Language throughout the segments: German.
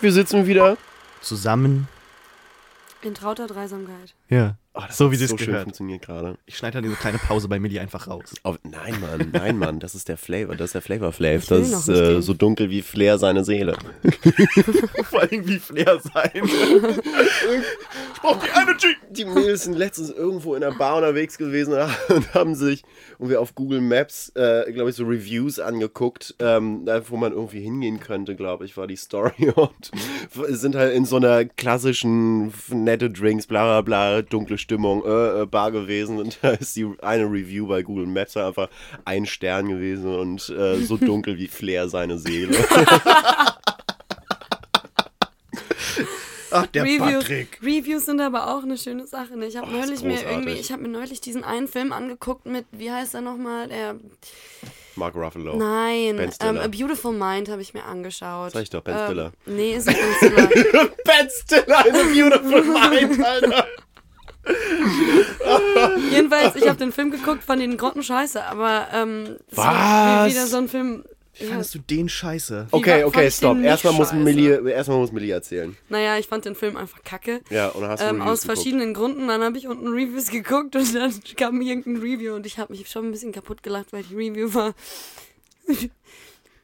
Wir sitzen wieder. Zusammen. In trauter Dreisamkeit. Ja. Oh, das so wie sie so es schön gehört. funktioniert gerade. Ich schneide dann diese kleine Pause bei Millie einfach raus. Auf- Nein, Mann, nein, Mann, das ist der Flavor, das ist der Flavor Flav. Das ist äh, so dunkel wie Flair seine Seele. Vor allem wie Flair sein. ich brauch die Energy. Die Mädels sind letztens irgendwo in der Bar unterwegs gewesen und haben sich irgendwie auf Google Maps, äh, glaube ich, so Reviews angeguckt, ähm, wo man irgendwie hingehen könnte, glaube ich, war die Story. Und sind halt in so einer klassischen nette Drinks, bla bla bla, dunkle Stimmung, äh, äh, Bar gewesen. Und da ist die eine Review bei Google Maps einfach ein Stern gewesen und äh, so dunkel wie Flair seine Seele. Ach, der Reviews, Patrick. Reviews sind aber auch eine schöne Sache. Ne? Ich habe Oh, neulich mir irgendwie, ich habe mir neulich diesen einen Film angeguckt mit, wie heißt er nochmal? Der, Mark Ruffalo. nein, Stiller. ähm, A Beautiful Mind habe ich mir angeschaut. Sag ich doch, Ben ähm, Stiller. Nee, ist nicht Ben Stiller. Ben Stiller in a beautiful mind, Alter. Jedenfalls, ich habe den Film geguckt, fand ihn grottenscheiße, aber ähm, Was? wie wieder so ein Film. Ja, Fandest du den scheiße? Wie Okay, okay, stopp. Erstmal muss? Millie, erstmal muss Millie erzählen. naja, ich fand den Film einfach kacke. Ja, und dann hast du Ähm, Reviews aus geguckt. verschiedenen Gründen. Dann habe ich unten Reviews geguckt und dann kam irgendein Review und ich habe mich schon ein bisschen kaputt gelacht, weil die Review war.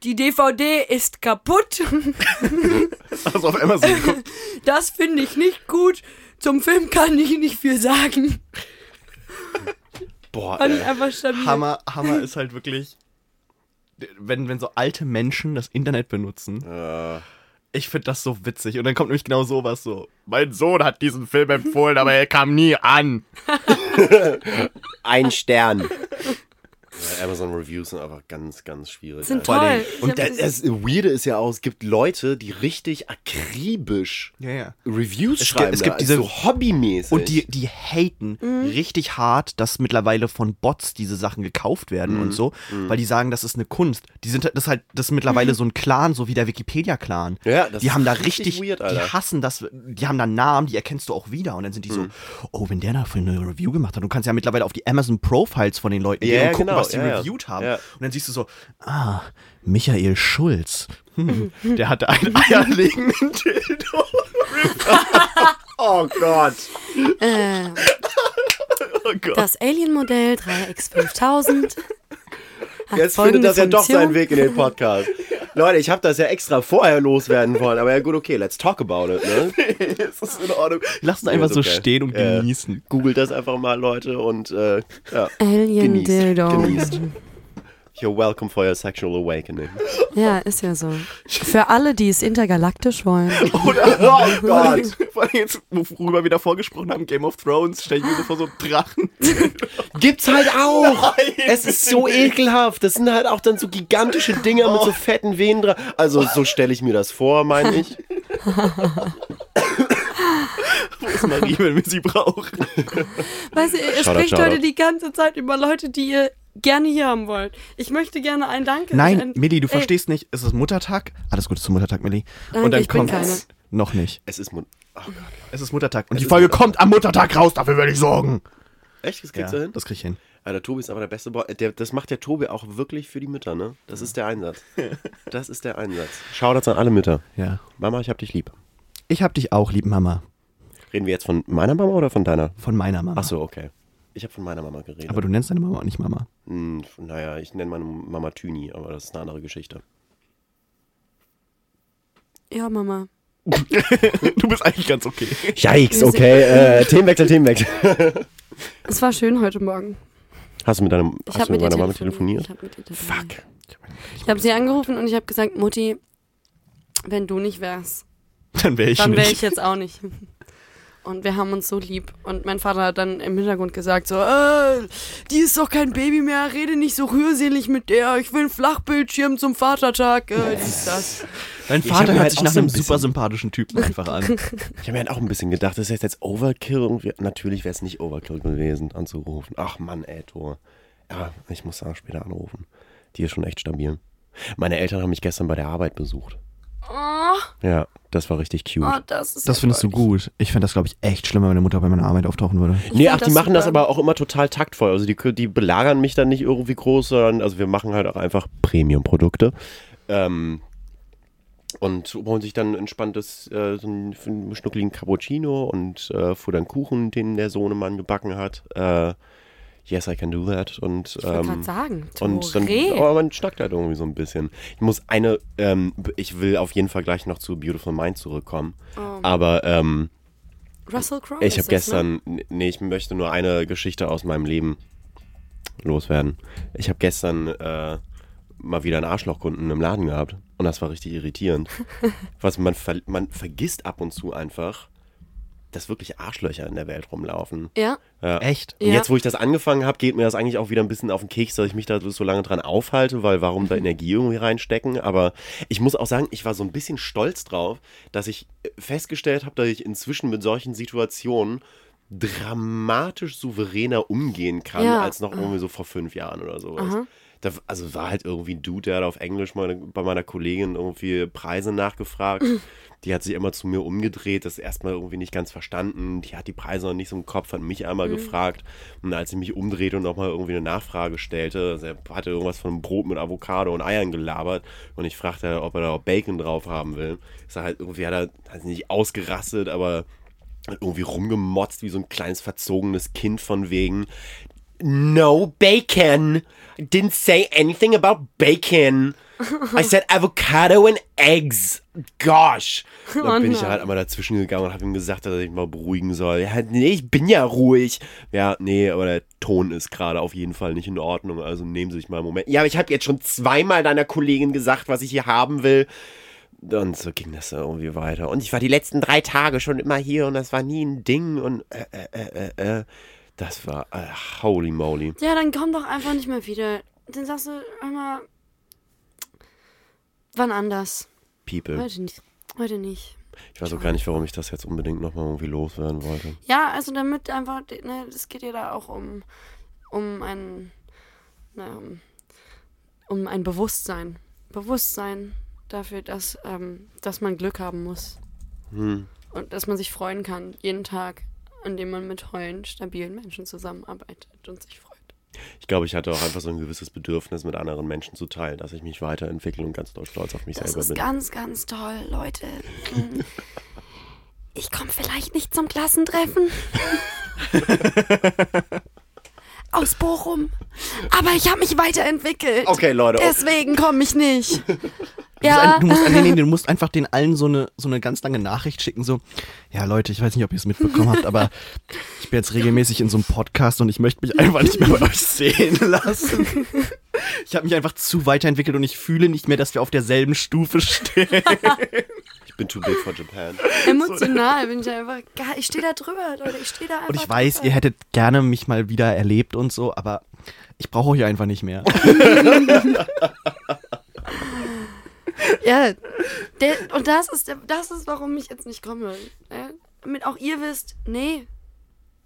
Die DVD ist kaputt. Also auf Amazon geguckt. Das finde ich nicht gut. Zum Film kann ich nicht viel sagen. Boah, Fand ich ey. Hammer, Hammer ist halt wirklich, wenn, wenn so alte Menschen das Internet benutzen. Äh, Ich finde das so witzig. Und dann kommt nämlich genau sowas so. Mein Sohn hat diesen Film empfohlen, aber er kam nie an. ein Stern. Amazon Reviews sind einfach ganz, ganz schwierig. sind toll. Ich Und das, das- Weirde ist ja auch, es gibt Leute, die richtig akribisch Ja, ja. Reviews Es gibt- schreiben. es gibt da, diese- so hobbymäßig. Und die, die haten Mhm. richtig hart, dass mittlerweile von Bots diese Sachen gekauft werden Mhm. und so, weil die sagen, das ist eine Kunst. Die sind das ist halt, das ist mittlerweile so ein Clan, so wie der Wikipedia-Clan. Ja, das die ist haben da richtig richtig, weird, die hassen das, die haben da Namen, die erkennst du auch wieder und dann sind die Mhm. so, oh, wenn der dafür eine Review gemacht hat, du kannst ja mittlerweile auf die Amazon Profiles von den Leuten Ja, gehen und gucken, genau, was die ja, ja. reviewed haben. Ja. Und dann siehst du so, ah, Michael Schulz. Hm, der hatte einen eierlegenden Dildo. oh Gott. Äh, Oh Gott. das Alien-Modell 3X5000. Jetzt findet das ja doch Funktion. seinen Weg in den Podcast. Leute, ich habe das ja extra vorher loswerden wollen, aber ja gut, okay, let's talk about it, ne? es ist in Ordnung. Lass uns einfach so okay. stehen und Ja. genießen. Googelt das einfach mal, Leute, und äh, ja, Alien Genießt, Dildo. genießt. you're welcome for your sexual awakening. Ja, ist ja so. Für alle, die es intergalaktisch wollen. Oder, Oh Gott. Vor allem jetzt, worüber wir davor gesprochen haben, Game of Thrones, stell ich mir so vor so Drachen. Gibt's halt auch. Nein, es ist so ekelhaft. Das sind halt auch dann so gigantische Dinger mit so fetten Venen dran. Also so stelle ich mir das vor, meine ich. Wo ist Marie, wenn wir sie brauchen? Weißt du, ihr spricht heute die ganze Zeit über Leute, die ihr gerne hier haben wollt. Ich möchte gerne ein Danke. Nein, ein, Milli, du Ey, verstehst nicht. Es ist Muttertag. Alles Gute zum Muttertag, Milli. Danke, Und dann ich bin kommt keine. noch nicht. Es ist Mund. Oh Gott. Es ist Muttertag. Und Es die Folge Muttertag. kommt am Muttertag raus, dafür werde ich sorgen. Echt? Das kriegst Ja, du hin? das krieg ich hin. Alter, Tobi ist aber der beste Boy. Der, das macht der Tobi auch wirklich für die Mütter, ne? Das ist der Einsatz. Das ist der Einsatz. Shoutouts an alle Mütter. Ja. Mama, ich hab dich lieb. Ich hab dich auch lieb, Mama. Reden wir jetzt von meiner Mama oder von deiner? Von meiner Mama. Ach so, okay. Ich habe von meiner Mama geredet. Aber du nennst deine Mama auch nicht Mama. Hm, naja, ich nenne meine Mama Tüni, aber das ist eine andere Geschichte. Ja, Mama. du bist eigentlich ganz okay. Yikes, okay. Äh, Themenwechsel, Themenwechsel. Es war schön heute Morgen. Hast du mit, deinem, Ich hast du mit mit ihr deiner Mama telefoniert. telefoniert? Ich habe mit ihr telefoniert. Fuck. Ich habe sie angerufen und ich habe gesagt, Mutti, wenn du nicht wärst, Dann wäre ich dann wäre nicht. ich jetzt auch nicht. Und wir haben uns so lieb. Und mein Vater hat dann im Hintergrund gesagt so, äh, die ist doch kein Baby mehr, rede nicht so rührselig mit der. Ich will einen Flachbildschirm zum Vatertag. Äh, dies, das. Dein Vater hört halt sich nach so ein einem super sympathischen Typen einfach an. Ich habe mir halt auch ein bisschen gedacht, das ist jetzt Overkill. Natürlich wäre es nicht Overkill gewesen, anzurufen. Ach Mann, ey, Tor. Ja, ich muss da später anrufen. Die ist schon echt stabil. Meine Eltern haben mich gestern bei der Arbeit besucht. Oh, Ja, das war richtig cute. oh das Das findest du gut. Ich fände das, glaube ich, echt schlimm, wenn meine Mutter bei meiner Arbeit auftauchen würde. Ich nee, ach, die machen das super. aber auch immer total taktvoll. Also die, die belagern mich dann nicht irgendwie groß, sondern also wir machen halt auch einfach Premium-Produkte. Ähm, und holen sich dann entspanntes, äh, so einen, einen schnuckeligen Cappuccino und äh, fuhr dann Kuchen, den der Sohnemann gebacken hat. Äh, yes, I can do that. Und, Ich ähm, gerade sagen, und dann, aber man stackt halt irgendwie so ein bisschen. Ich muss eine, ähm, ich will auf jeden Fall gleich noch zu Beautiful Mind zurückkommen. Aber ähm, Russell Crowe ich habe ne? gestern, nee, ich möchte nur eine Geschichte aus meinem Leben loswerden. Ich habe gestern äh, mal wieder einen Arschlochkunden im Laden gehabt und das war richtig irritierend. Was man, ver man vergisst ab und zu einfach, dass wirklich Arschlöcher in der Welt rumlaufen. Ja, Ja. Echt? Und Ja. jetzt, wo ich das angefangen habe, geht mir das eigentlich auch wieder ein bisschen auf den Keks, dass ich mich da so lange dran aufhalte, weil warum da Energie irgendwie reinstecken. Aber ich muss auch sagen, ich war so ein bisschen stolz drauf, dass ich äh, festgestellt habe, dass ich inzwischen mit solchen Situationen dramatisch souveräner umgehen kann, Ja. als noch irgendwie so vor fünf Jahren oder sowas. Aha. Da, also war halt irgendwie ein Dude, der hat auf Englisch meine, bei meiner Kollegin irgendwie Preise nachgefragt. Die hat sich immer zu mir umgedreht, das erstmal irgendwie nicht ganz verstanden. Die hat die Preise noch nicht so im Kopf, hat mich einmal gefragt. Und als ich mich umdrehte und nochmal irgendwie eine Nachfrage stellte, also er hatte irgendwas von einem Brot mit Avocado und Eiern gelabert. Und ich fragte, ob er da auch Bacon drauf haben will. Ist er halt irgendwie, hat er hat nicht ausgerastet, aber irgendwie rumgemotzt wie so ein kleines verzogenes Kind von wegen No bacon. Didn't say anything about bacon. I said avocado and eggs. Gosh. Dann Oh bin ich halt einmal dazwischen gegangen und habe ihm gesagt, dass er sich mal beruhigen soll. Ja, nee, ich bin ja ruhig. Ja, nee, aber der Ton ist gerade auf jeden Fall nicht in Ordnung. Also nehmen Sie sich mal einen Moment. Ja, aber ich habe jetzt schon zweimal deiner Kollegin gesagt, was ich hier haben will. Und so ging das irgendwie weiter. Und ich war die letzten drei Tage schon immer hier und das war nie ein Ding und äh, äh, äh, äh, äh. Das war äh, holy moly. Ja, dann komm doch einfach nicht mehr wieder. Dann sagst du immer, wann anders. People. Heute nicht. Heute nicht. Ich weiß auch gar nicht, warum ich das jetzt unbedingt nochmal irgendwie loswerden wollte. Ja, also damit einfach, ne, es geht ja da auch um, um ein, na, um, um ein Bewusstsein. Bewusstsein dafür, dass, ähm, dass man Glück haben muss. Hm. Und dass man sich freuen kann, jeden Tag, an dem man mit heulen, stabilen Menschen zusammenarbeitet und sich freut. Ich glaube, ich hatte auch einfach so ein gewisses Bedürfnis, mit anderen Menschen zu teilen, dass ich mich weiterentwickle und ganz doll stolz auf mich Das selber ist bin. ganz, ganz toll, Leute. Ich komme vielleicht nicht zum Klassentreffen. Aus Bochum. Aber ich habe mich weiterentwickelt. Okay, Leute. oh, Deswegen komme ich nicht. Du musst, Ja. ein, du, musst, nee, nee, du musst einfach den allen so eine, so eine ganz lange Nachricht schicken, so, ja Leute, ich weiß nicht, ob ihr es mitbekommen habt, aber ich bin jetzt regelmäßig in so einem Podcast und ich möchte mich einfach nicht mehr bei euch sehen lassen. Ich habe mich einfach zu weiterentwickelt und ich fühle nicht mehr, dass wir auf derselben Stufe stehen. ich bin too big for Japan. Emotional bin ich einfach. Ich stehe da drüber, Leute. Ich stehe da einfach Und ich weiß, drüber. ihr hättet gerne mich mal wieder erlebt und so, aber ich brauche euch einfach nicht mehr. Ja. Der, und das ist, der, das ist, warum ich jetzt nicht komme. Ja? Damit auch ihr wisst, nee,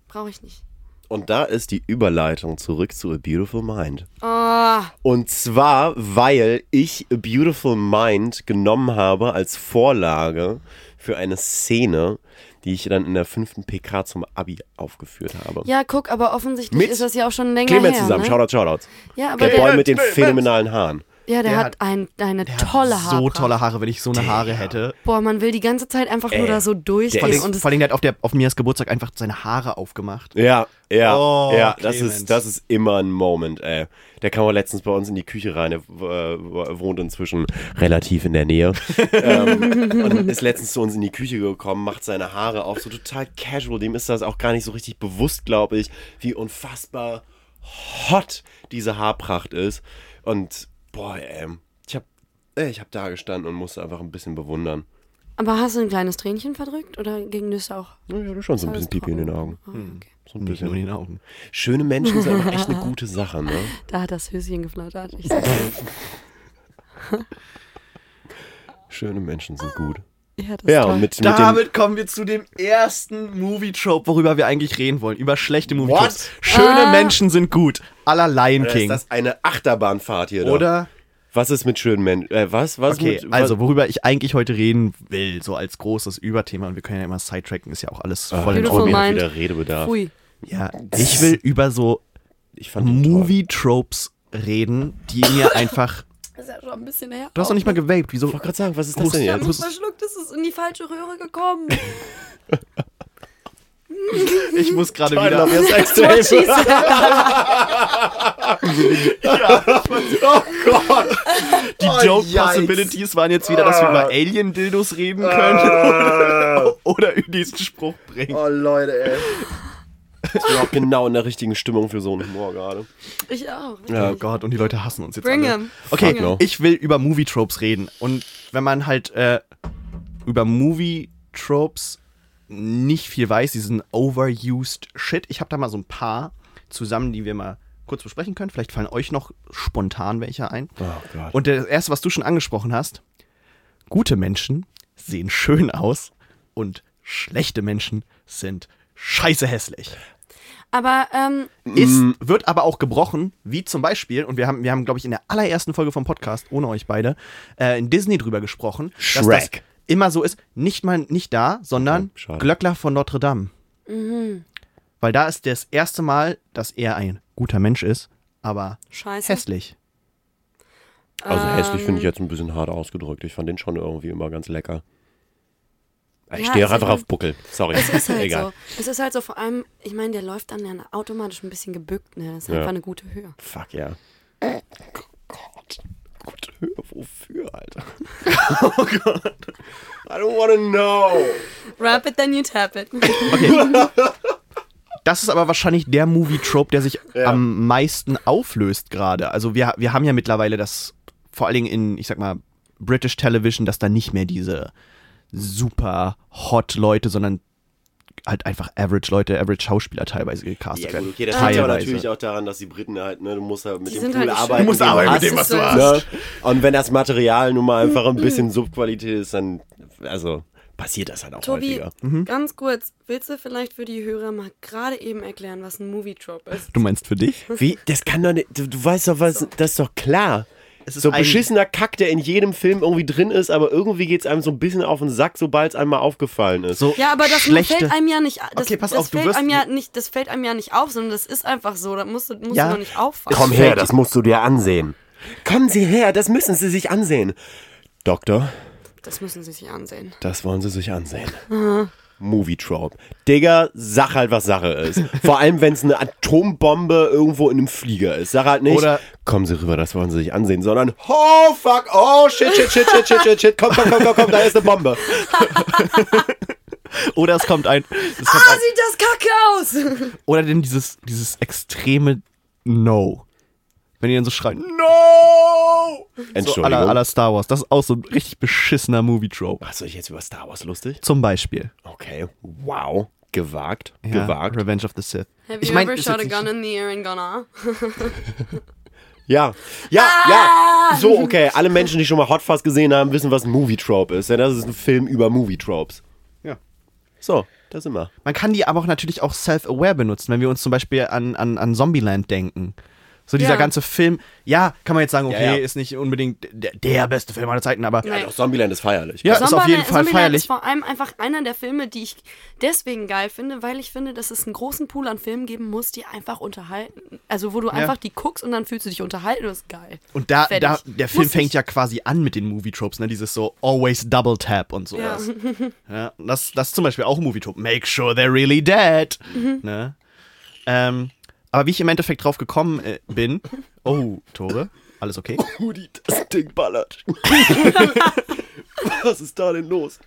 brauche ich nicht. Und da ist die Überleitung zurück zu A Beautiful Mind. Oh, Und zwar, weil ich A Beautiful Mind genommen habe als Vorlage für eine Szene, die ich dann in der fünften PK zum Abi aufgeführt habe. ja, guck, aber offensichtlich Mit ist das ja auch schon länger Clemens her. zusammen, ne? Shoutouts, Shoutouts. Ja, aber Der der, Boy mit den phänomenalen Haaren. Ja, der, der hat, hat- ein, eine Der tolle Haare. so tolle Haare, wenn ich so eine Haare hätte. Boah, man will die ganze Zeit einfach nur Ey, da so der durchgehen. ist- Und es, Vor allem, der hat auf, der, auf Mias Geburtstag einfach seine Haare aufgemacht. Ja, ja, Oh, ja, das ist, das ist immer ein Moment, ey. Der kam auch letztens bei uns in die Küche rein, er äh, wohnt inzwischen relativ in der Nähe. ähm, und ist letztens zu uns in die Küche gekommen, macht seine Haare auf, so total casual. Dem ist das auch gar nicht so richtig bewusst, glaube ich, wie unfassbar hot diese Haarpracht ist. Und, boah, ey, ich hab, ey, ich hab da gestanden und musste einfach ein bisschen bewundern. aber hast du ein kleines Tränchen verdrückt oder ging das auch? Ja, ich hatte schon so ein bisschen Pipi in den Augen. Oh, okay. So ein nur in bisschen. den Augen. Schöne Menschen sind einfach echt eine gute Sache, ne? Da hat das Höschen geflattert. Schöne Menschen sind gut. Ja, das ist Ja, und mit, mit dem. Damit kommen wir zu dem ersten Movie-Trope, worüber wir eigentlich reden wollen. Über schlechte Movie-Tropes. Schöne Ah. Menschen sind gut. Aller Lion Oder ist King. das eine Achterbahnfahrt hier? Doch? Oder? Was ist mit schönen Menschen? Äh, was? Was Okay, mit, also worüber ich eigentlich heute reden will, so als großes Überthema, und wir können ja immer sidetracken, ist ja auch alles was, voll in Ordnung. Wieder Redebedarf. Pfui. Ja, ich will über so. Movie-Tropes reden, die mir einfach ist ja schon ein bisschen her. Du hast doch nicht mal gewaped. Wieso? Ich wollte gerade sagen, was ist das denn Ich hab jetzt? mich verschluckt, es ist in die falsche Röhre gekommen. Ich muss gerade wieder. what she tape. said. Oh Gott. Die Oh, Joke yikes. Possibilities waren jetzt wieder, dass wir über Alien-Dildos reden können Ah. oder über diesen Spruch bringen. Oh Leute, ey. Ich bin auch genau in der richtigen Stimmung für so einen Humor gerade. Ich auch. Oh Gott, und die Leute hassen uns jetzt Bring alle. him. Okay, no. ich will über Movie-Tropes reden. Und wenn man halt äh, über Movie-Tropes nicht viel weiß, diesen overused Shit, ich habe da mal so ein paar zusammen, die wir mal kurz besprechen können. Vielleicht fallen euch noch spontan welche ein. Oh Gott. Und das erste, was du schon angesprochen hast, gute Menschen sehen schön aus und schlechte Menschen sind scheiße hässlich. Aber, ähm, Ist, wird aber auch gebrochen, wie zum Beispiel, und wir haben, wir haben, glaube ich, in der allerersten Folge vom Podcast, ohne euch beide, äh, in Disney drüber gesprochen, dass das Shrek. immer so ist, nicht mal nicht da, sondern Oh, schade. Glöckler von Notre Dame. Weil da ist das erste Mal, dass er ein guter Mensch ist, aber scheiße. hässlich. Also hässlich finde ich Ähm. jetzt ein bisschen hart ausgedrückt. Ich fand den schon irgendwie immer ganz lecker. Ich Ja, stehe auch einfach ist- auf Buckel. Sorry. Es ist halt Egal. so. Es ist halt so, vor allem, ich meine, der läuft dann ja automatisch ein bisschen gebückt, ne? Das ist Ja. einfach eine gute Höhe. Fuck ja. Oh Gott. Gute Höhe. Wofür, Alter? oh Gott. I don't wanna know. Wrap it, then you tap it. Das ist aber wahrscheinlich der Movie-Trope, der sich Ja. am meisten auflöst gerade. Also wir, wir haben ja mittlerweile das, vor allen Dingen in, ich sag mal, British Television, dass da nicht mehr diese super hot Leute, sondern halt einfach Average Leute, Average Schauspieler teilweise gecastet Ja, werden. gut, okay, das liegt aber Teilweise. natürlich auch daran, dass die Briten halt, ne, du musst halt mit Die dem Pool halt arbeiten. Du musst arbeiten mit dem, was du hast. ist Ne? Und wenn das Material nun mal einfach ein bisschen Subqualität ist, dann, also, passiert das halt auch Tobi, häufiger. Mhm. ganz kurz, willst du vielleicht für die Hörer mal gerade eben erklären, was ein Movie-Trope ist? Du meinst für dich? Wie? Das kann doch nicht, du, du weißt doch was, das ist doch klar. Es ist so ein- beschissener Kack, der in jedem Film irgendwie drin ist, aber irgendwie geht es einem so ein bisschen auf den Sack, sobald es einmal aufgefallen ist. So Ja, aber das schlechte, fällt einem ja nicht das, Okay, pass das auf, du fällt wirst- einem ja nicht, das fällt einem ja nicht auf, sondern das ist einfach so, da musst du, musst Ja. du doch nicht auffallen. Komm her, das musst du dir ansehen. Kommen Sie her, das müssen Sie sich ansehen. Doktor, Das müssen sie sich ansehen. das wollen Sie sich ansehen. Movie Trope. Digga, sag halt, was Sache ist. Vor allem, wenn es eine Atombombe irgendwo in einem Flieger ist. Sag halt nicht, Oder- kommen Sie rüber, das wollen Sie sich ansehen, sondern, oh fuck, oh shit, shit, shit, shit, shit, shit, shit, komm, komm, komm, komm, komm, da ist eine Bombe. oder es kommt ein, es kommt Ah, ein sieht das kacke aus! oder denn dieses, dieses extreme No. Wenn die dann so schreien, No! So Entschuldigung. aller, aller Star Wars. Das ist auch so ein richtig beschissener Movie-Trope. Machst du dich jetzt über Star Wars lustig? Zum Beispiel. Okay, wow, gewagt, Ja, gewagt. Revenge of the Sith. Have Ich you mein, ever shot a gun in the air and gone, ah? Ja, ja, ja. So, okay. Alle Menschen, die schon mal Hot Fuzz gesehen haben, wissen, was ein Movie Trope ist. Denn das ist ein Film über Movie Tropes. Ja. So, da sind wir. Man kann die aber auch natürlich auch self-aware benutzen, wenn wir uns zum Beispiel an, an, an Zombieland denken. So dieser Ja. ganze Film, ja, kann man jetzt sagen, okay, Ja, ja. ist nicht unbedingt der, der beste Film aller Zeiten, aber Nein. Doch, Zombieland ist feierlich. ja, ist auf Zombieland- jeden Fall Zombieland feierlich. ist vor allem einfach einer der Filme, die ich deswegen geil finde, weil ich finde, dass es einen großen Pool an Filmen geben muss, die einfach unterhalten. Also wo du einfach die guckst und dann fühlst du dich unterhalten und das ist geil. Und da, Fertig. da der Film Muss fängt ich. ja quasi an mit den Movie-Tropes, ne? Dieses so always double tap und sowas. Ja. das, das ist zum Beispiel auch ein Movie-Trope. Make sure they're really dead. Mhm. Ne? Ähm, aber wie ich im Endeffekt drauf gekommen äh, bin. Oh, Tore, alles okay? Rudi, das Ding ballert. was ist da denn los?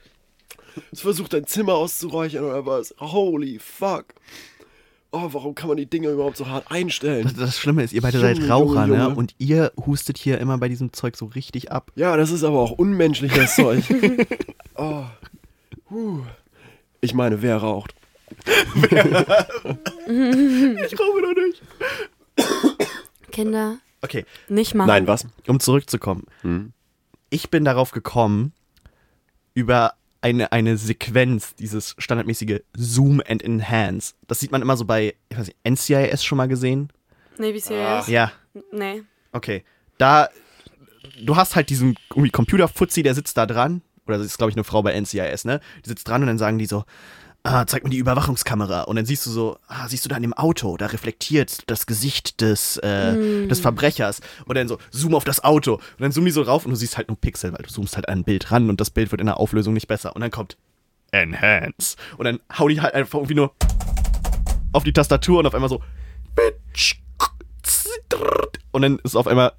Es versucht dein Zimmer auszuräuchern oder was? Holy fuck. Oh, warum kann man die Dinge überhaupt so hart einstellen? Das, das Schlimme ist, ihr beide Junge, seid Raucher, Junge, ne? Junge. Und ihr hustet hier immer bei diesem Zeug so richtig ab. Ja, das ist aber auch unmenschliches Zeug. oh. Huh. Ich meine, wer raucht? Ich rauche doch nicht. Kinder, Okay, nicht machen. Nein, was? um zurückzukommen. Ich bin darauf gekommen, über eine, eine Sequenz, dieses standardmäßige Zoom and Enhance. Das sieht man immer so bei, ich weiß nicht, NCIS schon mal gesehen? Navy Series? Ja, Nee. okay. Da, du hast halt diesen Computer-Fuzzi, der sitzt da dran. Oder das ist, glaube ich, eine Frau bei NCIS, ne? Die sitzt dran und dann sagen die so, ah, zeig mir die Überwachungskamera. Und dann siehst du so, ah, siehst du da in dem Auto, da reflektiert das Gesicht des, äh, des Verbrechers. Und dann so, zoom auf das Auto. Und dann zoom die so rauf und du siehst halt nur Pixel, weil du zoomst halt ein Bild ran und das Bild wird in der Auflösung nicht besser. Und dann kommt Enhance. Und dann hau die halt einfach irgendwie nur auf die Tastatur und auf einmal so und dann ist auf einmal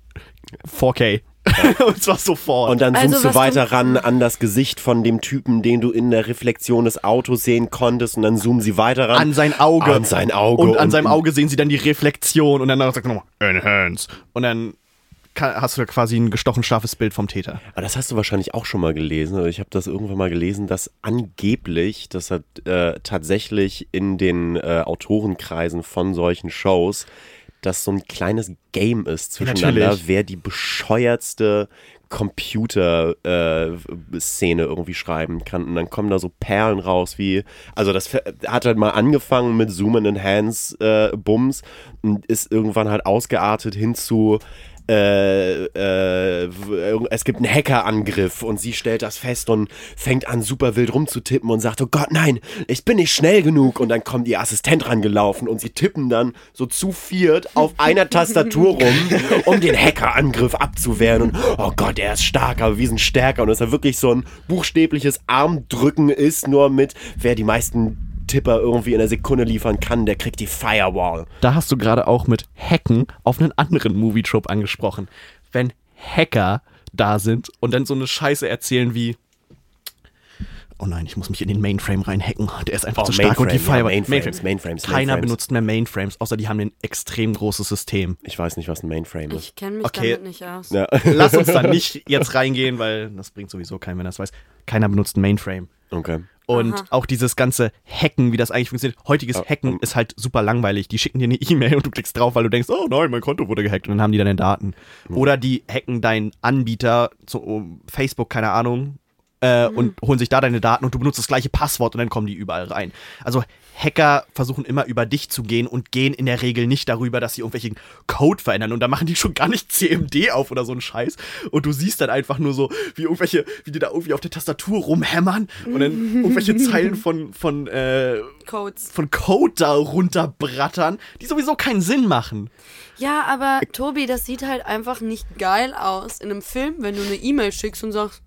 4K. und zwar sofort. Und dann Also, zoomst du weiter du- ran an das Gesicht von dem Typen, den du in der Reflexion des Autos sehen konntest. Und dann zoomen sie weiter ran. an sein Auge. An sein Auge. Und an seinem Auge sehen sie dann die Reflexion und dann sagt er nochmal Enhance. Und dann hast du quasi ein gestochen scharfes Bild vom Täter. Aber das hast du wahrscheinlich auch schon mal gelesen. oder Ich habe das irgendwann mal gelesen, dass angeblich, das hat äh, tatsächlich in den äh, Autorenkreisen von solchen Shows, dass so ein kleines Game ist zwischeneinander, Natürlich. wer die bescheuertste Computer-Szene irgendwie schreiben kann. Und dann kommen da so Perlen raus, wie, also das hat halt mal angefangen mit Zoom and Enhance äh, Bums und ist irgendwann halt ausgeartet hin zu äh, äh, w- es gibt einen Hackerangriff und sie stellt das fest und fängt an super wild rumzutippen und sagt, oh Gott, nein, ich bin nicht schnell genug. Und dann kommt ihr Assistent rangelaufen und sie tippen dann so zu viert auf einer Tastatur rum, um den Hackerangriff abzuwehren. Und oh Gott, er ist stark, aber wir sind stärker. Und ist ja wirklich so ein buchstäbliches Armdrücken ist, nur mit, wer die meisten Tipper irgendwie in der Sekunde liefern kann, der kriegt die Firewall. Da hast du gerade auch mit Hacken auf einen anderen Movie-Trope angesprochen. Wenn Hacker da sind und dann so eine Scheiße erzählen wie Oh nein, ich muss mich in den Mainframe reinhacken. Der ist einfach Oh, zu stark und die Mainframe, ja, Firewall. Mainframes, Mainframes, Keiner Mainframes. benutzt mehr Mainframes, außer die haben ein extrem großes System. Ich weiß nicht, was ein Mainframe ist. Ich kenne mich Okay. damit nicht aus. Ja. Lass uns da nicht jetzt reingehen, weil das bringt sowieso keinen, wenn er das weiß. Keiner benutzt ein Mainframe. Okay. Und Aha. auch dieses ganze Hacken, wie das eigentlich funktioniert. Heutiges Ah, Hacken ähm. ist halt super langweilig. Die schicken dir eine E-Mail und du klickst drauf, weil du denkst, oh nein, mein Konto wurde gehackt und dann haben die deine Daten. Hm. Oder die hacken deinen Anbieter, zu um Facebook, keine Ahnung, äh, und holen sich da deine Daten und du benutzt das gleiche Passwort und dann kommen die überall rein. Also Hacker versuchen immer über dich zu gehen und gehen in der Regel nicht darüber, dass sie irgendwelchen Code verändern und da machen die schon gar nicht CMD auf oder so ein Scheiß und du siehst dann einfach nur so, wie irgendwelche, wie die da irgendwie auf der Tastatur rumhämmern und dann irgendwelche Zeilen von, von, äh, Codes. von Code da runterbrattern, die sowieso keinen Sinn machen. Ja, aber Tobi, das sieht halt einfach nicht geil aus in einem Film, wenn du eine E-Mail schickst und sagst,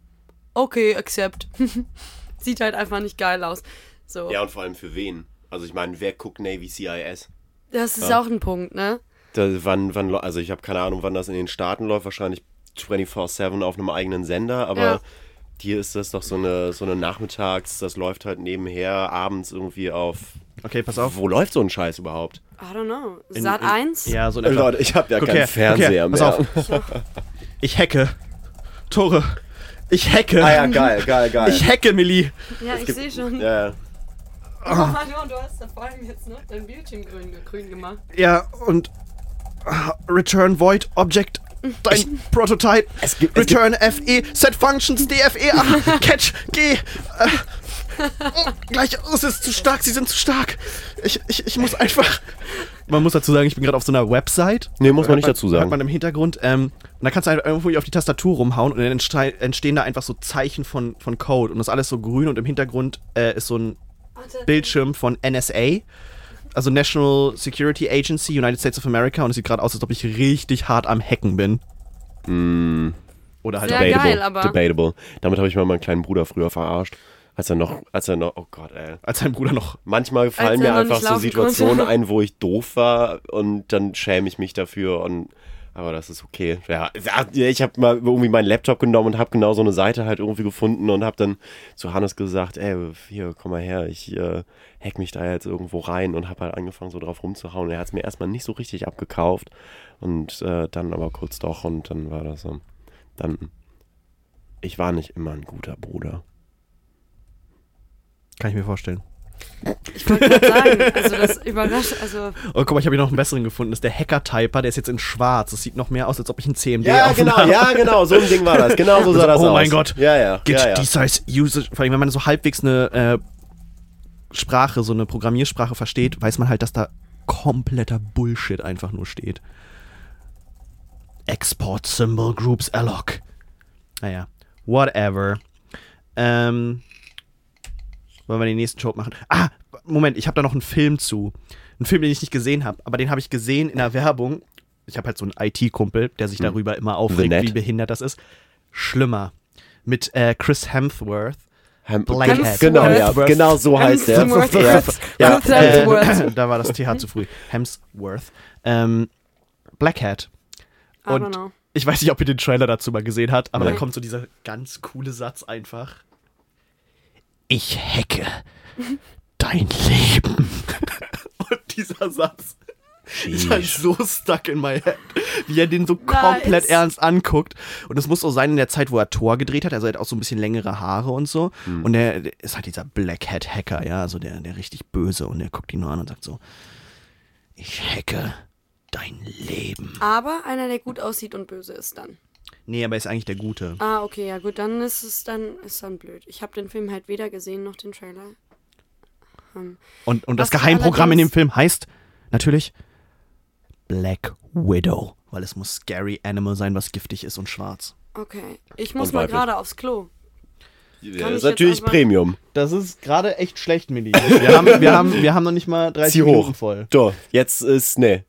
okay, accept. sieht halt einfach nicht geil aus. So. Ja, und vor allem für wen? Also ich meine, wer guckt Navy CIS? Das ist auch ein Punkt, ne? Da, wann, wann, also ich habe keine Ahnung, wann das in den Staaten läuft, wahrscheinlich 24-7 auf einem eigenen Sender, aber Ja. hier ist das doch so eine, so eine Nachmittags, das läuft halt nebenher, abends irgendwie auf. Okay, pass auf. Wo läuft so ein Scheiß überhaupt? I don't know. Sat in- 1? Ja, so in. Leute, ich habe ja Guck keinen her, Fernseher her, mehr. pass auf. Ich hacke. Tore. Ich hacke. Ah ja, geil, geil, geil. Ich hacke, Millie. Ja, ich gibt- sehe schon. ja, ja. Oh, Mann, du hast da vor allem jetzt noch dein Bildschirm grün, grün gemacht. Ja, und ah, Return Void Object. Dein Prototype. Es gibt- es Return FE. Set Functions DFE. Ah, catch. G. Äh, oh, gleich. oh, Es ist zu stark. Sie sind zu stark. Ich, ich, ich muss einfach. Man muss dazu sagen, ich bin gerade auf so einer Website. Nee, muss man nicht dazu sagen. Hat man im Hintergrund. Ähm, und da kannst du einfach irgendwo auf die Tastatur rumhauen und dann entste- entstehen da einfach so Zeichen von, von Code. Und das ist alles so grün und im Hintergrund äh, ist so ein Bildschirm von NSA, also National Security Agency, United States of America, und es sieht gerade aus, als ob ich richtig hart am Hacken bin. Oder halt Sehr auch geil, Debatable. aber- Debatable. Damit habe ich mal meinen kleinen Bruder früher verarscht. Als er noch, als er noch, oh Gott, ey. als sein Bruder noch. Manchmal fallen mir einfach so Situationen konnte. ein, wo ich doof war und dann schäme ich mich dafür und aber das ist okay. Ja, ich habe mal irgendwie meinen Laptop genommen und habe genau so eine Seite halt irgendwie gefunden und habe dann zu Hannes gesagt, ey, hier, komm mal her, ich äh, hack mich da jetzt irgendwo rein und habe halt angefangen so drauf rumzuhauen. Er hat es mir erstmal nicht so richtig abgekauft und äh, dann aber kurz doch und dann war das so. Dann, ich war nicht immer ein guter Bruder. Kann ich mir vorstellen. Ich wollte gerade sagen, also das überrascht, also Oh, guck mal, ich habe hier noch einen besseren gefunden. Das ist der Hacker-Typer, der ist jetzt in schwarz. Das sieht noch mehr aus, als ob ich ein CMD Ja, offen genau, habe. ja, genau, so ein Ding war das. Genau so sah das oh aus. mein Gott. Ja, ja. Get ja, ja. Size Usage. Vor allem, wenn man so halbwegs eine äh, Sprache, so eine Programmiersprache versteht, weiß man halt, dass da kompletter Bullshit einfach nur steht. Export Symbol Groups Alloc. Naja, whatever. Ähm, Wollen wir den nächsten Joke machen? Ah, Moment, ich habe da noch einen Film zu. Einen Film, den ich nicht gesehen habe, aber den habe ich gesehen in der Werbung. Ich habe halt so einen IT-Kumpel, der sich darüber immer aufregt, wie behindert das ist. Schlimmer. Mit äh, Chris Hemsworth. Ham Blackhead. Genau, ja, genau so heißt er. Hemsworth. Ja, ja, äh, da war das TH zu früh. Hemsworth. Ähm, Black Hat. I don't Und know. ich weiß nicht, ob ihr den Trailer dazu mal gesehen habt, aber Nein. da kommt so dieser ganz coole Satz einfach. Ich hacke dein Leben. Und dieser Satz ist halt so stuck in my head, wie er den so komplett Nice. ernst anguckt. Und es muss so sein in der Zeit, wo er Tor gedreht hat. Also er hat auch so ein bisschen längere Haare und so. Hm. Und er der ist halt dieser Black Hat Hacker, ja, also der, der richtig böse. Und er guckt ihn nur an und sagt so: Ich hacke dein Leben. Aber einer, der gut aussieht und böse ist dann. Nee, aber er ist eigentlich der Gute. Ah, okay, ja gut, dann ist es dann ist dann blöd. Ich habe den Film halt weder gesehen noch den Trailer. Hm. Und, und das Was Geheimprogramm in dem Film heißt natürlich Black Widow. Weil es muss Scary Animal sein, was giftig ist und schwarz. Okay, ich muss Und mal gerade aufs Klo. Ja, das ist natürlich Premium. Das ist gerade echt schlecht, Milli. Wir haben, wir, haben, wir haben noch nicht mal 30 Zieh Minuten hoch. voll. So, jetzt ist, nee.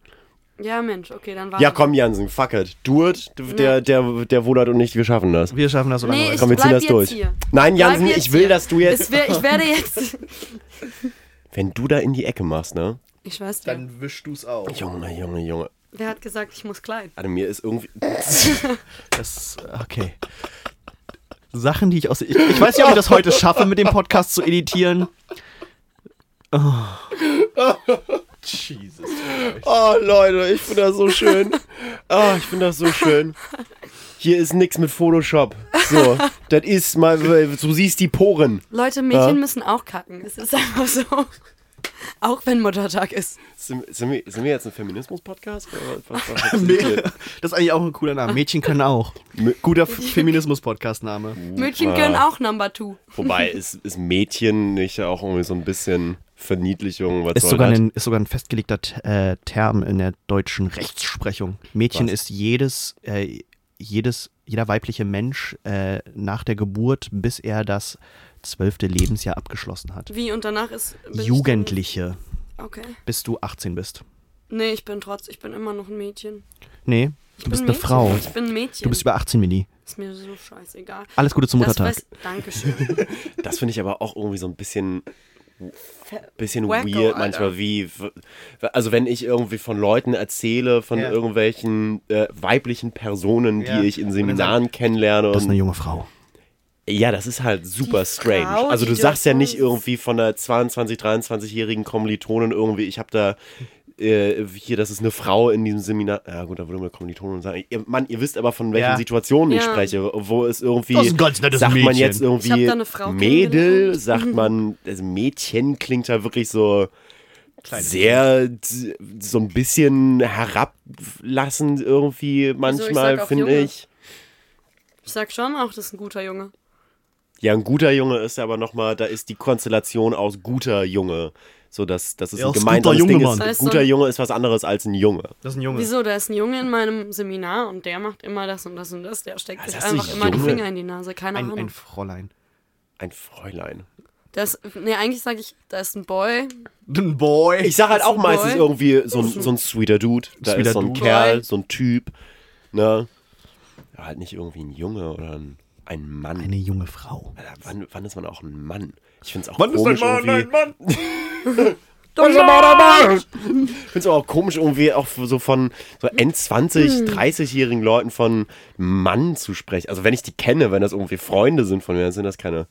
Ja, Mensch, okay, dann war Ja, komm, Jansen, fuck it. Do it. Der, der, der Wodert und ich, wir schaffen das. Wir schaffen das so lange Nee, ich Komm, wir ziehen das jetzt durch. hier. Nein, Jansen, ich will, hier. dass du jetzt. Wär, ich werde jetzt. Wenn du da in die Ecke machst, ne? Ich weiß ja. Dann wischst du's auf. Junge, Junge, Junge. Wer hat gesagt, ich muss klein? Alter, mir ist irgendwie. Das, okay. Sachen, die ich aus. Ich, ich weiß nicht, ob ich das heute schaffe, mit dem Podcast zu editieren. Oh. Jesus. Oh, Leute, ich finde das so schön. Oh, ich finde das so schön. Hier ist nix mit Photoshop. So, das ist mal, du siehst die Poren. Leute, Mädchen Ja. müssen auch kacken. Es ist einfach so. Auch wenn Muttertag ist. Sind, sind, wir, sind wir jetzt ein Feminismus-Podcast? Das ist eigentlich auch ein cooler Name. Mädchen können auch. Guter Feminismus-Podcast-Name. Mädchen können auch Number Two. Wobei, ist, ist Mädchen nicht auch irgendwie so ein bisschen Verniedlichung? Was Ist soll sogar, das? ein, ist sogar ein festgelegter äh, Term in der deutschen Rechtsprechung. Mädchen Was? ist jedes, äh, jedes, jeder weibliche Mensch äh, nach der Geburt, bis er das zwölfte Lebensjahr abgeschlossen hat. Wie und danach ist. Jugendliche, dann- Okay. bis du 18 bist. Nee, ich bin trotz, ich bin immer noch ein Mädchen. Nee, Ich du bist ein eine. Frau. Ich bin ein Mädchen. Du bist über 18, Milli. ist mir so scheißegal. Alles Gute zum Das Muttertag. weiß, Dankeschön. Das finde ich aber auch irgendwie so ein bisschen bisschen Wacko, weird Alter. manchmal wie also wenn ich irgendwie von Leuten erzähle von Ja. irgendwelchen äh, weiblichen Personen Ja. die ich in Seminaren kennenlerne Das ist eine junge Frau. ja das ist halt super Die strange Frau, also du sagst ja nicht irgendwie von einer 22 23-jährigen Kommilitonin irgendwie ich habe da äh, hier, das ist eine Frau in diesem Seminar. Ja, gut, da würde man Kommilitonen sagen. Ihr, Mann, ihr wisst aber, von welchen Ja. Situationen ich Ja. spreche, wo es irgendwie. Das ist ein ganz nettes sagt man Mädchen. jetzt Ich hab irgendwie da eine Frau Mädel, sagt man, also Mädchen klingt ja wirklich so sehr so ein bisschen herablassend irgendwie manchmal, auch finde ich. Ich sag schon auch, das ist ein guter Junge. Ja, ein guter Junge ist aber nochmal, da ist die Konstellation aus guter Junge. So, dass das ist Ja, ein gemeinsames guter Ding. Junge, Ist, Mann. guter Junge ist was anderes als ein Junge. Das ist ein Junge. Wieso? Da ist ein Junge in meinem Seminar und der macht immer das und das und das. Der steckt Was sich einfach immer die? Finger in die Nase. Keine Ein, Ahnung. ein Fräulein. Ein Fräulein. Das, nee, eigentlich sage ich, da ist ein Boy. Ein Boy. Ich sag halt auch meistens Boy? irgendwie so ein, so ein sweeter Dude. Da Sweeter ist so ein Dude. Kerl, Boy. so ein Typ. Ne? Ja, halt nicht irgendwie ein Junge oder ein, ein Mann. Eine junge Frau. Alter, wann, wann ist man auch ein Mann? Ich find's auch Wann ist ein komisch Mann irgendwie. ein Mann? Ich find's auch komisch irgendwie auch so von so End-20, 30-jährigen Leuten von Mann zu sprechen. Also wenn ich die kenne, wenn das irgendwie Freunde sind von mir, dann sind das keine,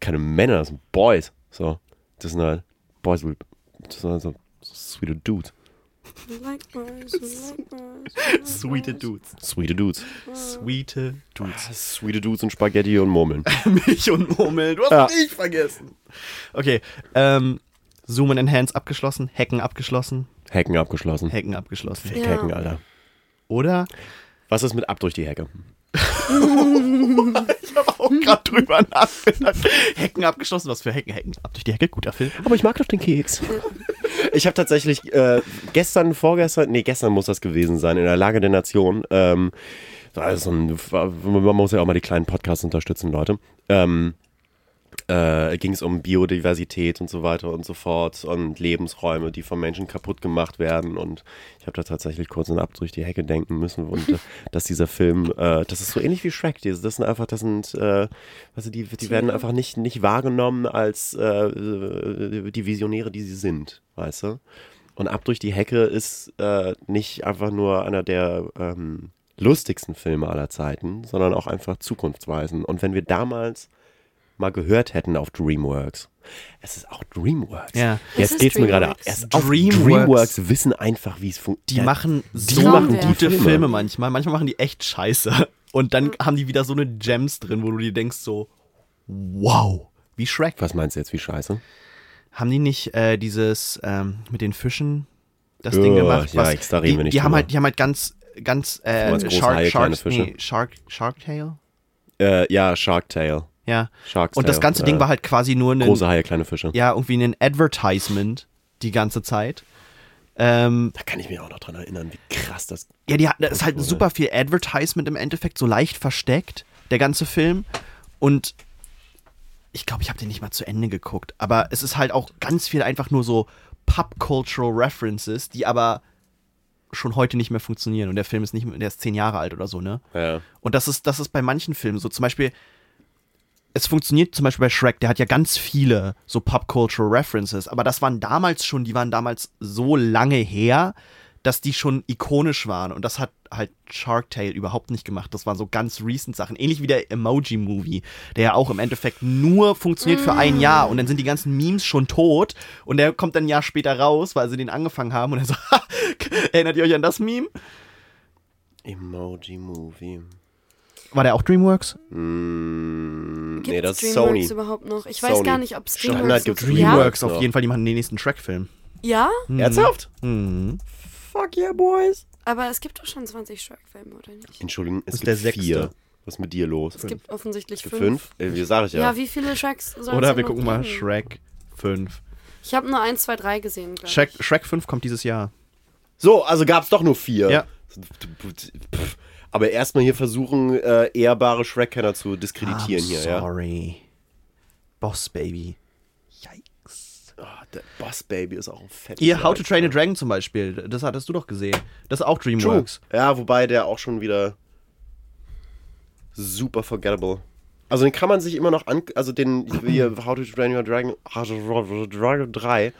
keine Männer, das sind Boys. So, das sind halt Boys, das sind halt so sweete Dudes. Like boys, like boys. Sweete Dudes. Sweete Dudes. Sweete Dudes. Sweete Dudes und Spaghetti und Murmeln. Milch und Murmeln. Du hast Ja. mich vergessen. Okay. Ähm, Zoom and Enhance abgeschlossen. Hacken abgeschlossen. Hacken abgeschlossen. Hacken abgeschlossen. Fake Ja. Hacken, Alter. Oder? Was ist mit ab durch die Hecke? Ich habe auch gerade drüber nachgedacht. Hacken abgeschlossen. Was für Hacken? Hacken ab durch die Hecke. Guter Film. Aber ich mag doch den Keks. Ich habe tatsächlich äh, gestern, vorgestern, nee, gestern muss das gewesen sein, in der Lage der Nation. Ähm, also man muss ja auch mal die kleinen Podcasts unterstützen, Leute. Ähm, äh, ging es um Biodiversität und so weiter und so fort und Lebensräume, die von Menschen kaputt gemacht werden. Und ich habe da tatsächlich kurz und ab durch die Hecke denken müssen, und, äh, dass dieser Film, äh, das ist so ähnlich wie Shrek. Das sind einfach, das sind, äh, also die, die werden einfach nicht, nicht wahrgenommen als äh, die Visionäre, die sie sind, weißt du? Und ab durch die Hecke ist äh, nicht einfach nur einer der ähm, lustigsten Filme aller Zeiten, sondern auch einfach zukunftsweisend. Und wenn wir damals mal gehört hätten auf DreamWorks. Es ist auch DreamWorks. Ja. Es Jetzt geht's mir gerade. Auch DreamWorks. DreamWorks wissen einfach, wie es Die funktioniert. machen so Traumwerk. gute Filme. Filme. manchmal. Manchmal machen die echt scheiße. Und dann haben die wieder so eine Gems drin, wo du dir denkst so, wow, wie Shrek. Was meinst du jetzt, wie scheiße? Haben die nicht äh, dieses ähm, mit den Fischen das Ding Ja, gemacht? ja, ich- da reden die, wir nicht die haben halt, die haben halt ganz, ganz äh, Shark, Haie, Fische? nee, Shark, Shark Tale? Äh, ja, Shark Tale. Ja. Shark's Und das ganze Ding äh, war halt quasi nur ein, Große Haie, kleine Fische. ja, irgendwie ein Advertisement die ganze Zeit. Ähm, Da kann ich mich auch noch dran erinnern, wie krass das. Ja, die hat, da ist halt wurde. super viel Advertisement im Endeffekt, so leicht versteckt, der ganze Film. Und ich glaube, ich habe den nicht mal zu Ende geguckt. Aber es ist halt auch ganz viel einfach nur so Pop-Cultural References, die aber schon heute nicht mehr funktionieren. Und der Film ist nicht mehr, der ist zehn Jahre alt oder so, ne? Ja. Und das ist, das ist bei manchen Filmen so. Zum Beispiel, es funktioniert zum Beispiel bei Shrek, der hat ja ganz viele so Pop-Cultural References, aber das waren damals schon, die waren damals so lange her, dass die schon ikonisch waren. Und das hat halt Shark Tale überhaupt nicht gemacht. Das waren so ganz recent Sachen. Ähnlich wie der Emoji-Movie, der ja auch im Endeffekt nur funktioniert für ein Jahr. Und dann sind die ganzen Memes schon tot. Und der kommt dann ein Jahr später raus, weil sie den angefangen haben. Und er so, erinnert ihr euch an das Meme? Emoji Movie. War der auch Dreamworks? Mm, Gibt nee, das ist Dreamworks Sony. überhaupt noch? Ich weiß Sony. gar nicht, ob es Dreamworks noch Dreamworks. Ja? Dreamworks auf jeden Fall, die machen den nächsten Shrek-Film. ja, Ernsthaft? Mhm. Fuck yeah, boys. aber es gibt doch schon 20 Shrek-Filme, oder nicht? Entschuldigung, es ist gibt der sechste. vier. Was ist mit dir los? Es gibt offensichtlich Es gibt fünf. fünf? Äh, Wie sag ich ja. Ja, wie viele Shreks soll Oder wir noch gucken mal geben? Shrek 5. Ich habe nur 1, 2, 3 gesehen, Shrek, ich. Shrek 5 kommt dieses Jahr. So, also gab es doch nur vier. Ja. Pff. Aber erstmal hier versuchen, äh, ehrbare Shrek-Kenner zu diskreditieren I'm hier, ja. sorry. Boss Baby. Yikes. Ah, der Boss Baby ist auch ein fettes Ihr How to. Train a Dragon zum Beispiel, das hattest du doch gesehen. Das ist auch True. Dreamworks. Ja, wobei der auch schon wieder super forgettable. Also den kann man sich immer noch an, also den hier How to Train Your Dragon, Dragon 3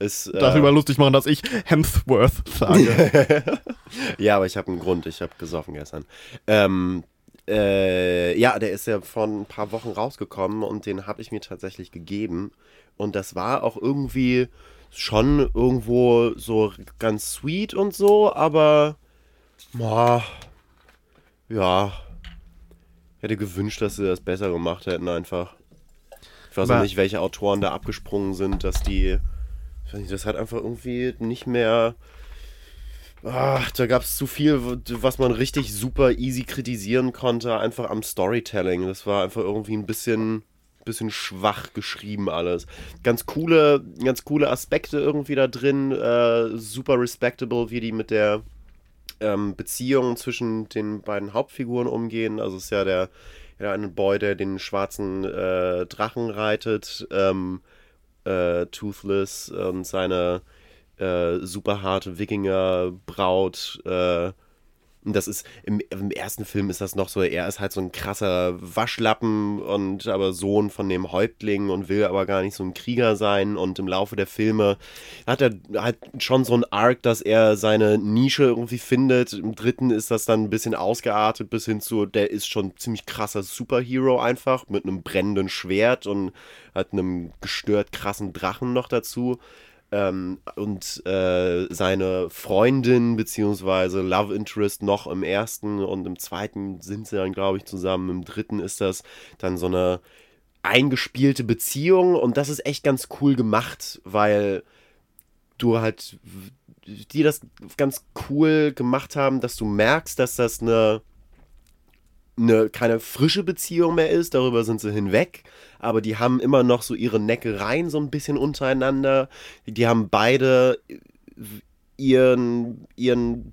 ist äh, Darüber lustig machen, dass ich Hemsworth sage. Ja, aber ich habe einen Grund. Ich habe gesoffen gestern. Ähm, äh, ja, der ist ja vor ein paar Wochen rausgekommen und den habe ich mir tatsächlich gegeben. Und das war auch irgendwie schon irgendwo so ganz sweet und so, aber boah, ja, hätte gewünscht, dass sie das besser gemacht hätten einfach. Ich weiß auch Aber- nicht, welche Autoren da abgesprungen sind, dass die, ich weiß nicht, das hat einfach irgendwie nicht mehr Ach, da gab es zu viel, was man richtig super easy kritisieren konnte, einfach am Storytelling. Das war einfach irgendwie ein bisschen, bisschen schwach geschrieben alles. Ganz coole, ganz coole Aspekte irgendwie da drin, äh, super respectable, wie die mit der ähm, Beziehung zwischen den beiden Hauptfiguren umgehen. Also es ist ja der, ja, eine Boy, der den schwarzen äh, Drachen reitet, ähm, äh, Toothless und seine äh, super harte Wikinger-Braut. Äh, das ist, im, im ersten Film ist das noch so, er ist halt so ein krasser Waschlappen und aber Sohn von dem Häuptling und will aber gar nicht so ein Krieger sein. Und im Laufe der Filme hat er halt schon so ein Arc, dass er seine Nische irgendwie findet. Im dritten ist das dann ein bisschen ausgeartet bis hin zu, der ist schon ziemlich krasser Superhero einfach mit einem brennenden Schwert und hat einem gestört krassen Drachen noch dazu. Ähm, und äh, seine Freundin beziehungsweise Love Interest noch im ersten und im zweiten sind sie dann, glaube ich, zusammen. Im dritten ist das dann so eine eingespielte Beziehung und das ist echt ganz cool gemacht, weil du halt, die das ganz cool gemacht haben, dass du merkst, dass das eine eine keine frische Beziehung mehr ist, darüber sind sie hinweg, aber die haben immer noch so ihre Neckereien so ein bisschen untereinander. Die haben beide ihren, ihren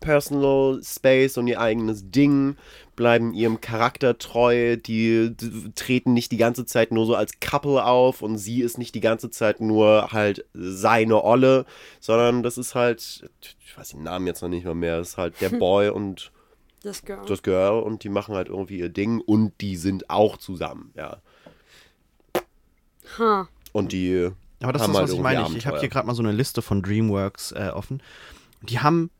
Personal Space und ihr eigenes Ding, bleiben ihrem Charakter treu, die, treten nicht die ganze Zeit nur so als Couple auf und sie ist nicht die ganze Zeit nur halt seine Olle, sondern das ist halt, ich weiß den Namen jetzt noch nicht mal mehr, das ist halt der Boy und Das Girl. das Girl und die machen halt irgendwie ihr Ding und die sind auch zusammen, ja. Ha. Und die Aber das haben ist, halt was ich meine. Ich, ich habe Abenteuer. hier gerade mal so eine Liste von DreamWorks äh, offen. Die haben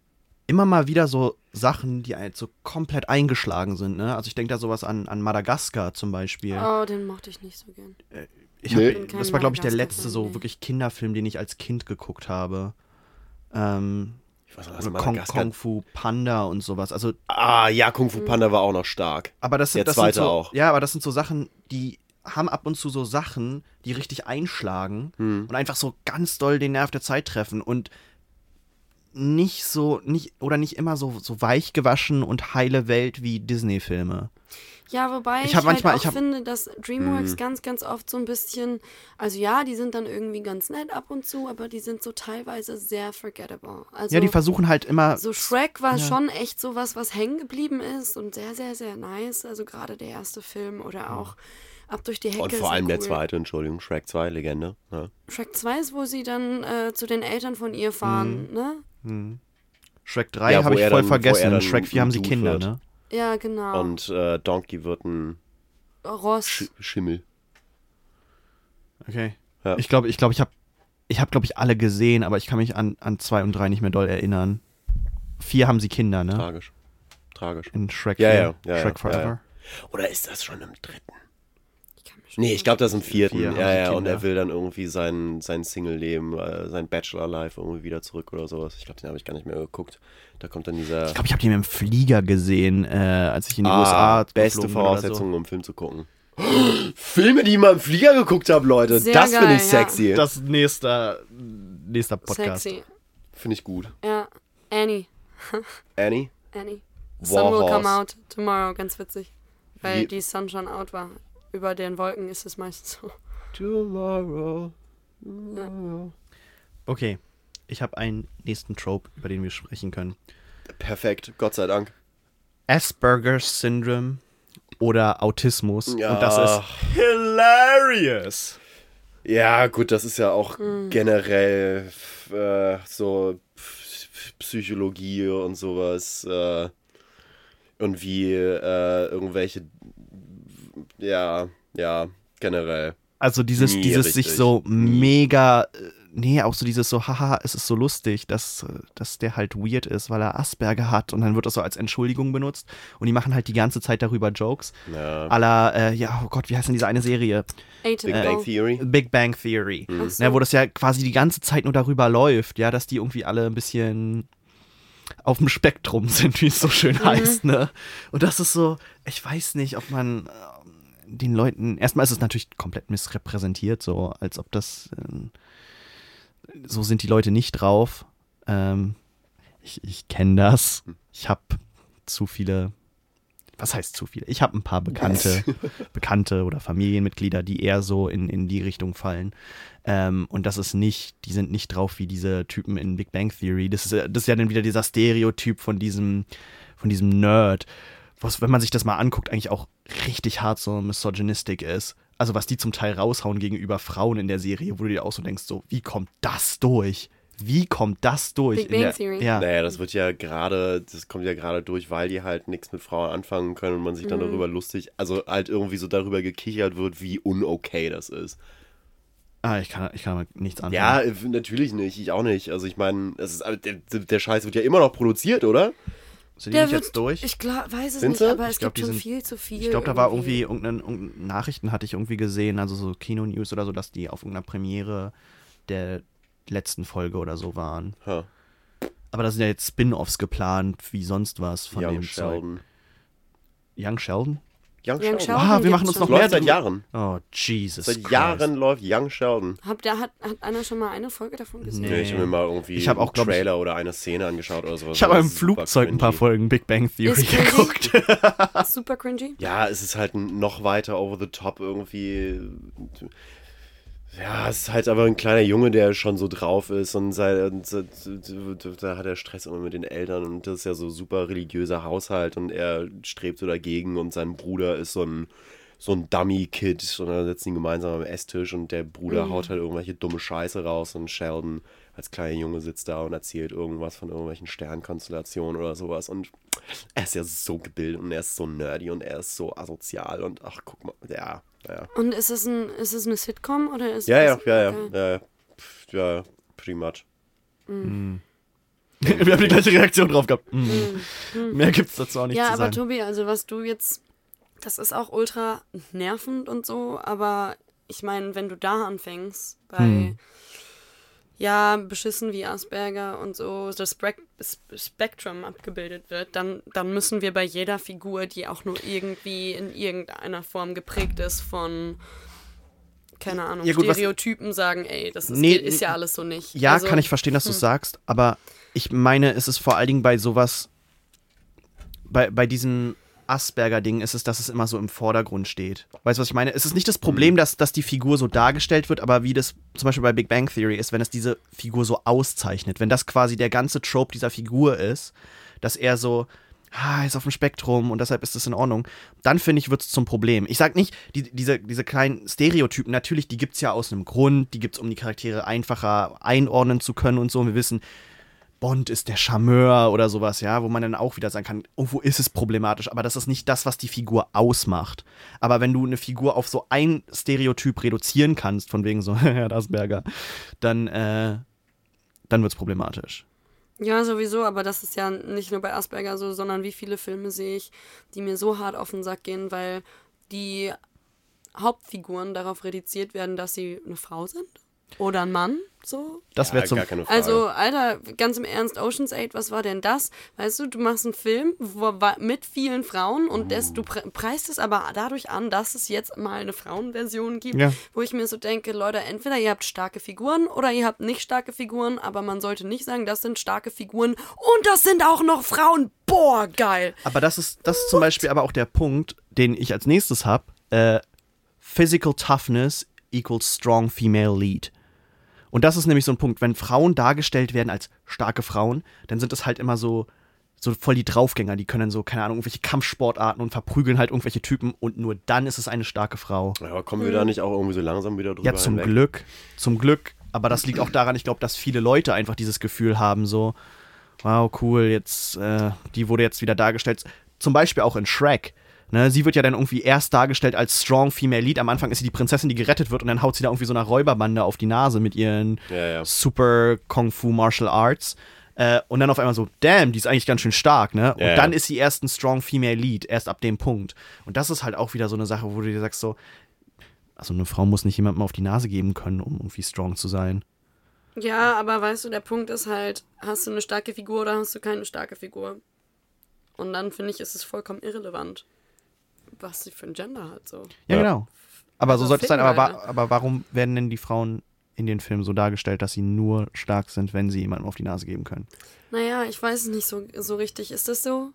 immer mal wieder so Sachen, die halt so komplett eingeschlagen sind. Ne? Also ich denke da sowas an, an Madagaskar zum Beispiel. Oh, den mochte ich nicht so gern. Ich hab, Nee. das war, glaube ich, der letzte so wirklich Kinderfilm, den ich als Kind geguckt habe. Ähm, Ich weiß Kong, Madagaskar- Kung Fu Panda und sowas. Also, Ah, ja, Kung Fu Panda war auch noch stark. aber das sind, Der das zweite sind so, auch. Ja, aber das sind so Sachen, die haben ab und zu so Sachen, die richtig einschlagen Hm. und einfach so ganz doll den Nerv der Zeit treffen und nicht so, nicht, oder nicht immer so, so weich gewaschen und heile Welt wie Disney-Filme. Ja, wobei Ich ich, halt manchmal- auch ich hab- finde, dass DreamWorks Mhm. ganz, ganz oft so ein bisschen, also ja, die sind dann irgendwie ganz nett ab und zu, aber die sind so teilweise sehr forgettable. Also ja, die versuchen halt immer, so Shrek war Ja. schon echt so was, was hängen geblieben ist und sehr, sehr, sehr nice. Also gerade der erste Film oder auch Ab durch die Hecke. Und vor allem der cool. zweite, Entschuldigung, Shrek 2, Legende. Ja. Shrek 2 ist, wo sie dann äh, zu den Eltern von ihr fahren, Mhm. ne? Shrek 3 Ja, habe ich voll dann- vergessen. er dann Shrek 4 haben sie Kinder, wird. ne? Ja, genau. Und äh, Donkey wird ein Ross. Sch Schimmel. Okay. Ja. Ich glaube, ich glaube, ich habe ich habe glaube ich alle gesehen, aber ich kann mich an an 2 und 3 nicht mehr doll erinnern. Vier haben sie Kinder, ne? Tragisch. Tragisch. In Shrek Ja, 4. ja, ja, Shrek ja, Forever. ja. Oder ist das schon im dritten? Ich kann mich schon Nee, ich glaube, das ist im vierten. Vier ja, ja, und er will dann irgendwie sein, sein Single-Leben, äh, sein Bachelor-Life irgendwie wieder zurück oder sowas. Ich glaube, den habe ich gar nicht mehr geguckt. Da kommt dann dieser Ich glaube, ich habe mit dem Flieger gesehen, äh, als ich in die ah, USA beste geflogen bin oder Voraussetzung, um Film zu gucken. Filme, die ich mal im Flieger geguckt habe, Leute. Sehr das finde ich ja. sexy. So. Das nächster nächster Podcast. Sexy. Finde ich gut. Ja. Annie. Annie? Annie. War Sun will come out tomorrow. Ganz witzig. Weil Wie- die Sun schon out war. Über den Wolken ist es meistens so. Tomorrow. Okay, ich habe einen nächsten Trope, über den wir sprechen können. Perfekt, Gott sei Dank. Asperger's Syndrome oder Autismus. Ja. Und das ist hilarious. Ja, gut, das ist ja auch Hm. generell äh, so Psychologie und sowas. Äh, und wie äh, irgendwelche. Ja, ja, generell. Also dieses, Nie dieses richtig. sich so mega, äh, nee, auch so dieses so, haha, es ist so lustig, dass, äh, dass der halt weird ist, weil er Asperger hat und dann wird das so als Entschuldigung benutzt und die machen halt die ganze Zeit darüber Jokes. Ja. Aller, äh, ja, oh Gott, wie heißt denn diese eine Serie? Big Atypical. Bang Theory. Big Bang Theory. Ach so. Ne, wo das ja quasi die ganze Zeit nur darüber läuft, ja, dass die irgendwie alle ein bisschen auf dem Spektrum sind, wie es so schön heißt, ne? Und das ist so, ich weiß nicht, ob man den Leuten, erstmal ist es natürlich komplett missrepräsentiert, so als ob das, ähm, so sind die Leute nicht drauf. Ähm, ich ich kenne das. Ich habe zu viele, was heißt zu viele? Ich habe ein paar Bekannte, Bekannte oder Familienmitglieder, die eher so in, in die Richtung fallen. Ähm, und das ist nicht, die sind nicht drauf wie diese Typen in Big Bang Theory. Das ist, ja- das ist ja dann wieder dieser Stereotyp von diesem, von diesem Nerd, was, wenn man sich das mal anguckt, eigentlich auch richtig hart so misogynistic ist. Also was die zum Teil raushauen gegenüber Frauen in der Serie, wo du dir auch so denkst, so, wie kommt das durch? Wie kommt das durch? Big in Bang der, Theory. Ja. Naja, das wird ja gerade, das kommt ja gerade durch, weil die halt nichts mit Frauen anfangen können und man sich dann Mhm. darüber lustig, also halt irgendwie so darüber gekichert wird, wie unokay das ist. Ah, ich kann, ich kann damit nichts anfangen. Ja, natürlich nicht, ich auch nicht. Also ich meine, es ist, der, der Scheiß wird ja immer noch produziert, oder? Sind die nicht wird, jetzt durch? Ich glaub, weiß es Sind nicht, sie? aber Ich es glaub, gibt schon sind- viel zu viel. Ich glaube, da war irgendwie irgendeine, irgendeine Nachrichten hatte ich irgendwie gesehen, also so Kino-News oder so, dass die auf irgendeiner Premiere der letzten Folge oder so waren. Ha, Aber da sind ja jetzt Spin-offs geplant, wie sonst was von Young dem Sheldon. Zeug. Young Sheldon? Young, Young Sheldon. Sheldon Ah, wir machen uns schon. noch Läuft mehr seit Jahren. Oh, Jesus Seit Christ. Jahren läuft Young Sheldon. Habt ihr, hat, hat einer schon mal eine Folge davon gesehen? Nee. Nee, ich habe mir mal irgendwie Ich hab auch, einen glaub ich- Trailer oder eine Szene angeschaut oder sowas. Ich habe im Flugzeug ein paar. Folgen Big Bang Theory geguckt. Super cringy? Ja, es ist halt noch weiter over the top irgendwie. Ja, es ist halt aber ein kleiner Junge, der schon so drauf ist und, sei, und da hat er Stress immer mit den Eltern und das ist ja so super religiöser Haushalt und er strebt so dagegen und sein Bruder ist so ein, so ein Dummy-Kid und dann sitzen die gemeinsam am Esstisch und der Bruder haut halt irgendwelche dumme Scheiße raus und Sheldon als kleiner Junge sitzt da und erzählt irgendwas von irgendwelchen Sternkonstellationen oder sowas und er ist ja so gebildet und er ist so nerdy und er ist so asozial und ach, guck mal, ja, ja. Und ist es, ein, ist es eine Sitcom oder ist Ja, ja, es, ja, ja, ja, ja, ja, ja, pretty much. Wir haben die gleiche Reaktion drauf gehabt. Mm. Mehr gibt's dazu auch nicht Ja, zu aber sagen. Tobi, also was du jetzt, das ist auch ultra nervend und so, aber ich meine, wenn du da anfängst, bei, Hm. Ja, beschissen wie Asperger und so, das Spektrum abgebildet wird, dann, dann müssen wir bei jeder Figur, die auch nur irgendwie in irgendeiner Form geprägt ist von, keine Ahnung, Ja, gut, was- Stereotypen sagen, ey, das ist, Nee, ist ja alles so nicht. Ja, Also, kann ich verstehen, dass du es sagst, aber ich meine, es ist vor allen Dingen bei sowas, bei, bei diesem Asperger-Ding ist es, dass es immer so im Vordergrund steht. Weißt du, was ich meine? Es ist nicht das Problem, dass, dass die Figur so dargestellt wird, aber wie das zum Beispiel bei Big Bang Theory ist, wenn es diese Figur so auszeichnet, wenn das quasi der ganze Trope dieser Figur ist, dass er so, ah, ist auf dem Spektrum und deshalb ist das in Ordnung, dann finde ich, wird es zum Problem. Ich sag nicht, die, diese, diese kleinen Stereotypen, natürlich, die gibt es ja aus einem Grund, die gibt es, um die Charaktere einfacher einordnen zu können und so. Und wir wissen, Bond ist der Charmeur oder sowas, ja, wo man dann auch wieder sagen kann, irgendwo ist es problematisch, aber das ist nicht das, was die Figur ausmacht. Aber wenn du eine Figur auf so ein Stereotyp reduzieren kannst, von wegen so, Herr Asperger, dann, äh, dann wird es problematisch. Ja, sowieso, aber das ist ja nicht nur bei Asperger so, sondern wie viele Filme sehe ich, die mir so hart auf den Sack gehen, weil die Hauptfiguren darauf reduziert werden, dass sie eine Frau sind oder ein Mann, so. Das wäre Ja, zum. gar keine Frage. Also, Alter, ganz im Ernst, Ocean's 8, was war denn das? Weißt du, du machst einen Film wo, mit vielen Frauen und das, du pre preist es aber dadurch an, dass es jetzt mal eine Frauenversion gibt, Ja. wo ich mir so denke, Leute, entweder ihr habt starke Figuren oder ihr habt nicht starke Figuren, aber man sollte nicht sagen, das sind starke Figuren und das sind auch noch Frauen. Boah, geil. Aber das ist, das ist zum Beispiel aber auch der Punkt, den ich als nächstes habe. Äh, Physical Toughness equals strong female lead. Und das ist nämlich so ein Punkt, wenn Frauen dargestellt werden als starke Frauen, dann sind das halt immer so, so voll die Draufgänger, die können so, keine Ahnung, irgendwelche Kampfsportarten und verprügeln halt irgendwelche Typen und nur dann ist es eine starke Frau. Ja, kommen wir da nicht auch irgendwie so langsam wieder drüber Ja, zum hinweg? Glück, zum Glück. Aber das liegt auch daran, ich glaube, dass viele Leute einfach dieses Gefühl haben, so, wow, cool, jetzt, äh, die wurde jetzt wieder dargestellt. Zum Beispiel auch in Shrek. Ne, sie wird ja dann irgendwie erst dargestellt als Strong Female Lead. Am Anfang ist sie die Prinzessin, die gerettet wird und dann haut sie da irgendwie so einer Räuberbande auf die Nase mit ihren Ja, ja. Super Kung Fu Martial Arts. Äh, und dann auf einmal so, damn, die ist eigentlich ganz schön stark, ne? Und Ja, ja. dann ist sie erst ein Strong Female Lead, erst ab dem Punkt. Und das ist halt auch wieder so eine Sache, wo du dir sagst, so, also eine Frau muss nicht jemandem auf die Nase geben können, um irgendwie strong zu sein. Ja, aber weißt du, der Punkt ist halt, hast du eine starke Figur oder hast du keine starke Figur? Und dann finde ich, ist es vollkommen irrelevant, was sie für ein Gender hat, so. Ja, Ja. genau. Aber so Also sollte es sein. Aber, wa aber warum werden denn die Frauen in den Filmen so dargestellt, dass sie nur stark sind, wenn sie jemandem auf die Nase geben können? Naja, ich weiß es nicht so, so richtig. Ist das so?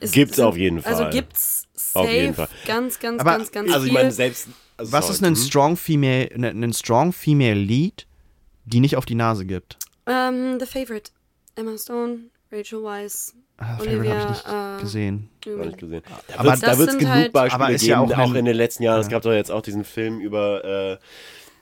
Ist, Gibt's auf jeden Also Fall. gibt's safe Auf jeden Fall. ganz, ganz, Aber- ganz, ganz Also ich viel. meine, selbst. Also Was ist ein Mhm. strong female, ne- ein strong female Lead, die nicht auf die Nase gibt? ähm, The Favorite. Emma Stone, Rachel Weisz, Ah, Favorite Olivia, habe ich nicht äh, gesehen. Noch nicht gesehen. Da Aber wird es genug halt- Beispiele geben, ja auch, auch in den letzten Jahren. Es Ja. gab doch jetzt auch diesen Film über äh,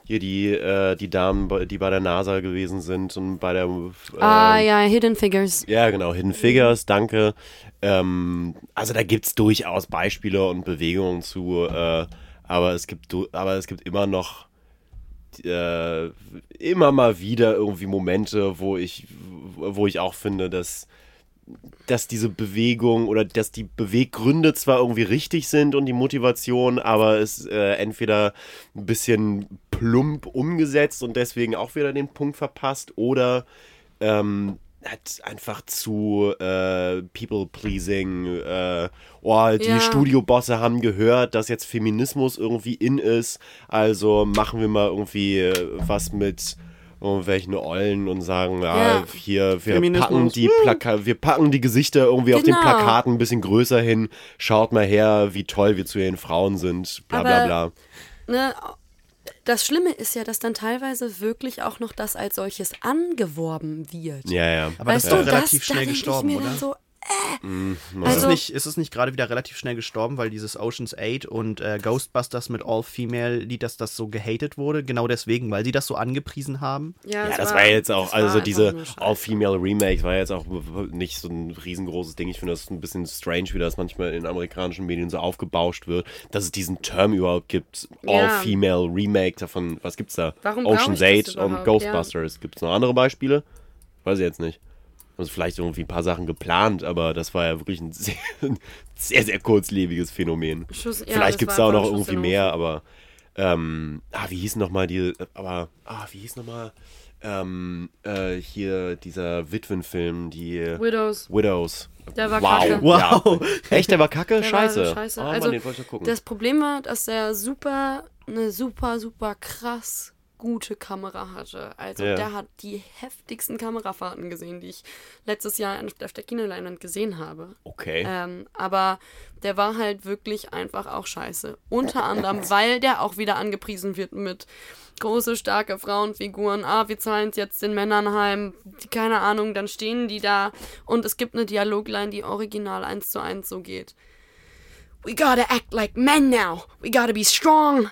hier die, äh, die Damen, die bei der NASA gewesen sind und bei der. Äh, Ah ja, Hidden Figures. Ja, genau, Hidden Figures, danke. Ähm, also da gibt es durchaus Beispiele und Bewegungen zu, äh, aber, es gibt, du- aber es gibt immer noch äh, immer mal wieder irgendwie Momente, wo ich, wo ich auch finde, dass, dass diese Bewegung oder dass die Beweggründe zwar irgendwie richtig sind und die Motivation, aber es äh, entweder ein bisschen plump umgesetzt und deswegen auch wieder den Punkt verpasst oder ähm, hat einfach zu äh, People-Pleasing. Äh, oh, die Ja. Studiobosse haben gehört, dass jetzt Feminismus irgendwie in ist. Also machen wir mal irgendwie äh, was mit irgendwelchen Ollen und sagen, ja, Ja. hier, wir Feminismus, packen, die Plaka wir packen die Gesichter irgendwie auf den Genau. Plakaten ein bisschen größer hin. Schaut mal her, wie toll wir zu den Frauen sind. Bla bla Aber- bla. Ne, das Schlimme ist ja, dass dann teilweise wirklich auch noch das als solches angeworben wird. Ja, ja. Aber das weißt ist du, doch relativ das, schnell gestorben, ich mir oder? Dann so, ist, Also- es nicht, ist es nicht gerade wieder relativ schnell gestorben, weil dieses Ocean's 8 und äh, Ghostbusters mit All-Female-Lied, dass das so gehatet wurde? Genau deswegen, weil sie das so angepriesen haben? ja, Ja, es das war jetzt auch, war also diese nur Scheiße. All-Female Remake war jetzt auch nicht so ein riesengroßes Ding. Ich finde das ein bisschen strange, wie das manchmal in amerikanischen Medien so aufgebauscht wird, dass es diesen Term überhaupt gibt. Ja. All-Female Remake davon, was gibt's da? Warum Ocean's ich das 8 und? Ghostbusters. Gibt's noch andere Beispiele? Weiß ich jetzt nicht. Also vielleicht irgendwie ein paar Sachen geplant, aber das war ja wirklich ein sehr, sehr, sehr kurzlebiges Phänomen. Schuss, ja, Vielleicht gibt es da auch noch irgendwie mehr, aber ähm, ah, wie hieß nochmal die, aber, ah, wie hieß nochmal, ähm, äh, hier dieser Witwenfilm, die Widows. Widows. Der war wow. kacke. Wow. Ja. Echt, der war kacke? Der war scheiße. scheiße. Ah, Also, Mann, den wollte ich gucken. Das Problem war, dass er super, eine super, super krass gute Kamera hatte. Also Ja. der hat die heftigsten Kamerafahrten gesehen, die ich letztes Jahr auf der Kinoleinwand gesehen habe. okay. Ähm, aber der war halt wirklich einfach auch scheiße. Unter anderem, weil der auch wieder angepriesen wird mit große, starke Frauenfiguren. Ah, wir zahlen es jetzt den Männern heim. Die- Keine Ahnung, dann stehen die da und es gibt eine Dialogline, die original eins zu eins so geht. We gotta act like men now. We gotta be strong.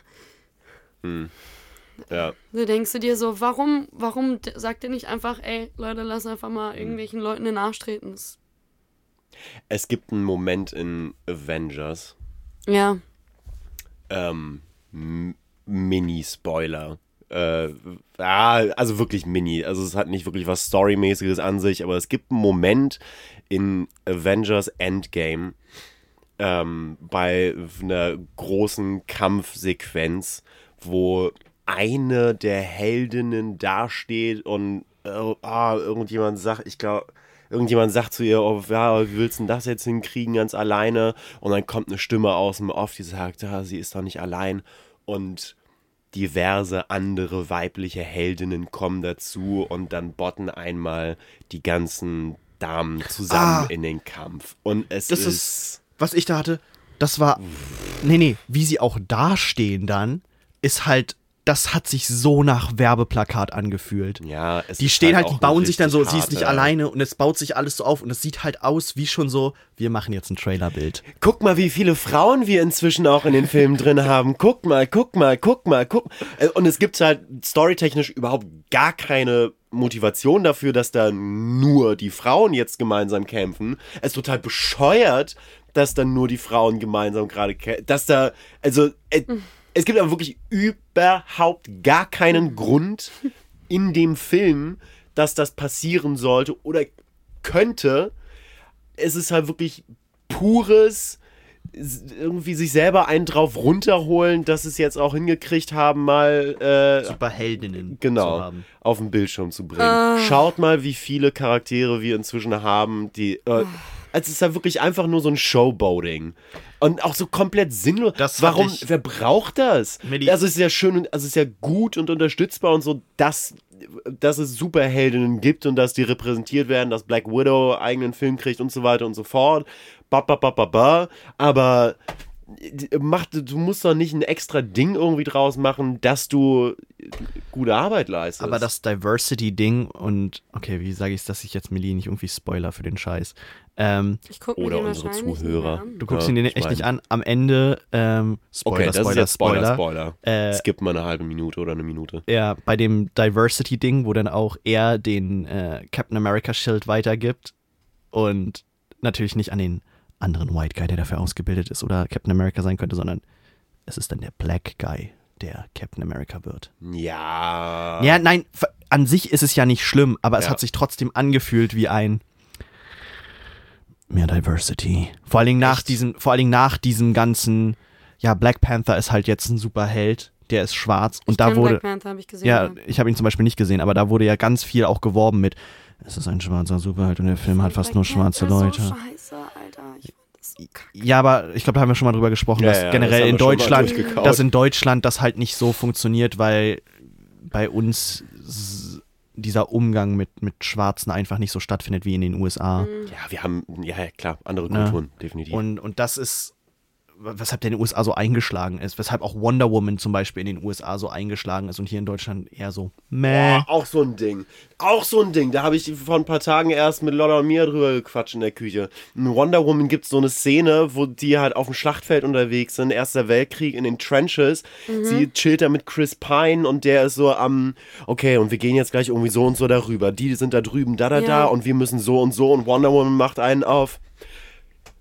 Ja. Da denkst du dir so, warum, warum sagt ihr nicht einfach, ey, Leute, lass einfach mal irgendwelchen Leuten in den Arsch treten? Es gibt einen Moment in Avengers, Ja. ähm, Mini-Spoiler. Äh, ja, also wirklich mini. Also es hat nicht wirklich was Storymäßiges an sich, aber es gibt einen Moment in Avengers Endgame ähm, bei einer großen Kampfsequenz, wo eine der Heldinnen dasteht und äh, ah, irgendjemand sagt, ich glaube, irgendjemand sagt zu ihr, oh, ja, wie willst du denn das jetzt hinkriegen, ganz alleine? Und dann kommt eine Stimme aus dem Off, die sagt, ja, sie ist doch nicht allein. Und diverse andere weibliche Heldinnen kommen dazu und dann botten einmal die ganzen Damen zusammen Ah. in den Kampf. Und es Das ist, ist, was ich da hatte, das war, nee, nee, wie sie auch dastehen dann, ist halt, das hat sich so nach Werbeplakat angefühlt. ja, es Die stehen halt, auch die bauen sich dann so, richtig sie ist nicht alleine und es baut sich alles so auf und es sieht halt aus wie schon so, wir machen jetzt ein Trailerbild. Guck mal, wie viele Frauen wir inzwischen auch in den Filmen drin haben. Guck mal, guck mal, guck mal, guck. Äh, Und es gibt halt storytechnisch überhaupt gar keine Motivation dafür, dass da nur die Frauen jetzt gemeinsam kämpfen. Es ist total bescheuert, dass dann nur die Frauen gemeinsam gerade kämpfen. Dass da, also, äh, es gibt aber wirklich überhaupt gar keinen Grund in dem Film, dass das passieren sollte oder könnte es ist halt wirklich pures irgendwie sich selber einen drauf runterholen, dass es jetzt auch hingekriegt haben, mal äh, Superheldinnen zu genau auf den Bildschirm zu bringen. Schaut mal, wie viele Charaktere wir inzwischen haben, die äh, also es ist ja wirklich einfach nur so ein Showboating. Und auch so komplett sinnlos. Das Warum, ich- wer braucht das? Milli- Also es ist ja schön und also es ist ja gut und unterstützbar und so, dass, dass es Superheldinnen gibt und dass die repräsentiert werden, dass Black Widow eigenen Film kriegt und so weiter und so fort. Ba, ba, ba, ba, ba. Aber mach, du musst doch nicht ein extra Ding irgendwie draus machen, dass du gute Arbeit leistest. Aber das Diversity-Ding und, okay, wie sage ich es, dass ich jetzt Millie nicht irgendwie Spoiler für den Scheiß. Ähm, Ich guck Oder unsere Zuhörer. nicht mehr an. du guckst Ja, ihn dir echt mein- nicht an. Am Ende, ähm, Spoiler, okay, das Spoiler, ist jetzt Spoiler, Spoiler. Spoiler. Äh, Skip mal eine halbe Minute oder eine Minute. Ja, bei dem Diversity-Ding, wo dann auch er den äh, Captain America-Schild weitergibt und natürlich nicht an den anderen White Guy, der dafür ausgebildet ist oder Captain America sein könnte, sondern es ist dann der Black Guy, der Captain America wird. Ja. Ja, nein, an sich ist es ja nicht schlimm, aber es Ja. hat sich trotzdem angefühlt wie ein mehr Diversity. Vor allen Dingen nach Echt? diesem, vor allen Dingen nach diesem ganzen, ja, Black Panther ist halt jetzt ein Superheld, der ist schwarz und da Kenn wurde, Black Panther habe ich gesehen. ja, ich habe ihn zum Beispiel nicht gesehen, aber da wurde ja ganz viel auch geworben mit, es ist ein schwarzer Superheld und der Film hat fast Black nur schwarze Panther Leute. So scheiße, Alter. Ich das. Ja, aber ich glaube, da haben wir schon mal drüber gesprochen, Ja, dass ja, das generell haben in Deutschland, dass in Deutschland das halt nicht so funktioniert, weil bei uns dieser Umgang mit, mit Schwarzen einfach nicht so stattfindet wie in den USA. Ja, wir haben, ja, ja, klar, andere Ja. Kulturen, definitiv. Und, und das ist weshalb der in den USA so eingeschlagen ist, weshalb auch Wonder Woman zum Beispiel in den USA so eingeschlagen ist und hier in Deutschland eher so meh. Boah, auch so ein Ding. Auch so ein Ding. Da habe ich vor ein paar Tagen erst mit Lola und Mia drüber gequatscht in der Küche. In Wonder Woman gibt es so eine Szene, wo die halt auf dem Schlachtfeld unterwegs sind, Erster Weltkrieg in den Trenches. Sie chillt da mit Chris Pine und der ist so am, okay, und wir gehen jetzt gleich irgendwie so und so darüber. Die sind da drüben, da, da, Ja. da und wir müssen so und so und Wonder Woman macht einen auf.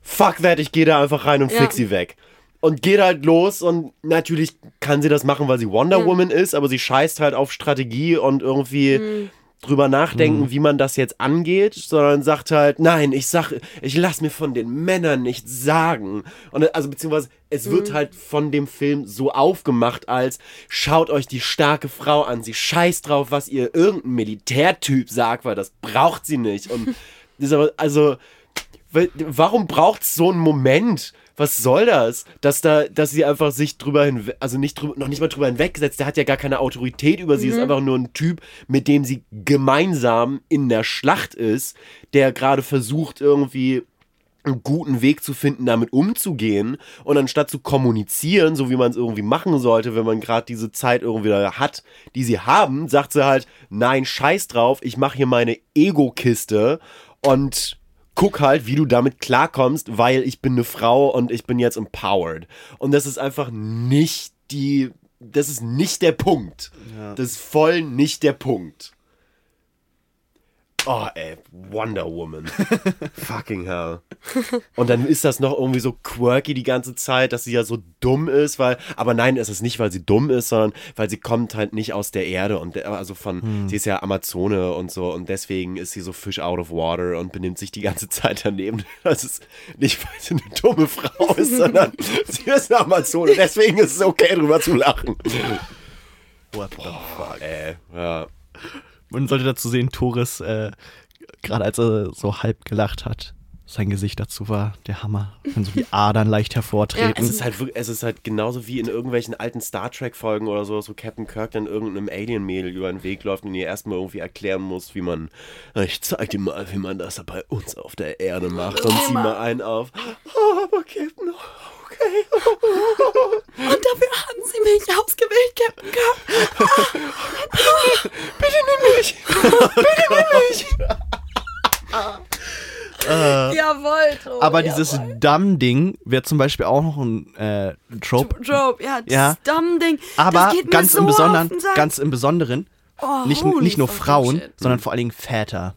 Fuck that, ich gehe da einfach rein und Ja. fix sie weg. Und geht halt los und natürlich kann sie das machen, weil sie Wonder Ja. Woman ist, aber sie scheißt halt auf Strategie und irgendwie Mhm. drüber nachdenken, wie man das jetzt angeht, sondern sagt halt, nein, ich sag, ich lass mir von den Männern nichts sagen. Und also beziehungsweise es wird Mhm. halt von dem Film so aufgemacht als schaut euch die starke Frau an, sie scheißt drauf, was ihr irgendein Militärtyp sagt, weil das braucht sie nicht. Und das ist aber, also Warum braucht es so einen Moment? Was soll das? Dass da, dass sie einfach sich drüber hinweg, also nicht drüber, noch nicht mal drüber hinwegsetzt, der hat ja gar keine Autorität über sie, ist einfach nur ein Typ, mit dem sie gemeinsam in der Schlacht ist, der gerade versucht, irgendwie einen guten Weg zu finden, damit umzugehen. Und anstatt zu kommunizieren, so wie man es irgendwie machen sollte, wenn man gerade diese Zeit irgendwie da hat, die sie haben, sagt sie halt, nein, scheiß drauf, ich mache hier meine Ego-Kiste und guck halt, wie du damit klarkommst, weil ich bin eine Frau und ich bin jetzt empowered. Und das ist einfach nicht die, das ist nicht der Punkt. Das ist voll nicht der Punkt. Oh, ey, Wonder Woman. Fucking hell. Und dann ist das noch irgendwie so quirky die ganze Zeit, dass sie ja so dumm ist, weil, aber nein, es ist nicht, weil sie dumm ist, sondern weil sie kommt halt nicht aus der Erde und also von, sie ist ja Amazone und so und deswegen ist sie so fish out of water und benimmt sich die ganze Zeit daneben. Das ist nicht, weil sie eine dumme Frau ist, sondern sie ist eine Amazone. Deswegen ist es okay, drüber zu lachen. What the fuck? Ey, ja. Man sollte dazu sehen, Torres, äh, gerade als er so halb gelacht hat, sein Gesicht dazu war der Hammer. Wenn so die Adern leicht hervortreten. Es ist halt es ist halt genauso wie in irgendwelchen alten Star Trek Folgen oder so, so Captain Kirk dann irgendeinem Alien Mädel über den Weg läuft und ihr erstmal irgendwie erklären muss, wie man, ich zeig dir mal, wie man das bei uns auf der Erde macht und zieh mal einen auf. Oh, aber Captain, okay. Und dafür haben sie mich ausgewählt, Captain Kirk. Bitte nimm mich. Bitte nimm mich. Jawohl, Tro, Aber jawohl. dieses Dumb-Ding wäre zum Beispiel auch noch ein äh, Trope. Job, ja, das Ja. dumme Ding. Aber ganz, so im Besonderen, ganz im Besonderen, Oh, nicht, nicht nur Frauen, shit. sondern vor allen Dingen Väter.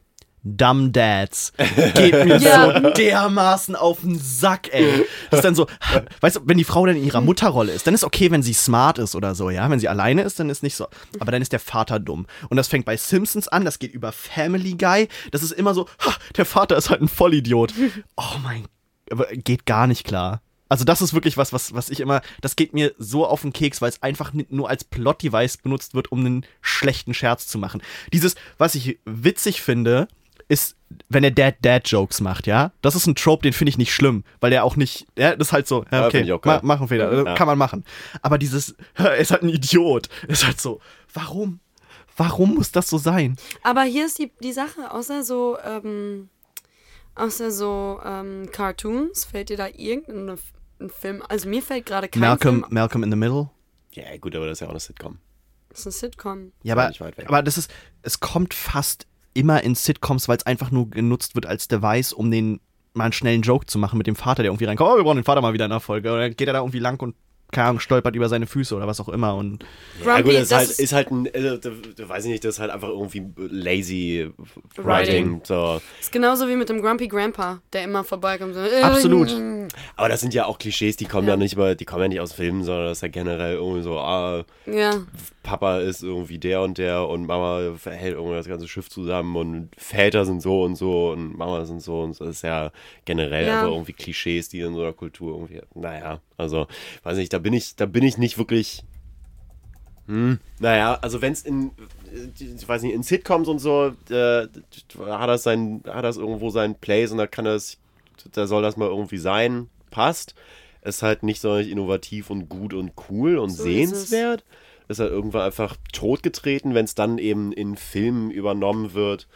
Dumb Dads. Geht mir Ja. so dermaßen auf den Sack, ey. Das ist dann so, weißt du, wenn die Frau dann in ihrer Mutterrolle ist, dann ist okay, wenn sie smart ist oder so, ja. Wenn sie alleine ist, dann ist nicht so. Aber dann ist der Vater dumm. Und das fängt bei Simpsons an, das geht über Family Guy. Das ist immer so, ha, der Vater ist halt ein Vollidiot. Oh mein, aber geht gar nicht klar. Also das ist wirklich was, was, was ich immer, das geht mir so auf den Keks, weil es einfach nur als Plot-Device benutzt wird, um einen schlechten Scherz zu machen. Dieses, was ich witzig finde, ist, wenn er Dad-Dad-Jokes macht, ja? Das ist ein Trope, den finde ich nicht schlimm, weil der auch nicht, ja, das ist halt so, ja, Ja, okay, auch ma machen Fehler, Ja. kann man machen. Aber dieses, er ist halt ein Idiot, ist halt so, warum? Warum muss das so sein? Aber hier ist die, die Sache, außer so, ähm, außer so ähm, Cartoons, fällt dir da irgendein Film, also mir fällt gerade kein Malcolm, Film, Malcolm in the Middle? Ja, gut, aber das ist ja auch eine Sitcom. das ist ein Sitcom. Ja, aber, nicht weit weg. aber das ist, es kommt fast immer in Sitcoms, weil es einfach nur genutzt wird als Device, um den mal einen schnellen Joke zu machen mit dem Vater, der irgendwie reinkommt. Oh, wir brauchen den Vater mal wieder in der Folge. Und dann geht er da irgendwie lang und, keine Ahnung, stolpert über seine Füße oder was auch immer. Und Ja, Grumpy, gut, das, ist halt, ist- halt ein, äh, da, da weiß ich nicht, das ist halt einfach irgendwie lazy Writing. Writing. So. Ist genauso wie mit dem Grumpy Grandpa, der immer vorbeikommt. So, äh, Absolut. Aber das sind ja auch Klischees, die kommen ja, Ja. nicht mal, die kommen ja nicht aus Filmen, sondern das ist ja generell irgendwie so, ah, Ja, Papa ist irgendwie der und der und Mama verhält irgendwie das ganze Schiff zusammen und Väter sind so und so und Mama sind so und so. Das ist ja generell Ja. einfach irgendwie Klischees, die in so einer Kultur irgendwie, naja, also, weiß nicht, da bin ich, da bin ich nicht wirklich, hm, naja, also wenn es in, äh, ich weiß nicht, in Sitcoms und so, äh, hat das sein, hat das irgendwo seinen Place und da kann das, da soll das mal irgendwie sein, passt. Ist halt nicht sonderlich innovativ und gut und cool und So ist es. Ist halt irgendwann einfach totgetreten, wenn es dann eben in Filmen übernommen wird.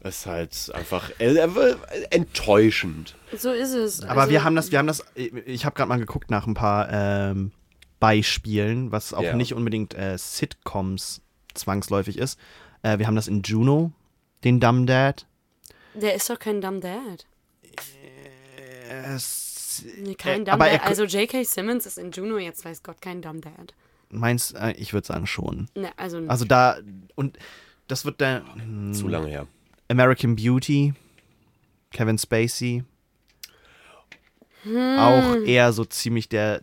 Es ist halt einfach äh, äh, enttäuschend. So ist es. Aber Also, wir haben das, wir haben das, ich habe gerade mal geguckt nach ein paar ähm, Beispielen, was auch Ja. nicht unbedingt äh, Sitcoms zwangsläufig ist. Äh, wir haben das in Juno, den Dumb Dad. Der ist doch kein Dumb Dad. Es, Nee, kein Äh, Dumb aber er Dad. Also J.K. Simmons ist in Juno jetzt weiß Gott kein Dumb Dad. Meinst, äh, ich würde sagen schon. Ne, also, Also da, und das wird der hm, Zu lange her. American Beauty, Kevin Spacey. Hm. Auch eher so ziemlich der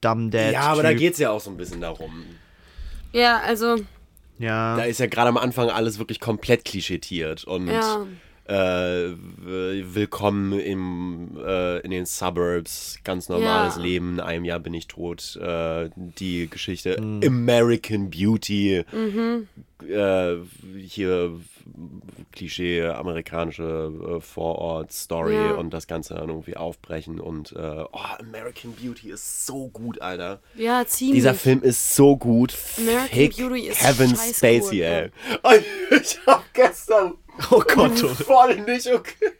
Dumb Dad. Ja, aber da geht es ja auch so ein bisschen darum. ja, also, Ja. Da ist ja gerade am Anfang alles wirklich komplett klischeetiert und ja. Äh, willkommen im, äh, in den Suburbs, ganz normales Ja. Leben, in einem Jahr bin ich tot. Äh, die Geschichte American Beauty, äh, hier Klischee, amerikanische äh, Vorort-Story Ja. und das Ganze dann irgendwie aufbrechen und äh, oh, American Beauty ist so gut, Alter. Ja, ziemlich. Dieser Film ist so gut. American Fick Beauty ist Kevin Spacey, ey. Ich hab gestern oh Gott. voll nicht okay.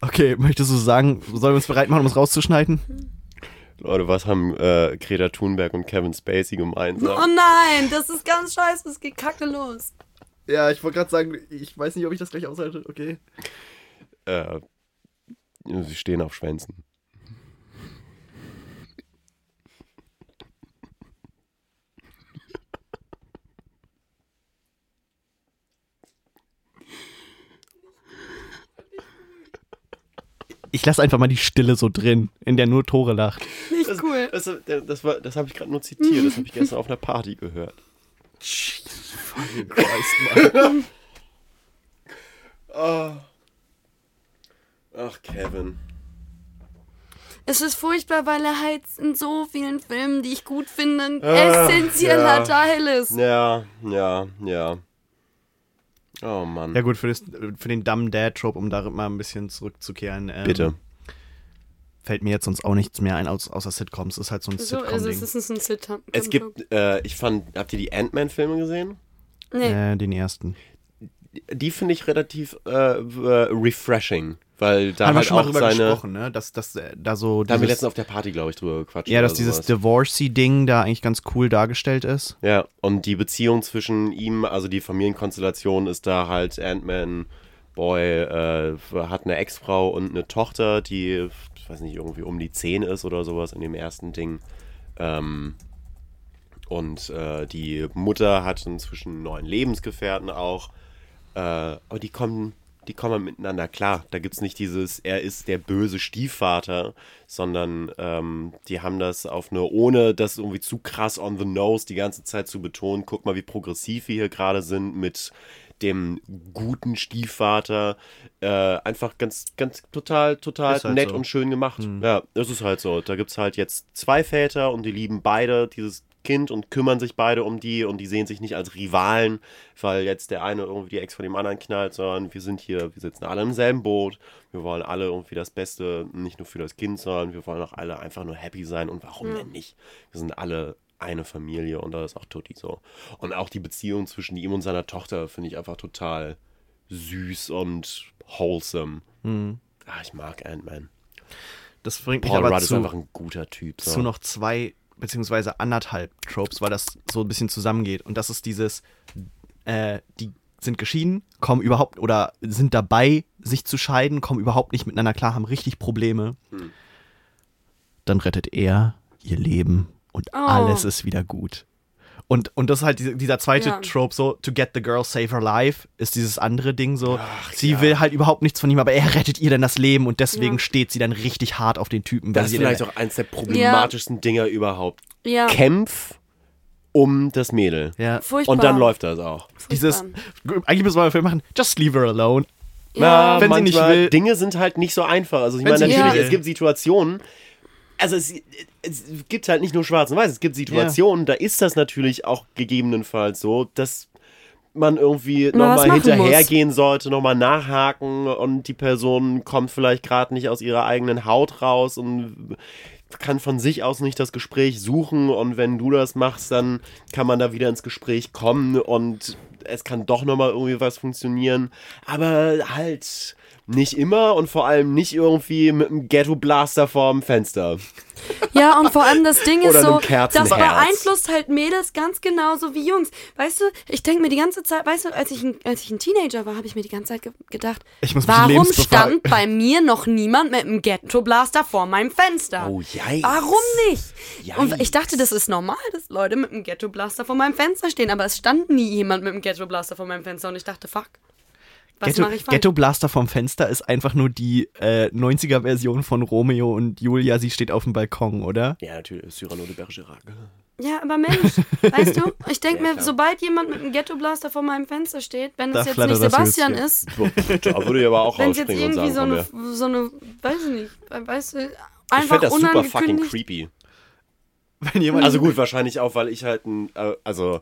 Okay, möchtest du sagen, sollen wir uns bereit machen, um es rauszuschneiden? Leute, was haben äh, Greta Thunberg und Kevin Spacey gemeinsam? Oh nein, das ist ganz scheiße, es geht kacke los. Ja, ich wollte gerade sagen, ich weiß nicht, ob ich das gleich aushalte. Okay. Äh, sie stehen auf Schwänzen. Ich lasse einfach mal die Stille so drin, in der nur Tore lacht. Nicht Das, cool. das, das, das, war- das habe ich gerade nur zitiert. Das habe ich gestern auf einer Party gehört. Ah. Ach, Kevin. Es ist furchtbar, weil er halt in so vielen Filmen, die ich gut finde, ein essentieller ja. Teil ist. Ja, ja, ja. Oh Mann. Ja gut, für, das, für den Dumb Dad Trope, um da mal ein bisschen zurückzukehren. Ähm, Bitte. Fällt mir jetzt sonst auch nichts mehr ein, aus, außer Sitcoms. Das ist halt so ein So Sitcom-Ding. es, es ist ein Sitcom. Es gibt, äh, ich fand, habt ihr die Ant-Man-Filme gesehen? Nee. Äh, den ersten. Die finde ich relativ äh, äh, refreshing, weil da Haben wir halt schon mal drüber seine. gesprochen, ne? Dass das äh, da so. Da haben wir letztens auf der Party, glaube ich, drüber gequatscht. ja, dass dieses. Divorcee-Ding da eigentlich ganz cool dargestellt ist. Ja, und die Beziehung zwischen ihm, also die Familienkonstellation ist da halt Ant-Man, Boy, äh, hat eine Ex-Frau und eine Tochter, die, ich weiß nicht, irgendwie um die 10 ist oder sowas in dem ersten Ding. Ähm, und äh, die Mutter hat inzwischen einen neuen Lebensgefährten auch. Äh, aber die kommen, die kommen miteinander klar. Da gibt es nicht dieses, er ist der böse Stiefvater, sondern ähm, die haben das auf eine, ohne das irgendwie zu krass on the nose die ganze Zeit zu betonen. Guck mal, wie progressiv wir hier gerade sind mit dem guten Stiefvater. Äh, einfach ganz, ganz total, total halt nett so. und schön gemacht. Ja, das ist halt so. Da gibt es halt jetzt zwei Väter und die lieben beide dieses Kind und kümmern sich beide um die und die sehen sich nicht als Rivalen, weil jetzt der eine irgendwie die Ex von dem anderen knallt, sondern wir sind hier, wir sitzen alle im selben Boot. Wir wollen alle irgendwie das Beste, nicht nur für das Kind, sondern wir wollen auch alle einfach nur happy sein und warum denn nicht? Wir sind alle eine Familie und das ist auch Tutti so. Und auch die Beziehung zwischen ihm und seiner Tochter finde ich einfach total süß und wholesome. Ah, ich mag Ant-Man. Das bringt mich Paul aber Rudd ist zu, einfach ein guter Typ. So. zu noch zwei beziehungsweise anderthalb Tropes, weil das so ein bisschen zusammengeht. Und das ist dieses, äh, die sind geschieden, kommen überhaupt oder sind dabei, sich zu scheiden, kommen überhaupt nicht miteinander klar, haben richtig Probleme. Hm. Dann rettet er ihr Leben und Oh. alles ist wieder gut. Und, und das ist halt diese, dieser zweite Ja. Trope, so, to get the girl, save her life, ist dieses andere Ding so. Ach, sie ja. will halt überhaupt nichts von ihm, aber er rettet ihr dann das Leben und deswegen Ja. steht sie dann richtig hart auf den Typen. Das ist vielleicht auch eins der problematischsten Dinger überhaupt. Ja, Kämpf um das Mädel. ja, furchtbar. Und dann läuft das auch. dieses, Furchtbar. eigentlich müssen wir einen Film machen, just leave her alone. Ja, wenn sie nicht will- Dinge sind halt nicht so einfach. Also ich Wenn meine, natürlich, es gibt Situationen, also es, es gibt halt nicht nur schwarz und weiß, es gibt Situationen, da ist das natürlich auch gegebenenfalls so, dass man irgendwie nochmal hinterhergehen sollte, nochmal nachhaken und die Person kommt vielleicht gerade nicht aus ihrer eigenen Haut raus und kann von sich aus nicht das Gespräch suchen und wenn du das machst, dann kann man da wieder ins Gespräch kommen und es kann doch nochmal irgendwie was funktionieren. Aber halt nicht immer und vor allem nicht irgendwie mit einem Ghetto-Blaster vorm Fenster. Ja, und vor allem das Ding ist so, das beeinflusst halt Mädels ganz genauso wie Jungs. Weißt du, ich denke mir die ganze Zeit, weißt du, als ich ein, als ich ein Teenager war, habe ich mir die ganze Zeit ge gedacht, Ich muss mich warum stand bei mir noch niemand mit einem Ghetto-Blaster vor meinem Fenster? Oh, yikes. Warum nicht? Und Yikes. ich dachte, das ist normal, dass Leute mit einem Ghetto-Blaster vor meinem Fenster stehen, aber es stand nie jemand mit einem Ghetto-Blaster vor meinem Fenster und ich dachte, fuck, was Ghetto, ich falsch? Ghetto Blaster vom Fenster ist einfach nur die äh, 90er-Version von Romeo und Julia, sie steht auf dem Balkon, oder? Ja, natürlich, Cyrano de Bergerac. Ja, aber Mensch, weißt du, ich denke Ja, mir, klar. sobald jemand mit einem Ghetto-Blaster vor meinem Fenster steht, wenn das jetzt nicht Sebastian ist, Da würde ich aber auch wenn es jetzt irgendwie sagen, so eine, so eine, weiß ich nicht, weißt du, Ich einfach fände das super fucking creepy. Wenn jemand Also gut, wahrscheinlich auch, weil ich halt ein, äh, also,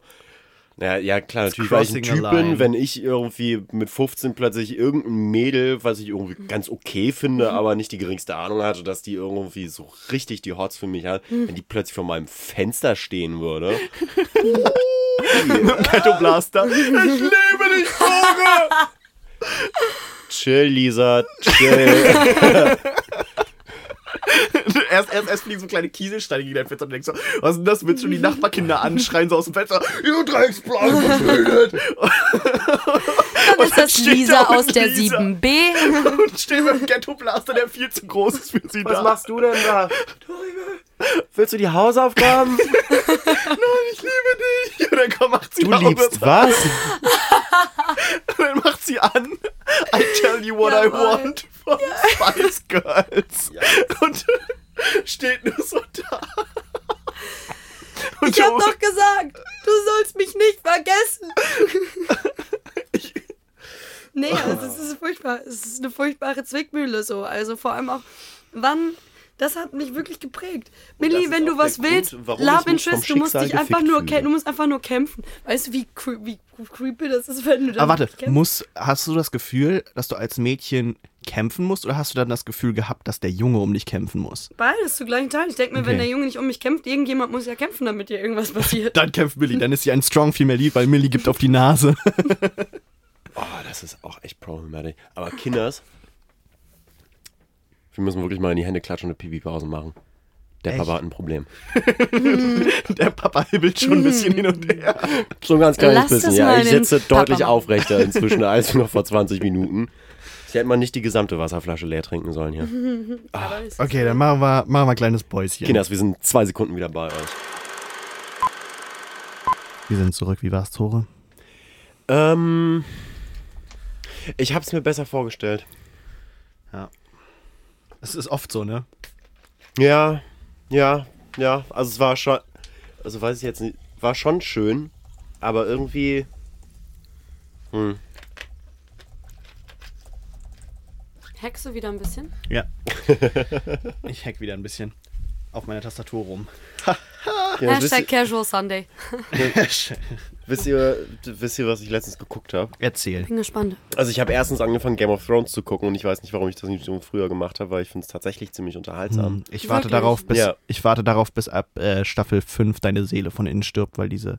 naja, ja klar, natürlich, weil ich ein Typ bin, wenn ich irgendwie mit 15 plötzlich irgendein Mädel, was ich irgendwie ganz okay finde, aber nicht die geringste Ahnung hatte, dass die irgendwie so richtig die Hots für mich hat, wenn die plötzlich vor meinem Fenster stehen würde. Ghetto Blaster. Ich liebe dich, Vogel! Chill, Lisa, chill. erst, erst, erst fliegen so kleine Kieselsteine gegen dein Fenster und denkst so, was ist denn das? Willst du die Nachbarkinder anschreien, so aus dem Fenster? Ihr Drecksplan verschwindet! Dann ist das steht Lisa da aus der Lisa. 7b. Und stehen mit dem Ghetto Blaster, der viel zu groß ist für sie da. machst du denn da? Willst du die Hausaufgaben? Ich liebe dich! Und dann komm, macht sie Du liebst was? Und dann macht sie an. I tell you what I Jawohl. want von Spice Girls. Und steht nur so da. Und Ich hab doch gesagt, du sollst mich nicht vergessen. Nee, also es ist furchtbar. Es ist eine furchtbare Zwickmühle so. Also vor allem auch, wann. Das hat mich wirklich geprägt. das Millie, wenn du was willst, Grund, warum love interest, du musst dich einfach nur, fühle. du musst einfach nur kämpfen. Weißt du, wie, cre- wie creepy das ist, wenn du dann Aber warte, kämpfst? muss, hast du das Gefühl, dass du als Mädchen kämpfen musst oder hast du dann das Gefühl gehabt, dass der Junge um dich kämpfen muss? Beides zu gleichen Teilen. Ich denke mir, wenn Okay. der Junge nicht um mich kämpft, irgendjemand muss ja kämpfen, damit dir irgendwas passiert. Dann kämpft Millie, dann ist sie ein Strong Female Lead, weil Millie gibt auf die Nase. Oh, das ist auch echt problematisch. Aber Kinders, wir müssen wirklich mal in die Hände klatschen und eine Pipi-Pause machen. Der Echt? Papa hat ein Problem. Der Papa hibbelt schon ein bisschen hin und her. So ein ganz kleines Lass bisschen. Ja, ich sitze Papa deutlich machen. aufrechter inzwischen als noch vor 20 Minuten. Ich hätte mal nicht die gesamte Wasserflasche leer trinken sollen hier. Ist- Okay, dann machen wir, machen wir ein kleines Päuschen. Kinders, wir sind zwei Sekunden wieder bei euch. Wir sind zurück. Wie war's, Tore? Ähm, ich habe es mir besser vorgestellt. Es ist oft so, ne? Ja, ja, ja. Also es war schon, also weiß ich jetzt nicht, war schon schön, aber irgendwie, hm. Hackst du wieder ein bisschen? Ja. ich hack wieder ein bisschen auf meiner Tastatur rum. Ja, wisst, Hashtag ihr, Casual Sunday. wisst, ihr, wisst ihr, was ich letztens geguckt habe? Erzähl. Bin gespannt. Also ich habe erstens angefangen, Game of Thrones zu gucken und ich weiß nicht, warum ich das nicht so früher gemacht habe, weil ich finde es tatsächlich ziemlich unterhaltsam. Hm, Ich warte Wirklich? darauf, bis Ja. ich warte darauf, bis ab äh, Staffel 5 deine Seele von innen stirbt, weil diese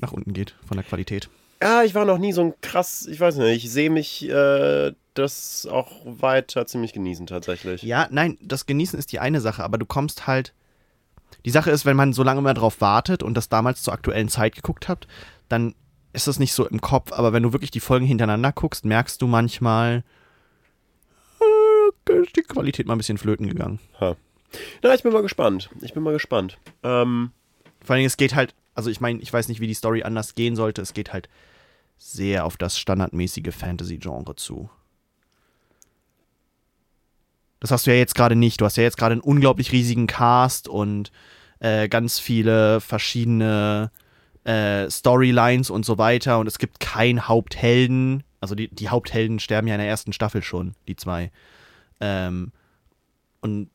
nach unten geht von der Qualität. Ja, ich war noch nie so ein krass, ich weiß nicht, ich sehe mich äh, das auch weiter ziemlich genießen tatsächlich. Ja, nein, das Genießen ist die eine Sache, aber du kommst halt. Die Sache ist, wenn man so lange mal drauf wartet und das damals zur aktuellen Zeit geguckt hat, dann ist das nicht so im Kopf, aber wenn du wirklich die Folgen hintereinander guckst, merkst du manchmal, äh, da ist die Qualität mal ein bisschen flöten gegangen. Ha. Na, ich bin mal gespannt. Ich bin mal gespannt. Ähm, Vor allem, es geht halt, also ich meine, ich weiß nicht, wie die Story anders gehen sollte, es geht halt sehr auf das standardmäßige Fantasy-Genre zu. Das hast du ja jetzt gerade nicht. Du hast ja jetzt gerade einen unglaublich riesigen Cast und äh, ganz viele verschiedene äh, Storylines und so weiter. Und es gibt keinen Haupthelden. Also die, die Haupthelden sterben ja in der ersten Staffel schon, die zwei. Ähm, und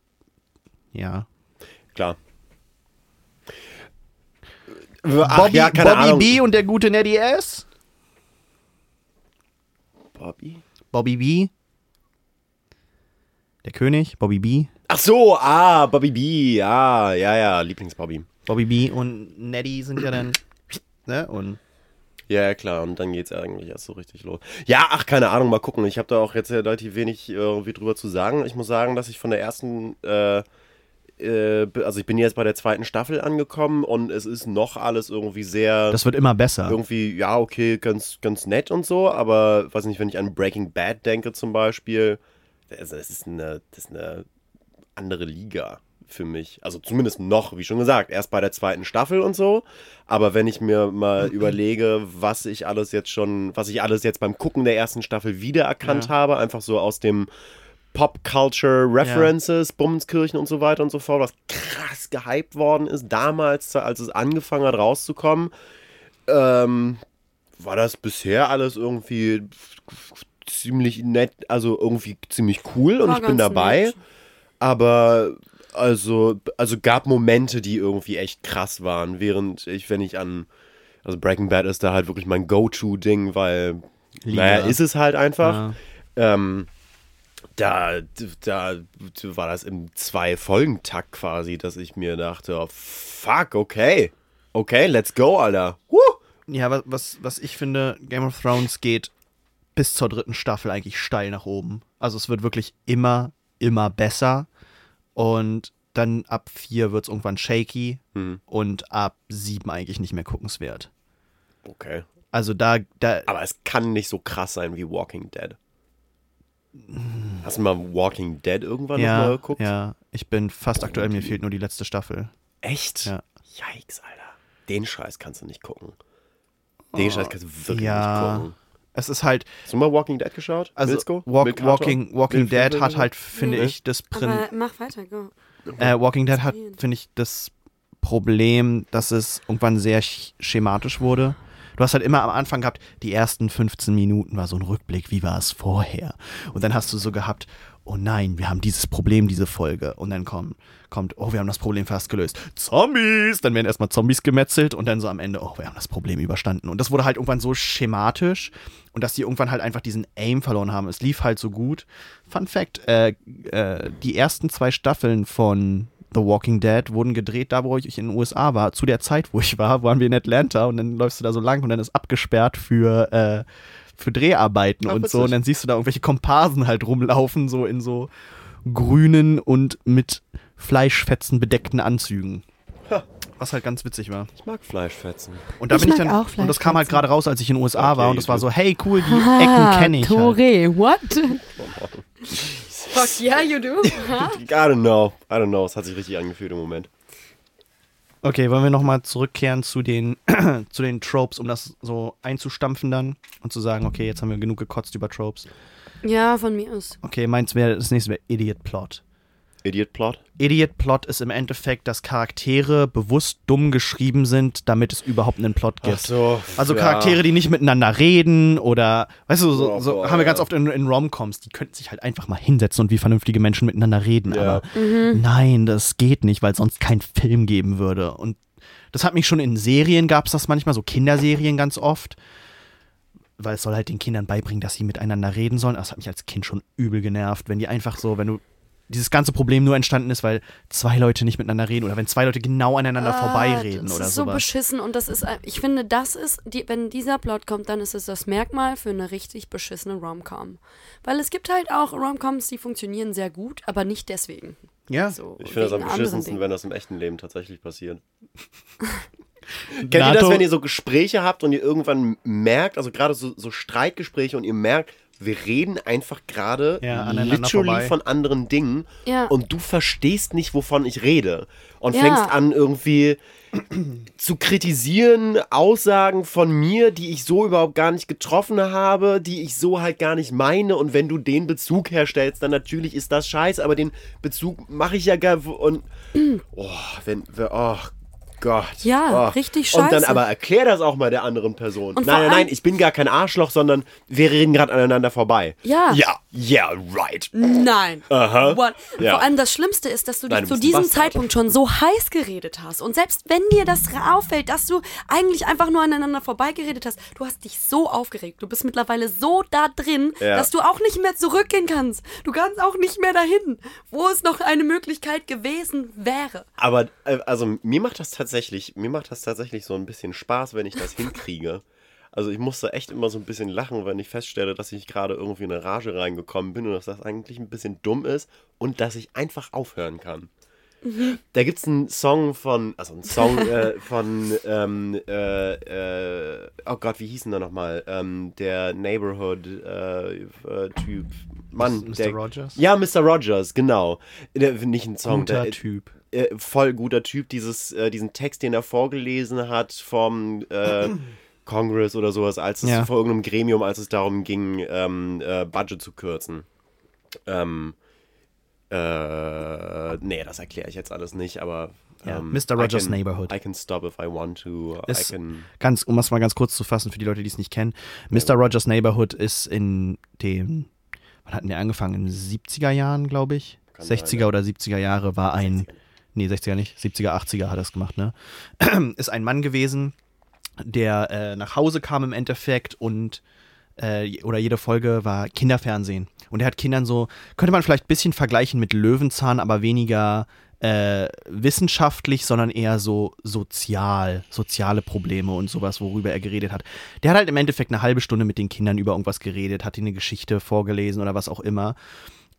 ja. klar. Ach, Bobby, ja, Bobby Ahnung. B und der gute Neddy S. Bobby? Bobby B. Der König, Bobby B. Ach so, ah, Bobby B. Ah, ja, ja, Lieblings-Bobby. Bobby B und Neddy sind ja dann ne? Und Ja, ja, klar, und dann geht's eigentlich erst so richtig los. Ja, ach, keine Ahnung, mal gucken. Ich habe da auch jetzt relativ wenig äh, irgendwie drüber zu sagen. Ich muss sagen, dass ich von der ersten, äh, äh, also ich bin jetzt bei der zweiten Staffel angekommen und es ist noch alles irgendwie sehr, das wird immer besser. irgendwie, ja, okay, ganz, ganz nett und so, aber weiß nicht, wenn ich an Breaking Bad denke zum Beispiel, das, das ist eine, das ist eine andere Liga für mich. Also zumindest noch, wie schon gesagt, erst bei der zweiten Staffel und so. Aber wenn ich mir mal überlege, was ich alles jetzt schon, was ich alles jetzt beim Gucken der ersten Staffel wiedererkannt Ja. habe, einfach so aus dem Pop-Culture References, Bummenskirchen und so weiter und so fort, was krass gehypt worden ist, damals, als es angefangen hat rauszukommen, ähm, war das bisher alles irgendwie ziemlich nett, also irgendwie ziemlich cool und War ich bin dabei. nett. Aber also, also gab Momente, die irgendwie echt krass waren, während ich, wenn ich an, also Breaking Bad ist da halt wirklich mein Go-To-Ding, weil, Liga. naja, ist es halt einfach. Ja. Ähm, da, da war das im Zwei-Folgen-Takt quasi, dass ich mir dachte, oh, fuck, okay. Okay, let's go, Alter. Woo! Ja, was, was, was ich finde, Game of Thrones geht bis zur dritten Staffel eigentlich steil nach oben. Also es wird wirklich immer, immer besser. Und dann ab vier wird es irgendwann shaky Hm. und ab sieben eigentlich nicht mehr guckenswert. Okay. Also da, da Aber es kann nicht so krass sein wie Walking Dead. Hast du mal Walking Dead irgendwann ja, geguckt? ja, ich bin fast aktuell, mir fehlt nur die letzte Staffel. Echt? Ja. Yikes, Alter. Den Scheiß kannst du nicht gucken. Den Scheiß kannst du wirklich nicht ja. gucken. Es ist halt, Hast du mal Walking Dead geschaut? also Milsko? Walk? Walking, Walking Dead hat halt, finde Nee. ich, das Prin Aber mach weiter, go. Äh, Walking Dead hat, finde ich, das Problem, dass es irgendwann sehr sch schematisch wurde. Du hast halt immer am Anfang gehabt, die ersten 15 Minuten war so ein Rückblick, wie war es vorher? Und dann hast du so gehabt, oh nein, wir haben dieses Problem, diese Folge. Und dann kommt, kommt oh, wir haben das Problem fast gelöst. Zombies! Dann werden erstmal Zombies gemetzelt und dann so am Ende, oh, wir haben das Problem überstanden. Und das wurde halt irgendwann so schematisch und dass die irgendwann halt einfach diesen Aim verloren haben. Es lief halt so gut. Fun Fact, äh, äh, die ersten zwei Staffeln von The Walking Dead wurden gedreht, da wo ich in den USA war. Zu der Zeit, wo ich war, waren wir in Atlanta und dann läufst du da so lang und dann ist abgesperrt für, äh, für Dreharbeiten Ach, und so. Und dann siehst du da irgendwelche Komparsen halt rumlaufen, so in so grünen und mit Fleischfetzen bedeckten Anzügen. Ha. Was halt ganz witzig war. Ich mag Fleischfetzen. Und da Ich bin ich dann. auch und das kam halt gerade raus, als ich in den USA Okay, war. Und das war so, hey, cool, die Ecken kenne ich. Halt. Tore, what? Fuck yeah, you do. I don't know. I don't know. Es hat sich richtig angefühlt im Moment. Okay, wollen wir nochmal zurückkehren zu den, zu den Tropes, um das so einzustampfen dann und zu sagen, okay, jetzt haben wir genug gekotzt über Tropes. ja, von mir aus. Okay, meins wäre, das nächste wäre Idiot Plot. Idiot Plot? Idiot Plot ist im Endeffekt, dass Charaktere bewusst dumm geschrieben sind, damit es überhaupt einen Plot gibt. so. Also Charaktere, die nicht miteinander reden oder, weißt du, so, Oh, so boah, haben wir ganz ja. oft in, in Romcoms, die könnten sich halt einfach mal hinsetzen und wie vernünftige Menschen miteinander reden. Ja. Aber nein, das geht nicht, weil es sonst keinen Film geben würde. Und das hat mich schon in Serien, gab es das manchmal, so Kinderserien ganz oft. Weil es soll halt den Kindern beibringen, dass sie miteinander reden sollen. Das hat mich als Kind schon übel genervt, wenn die einfach so, wenn du dieses ganze Problem nur entstanden ist, weil zwei Leute nicht miteinander reden oder wenn zwei Leute genau aneinander vorbeireden Ah, das oder ist so sowas. beschissen und das ist, ein- ich finde, das ist, die, wenn dieser Plot kommt, dann ist es das Merkmal für eine richtig beschissene Rom-Com. Weil es gibt halt auch Rom-Coms, die funktionieren sehr gut, aber nicht deswegen. ja, So, Ich finde das am beschissensten, wenn das im echten Leben tatsächlich passiert. Kennt ihr das, NATO- wenn ihr so Gespräche habt und ihr irgendwann merkt, also gerade so, so Streitgespräche und ihr merkt, wir reden einfach gerade Ja, literally vorbei. von anderen Dingen Ja. und du verstehst nicht, wovon ich rede. Und Ja. fängst an irgendwie zu kritisieren, Aussagen von mir, die ich so überhaupt gar nicht getroffen habe, die ich so halt gar nicht meine. Und wenn du den Bezug herstellst, dann natürlich ist das scheiße, aber den Bezug mache ich ja gar. Und. Oh, wenn. Oh Gott. Ja, oh. richtig Und dann scheiße. aber erklär das auch mal der anderen Person. Und nein, nein, nein, ich bin gar kein Arschloch, sondern wir reden gerade aneinander vorbei. Ja. Ja, yeah, right. Nein. Aha. What? Ja. Vor allem das Schlimmste ist, dass du dich Nein, zu diesem. Zeitpunkt schon so heiß geredet hast. Und selbst wenn dir das auffällt, dass du eigentlich einfach nur aneinander vorbeigeredet hast, du hast dich so aufgeregt. Du bist mittlerweile so da drin, Ja. dass du auch nicht mehr zurückgehen kannst. Du kannst auch nicht mehr dahin, wo es noch eine Möglichkeit gewesen wäre. Aber äh, also mir macht das tatsächlich tatsächlich, mir macht das tatsächlich so ein bisschen Spaß, wenn ich das hinkriege. Also ich musste echt immer so ein bisschen lachen, wenn ich feststelle, dass ich gerade irgendwie in eine Rage reingekommen bin und dass das eigentlich ein bisschen dumm ist und dass ich einfach aufhören kann. Da gibt es einen Song von, also einen Song äh, von, ähm, äh, äh, oh Gott, wie hieß denn der nochmal? Ähm, der Neighborhood-Typ. Mann, Mr. der, Rogers? Ja, Mr. Rogers, genau. Der, nicht ein Song, Guter der, Typ. äh, voll guter Typ, dieses, äh, diesen Text, den er vorgelesen hat vom äh, Congress oder sowas, als es Ja. vor irgendeinem Gremium, als es darum ging, ähm, äh, Budget zu kürzen. Ähm, äh, nee, das erkläre ich jetzt alles nicht, aber Ja, ähm, Mr. I Rogers can- Neighborhood. I can stop if I want to. Ist- I Ganz, um das mal ganz kurz zu fassen für die Leute, die es nicht kennen. Mr. Rogers Neighborhood ist in dem, wann hatten der angefangen? In den 70er Jahren, glaube ich. Kann 60er sein, ja. oder 70er Jahre war ein, nee, 60er nicht, 70er, 80er hat er es gemacht, ne? ist ein Mann gewesen, der äh, nach Hause kam im Endeffekt und äh, oder jede Folge war Kinderfernsehen. Und er hat Kindern so, könnte man vielleicht ein bisschen vergleichen mit Löwenzahn, aber weniger äh, wissenschaftlich, sondern eher so sozial, soziale Probleme und sowas, worüber er geredet hat. Der hat halt im Endeffekt eine halbe Stunde mit den Kindern über irgendwas geredet, hat ihnen eine Geschichte vorgelesen oder was auch immer.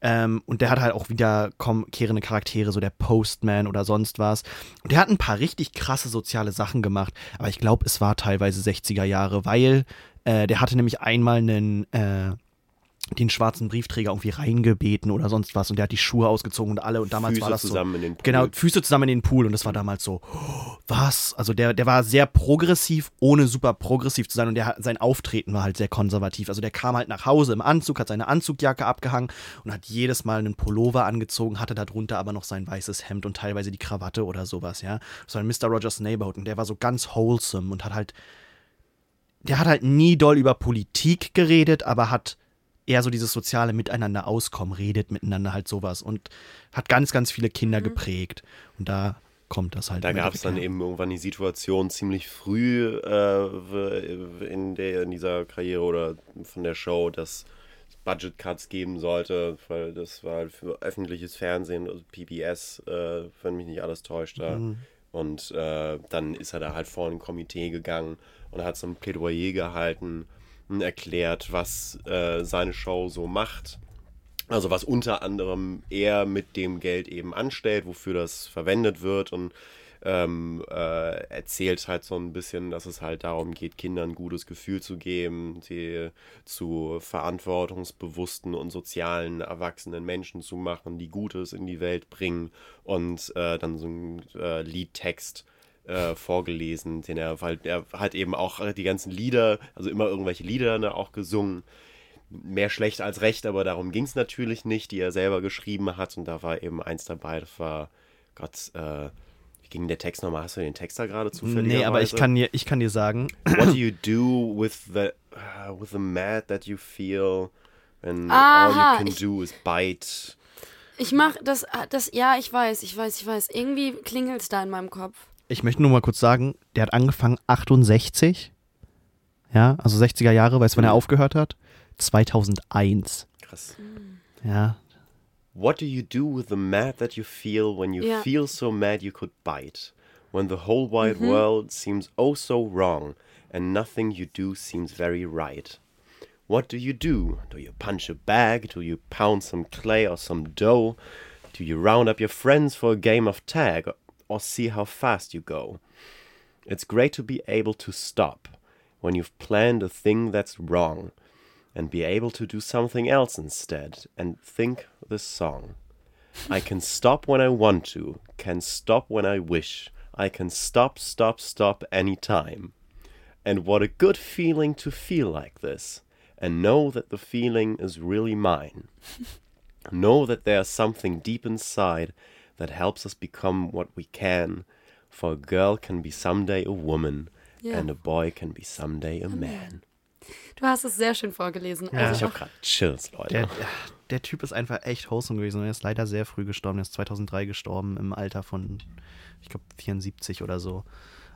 Ähm, und der hat halt auch wiederkehrende Charaktere, so der Postman oder sonst was. Und der hat ein paar richtig krasse soziale Sachen gemacht, aber ich glaube, es war teilweise 60er Jahre, weil äh, der hatte nämlich einmal einen, äh, den schwarzen Briefträger irgendwie reingebeten oder sonst was und der hat die Schuhe ausgezogen und alle und damals Füße war das so. zusammen in den Pool. Genau, Füße zusammen in den Pool und das war damals so, oh, was? Also der, der war sehr progressiv, ohne super progressiv zu sein und der, sein Auftreten war halt sehr konservativ. Also der kam halt nach Hause im Anzug, hat seine Anzugjacke abgehangen und hat jedes Mal einen Pullover angezogen, hatte darunter aber noch sein weißes Hemd und teilweise die Krawatte oder sowas, ja. Das war ein Mr. Rogers Neighborhood und der war so ganz wholesome und hat halt, der hat halt nie doll über Politik geredet, aber hat eher so dieses soziale Miteinander auskommen, redet miteinander halt sowas und hat ganz, ganz viele Kinder geprägt. Und da kommt das halt. Da gab es dann her. eben irgendwann die Situation ziemlich früh äh, in, der, in dieser Karriere oder von der Show, dass es Budget Cuts geben sollte, weil das war halt für öffentliches Fernsehen, also PBS, äh, wenn mich nicht alles täuscht. Da. Und äh, dann ist er da halt vor ein Komitee gegangen und hat so ein Plädoyer gehalten erklärt, was äh, seine Show so macht. Also was unter anderem er mit dem Geld eben anstellt, wofür das verwendet wird und ähm, äh, erzählt halt so ein bisschen, dass es halt darum geht, Kindern ein gutes Gefühl zu geben, sie zu verantwortungsbewussten und sozialen erwachsenen Menschen zu machen, die Gutes in die Welt bringen und äh, dann so ein äh, Liedtext äh, vorgelesen, den er, weil er hat eben auch die ganzen Lieder, also immer irgendwelche Lieder ne, auch gesungen mehr schlecht als recht, aber darum ging es natürlich nicht, die er selber geschrieben hat. Und da war eben eins dabei, das war, Gott, äh, wie ging der Text nochmal? Hast du den Text da gerade zufällig? Nee, aber ich kann, dir, ich kann dir sagen, What do you do with the, uh, with the mad that you feel when Aha, all you can ich- do is bite? Ich mach das, das, ja, ich weiß, ich weiß, ich weiß. Irgendwie klingelt's da in meinem Kopf. Ich möchte nur mal kurz sagen, der hat angefangen 68. Ja, also 60er Jahre, weißt du, wann er Mhm. aufgehört hat? 2001. Krass. Ja, What do you do with the mad that you feel when you Ja. feel so mad you could bite? When the whole wide world seems oh so wrong and nothing you do seems very right? What do you do? Do you punch a bag? Do you pound some clay or some dough? Do you round up your friends for a game of tag or see how fast you go? It's great to be able to stop when you've planned a thing that's wrong and be able to do something else instead and think the song. I can stop when I want to, can stop when I wish. I can stop, stop, stop anytime. And what a good feeling to feel like this and know that the feeling is really mine. know that there's something deep inside that helps us become what we can. For a girl can be someday a woman, Ja. and a boy can be someday a man. Du hast es sehr schön vorgelesen. Ja. Also Ich ich hab auch, grad Chills, Leute. der, der Typ ist einfach echt wholesome gewesen und er ist leider sehr früh gestorben. Er ist 2003 gestorben im Alter von, ich glaube, 74 oder so.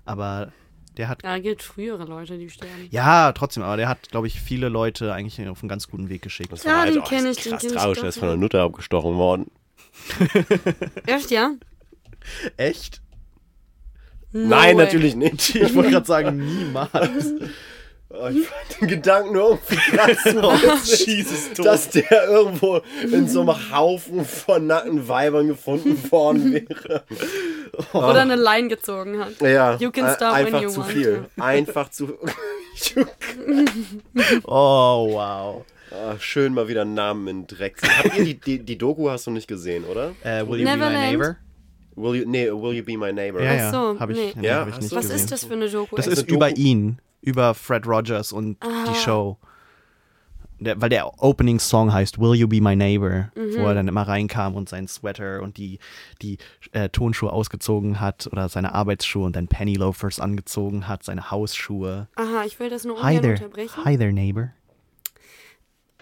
Aber der hat ja, gilt frühere Leute, die sterben. Ja, trotzdem, aber der hat, glaube ich, viele Leute eigentlich auf einen ganz guten Weg geschickt. Das Ja, war halt den auch kenn ich, den krass kenn ich tragisch. Der ist von der Nutte abgestochen worden. Echt, ja? Echt? No Nein, way. natürlich nicht. Ich wollte gerade sagen, niemals. Oh, ich fand den Gedanken nur irgendwie krass Jesus, dass der irgendwo in so einem Haufen von nackten Weibern gefunden worden wäre. Oder eine Line gezogen hat. Ja, You can äh, stop when einfach you zu want viel. Einfach zu. Oh, wow. Ah, schön mal wieder einen Namen in Dreck. Habt ihr die, die, die Doku hast du nicht gesehen, oder? Äh, will you be my Neverland. neighbor? Will you, nee, Will You Be My Neighbor? Ja, Ach ja, so, habe ich, nee. Ja, hab ich nicht Was gesehen. ist das für eine Doku? Das ist über ihn, über Fred Rogers und Ah. die Show. Der, weil der Opening-Song heißt Will You Be My Neighbor, wo er dann immer reinkam und seinen Sweater und die, die äh, Tonschuhe ausgezogen hat oder seine Arbeitsschuhe und dann Penny Loafers angezogen hat, seine Hausschuhe. Aha, ich will das nur Hi ungern there. unterbrechen. Hi there, neighbor.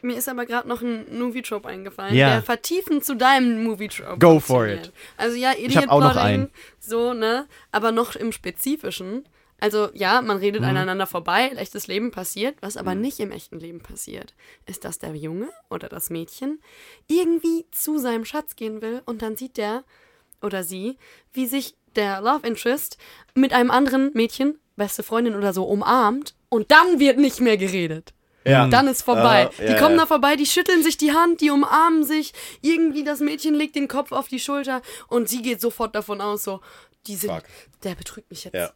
Mir ist aber gerade noch ein Movie-Trope eingefallen, Ja. der vertiefend zu deinem Movie-Trope Go for it. Also ja, Idiot hab auch noch einen. so, ne? Aber noch im Spezifischen. Also ja, man redet Mhm. aneinander vorbei, echtes Leben passiert, was aber nicht im echten Leben passiert, ist, dass der Junge oder das Mädchen irgendwie zu seinem Schatz gehen will und dann sieht der oder sie, wie sich der Love Interest mit einem anderen Mädchen, beste Freundin oder so, umarmt und dann wird nicht mehr geredet. Ja. Dann ist vorbei. Ah, ja, die kommen ja. da vorbei, die schütteln sich die Hand, die umarmen sich. Irgendwie das Mädchen legt den Kopf auf die Schulter und sie geht sofort davon aus, so, die sind, Fuck. der betrügt mich jetzt. Ja.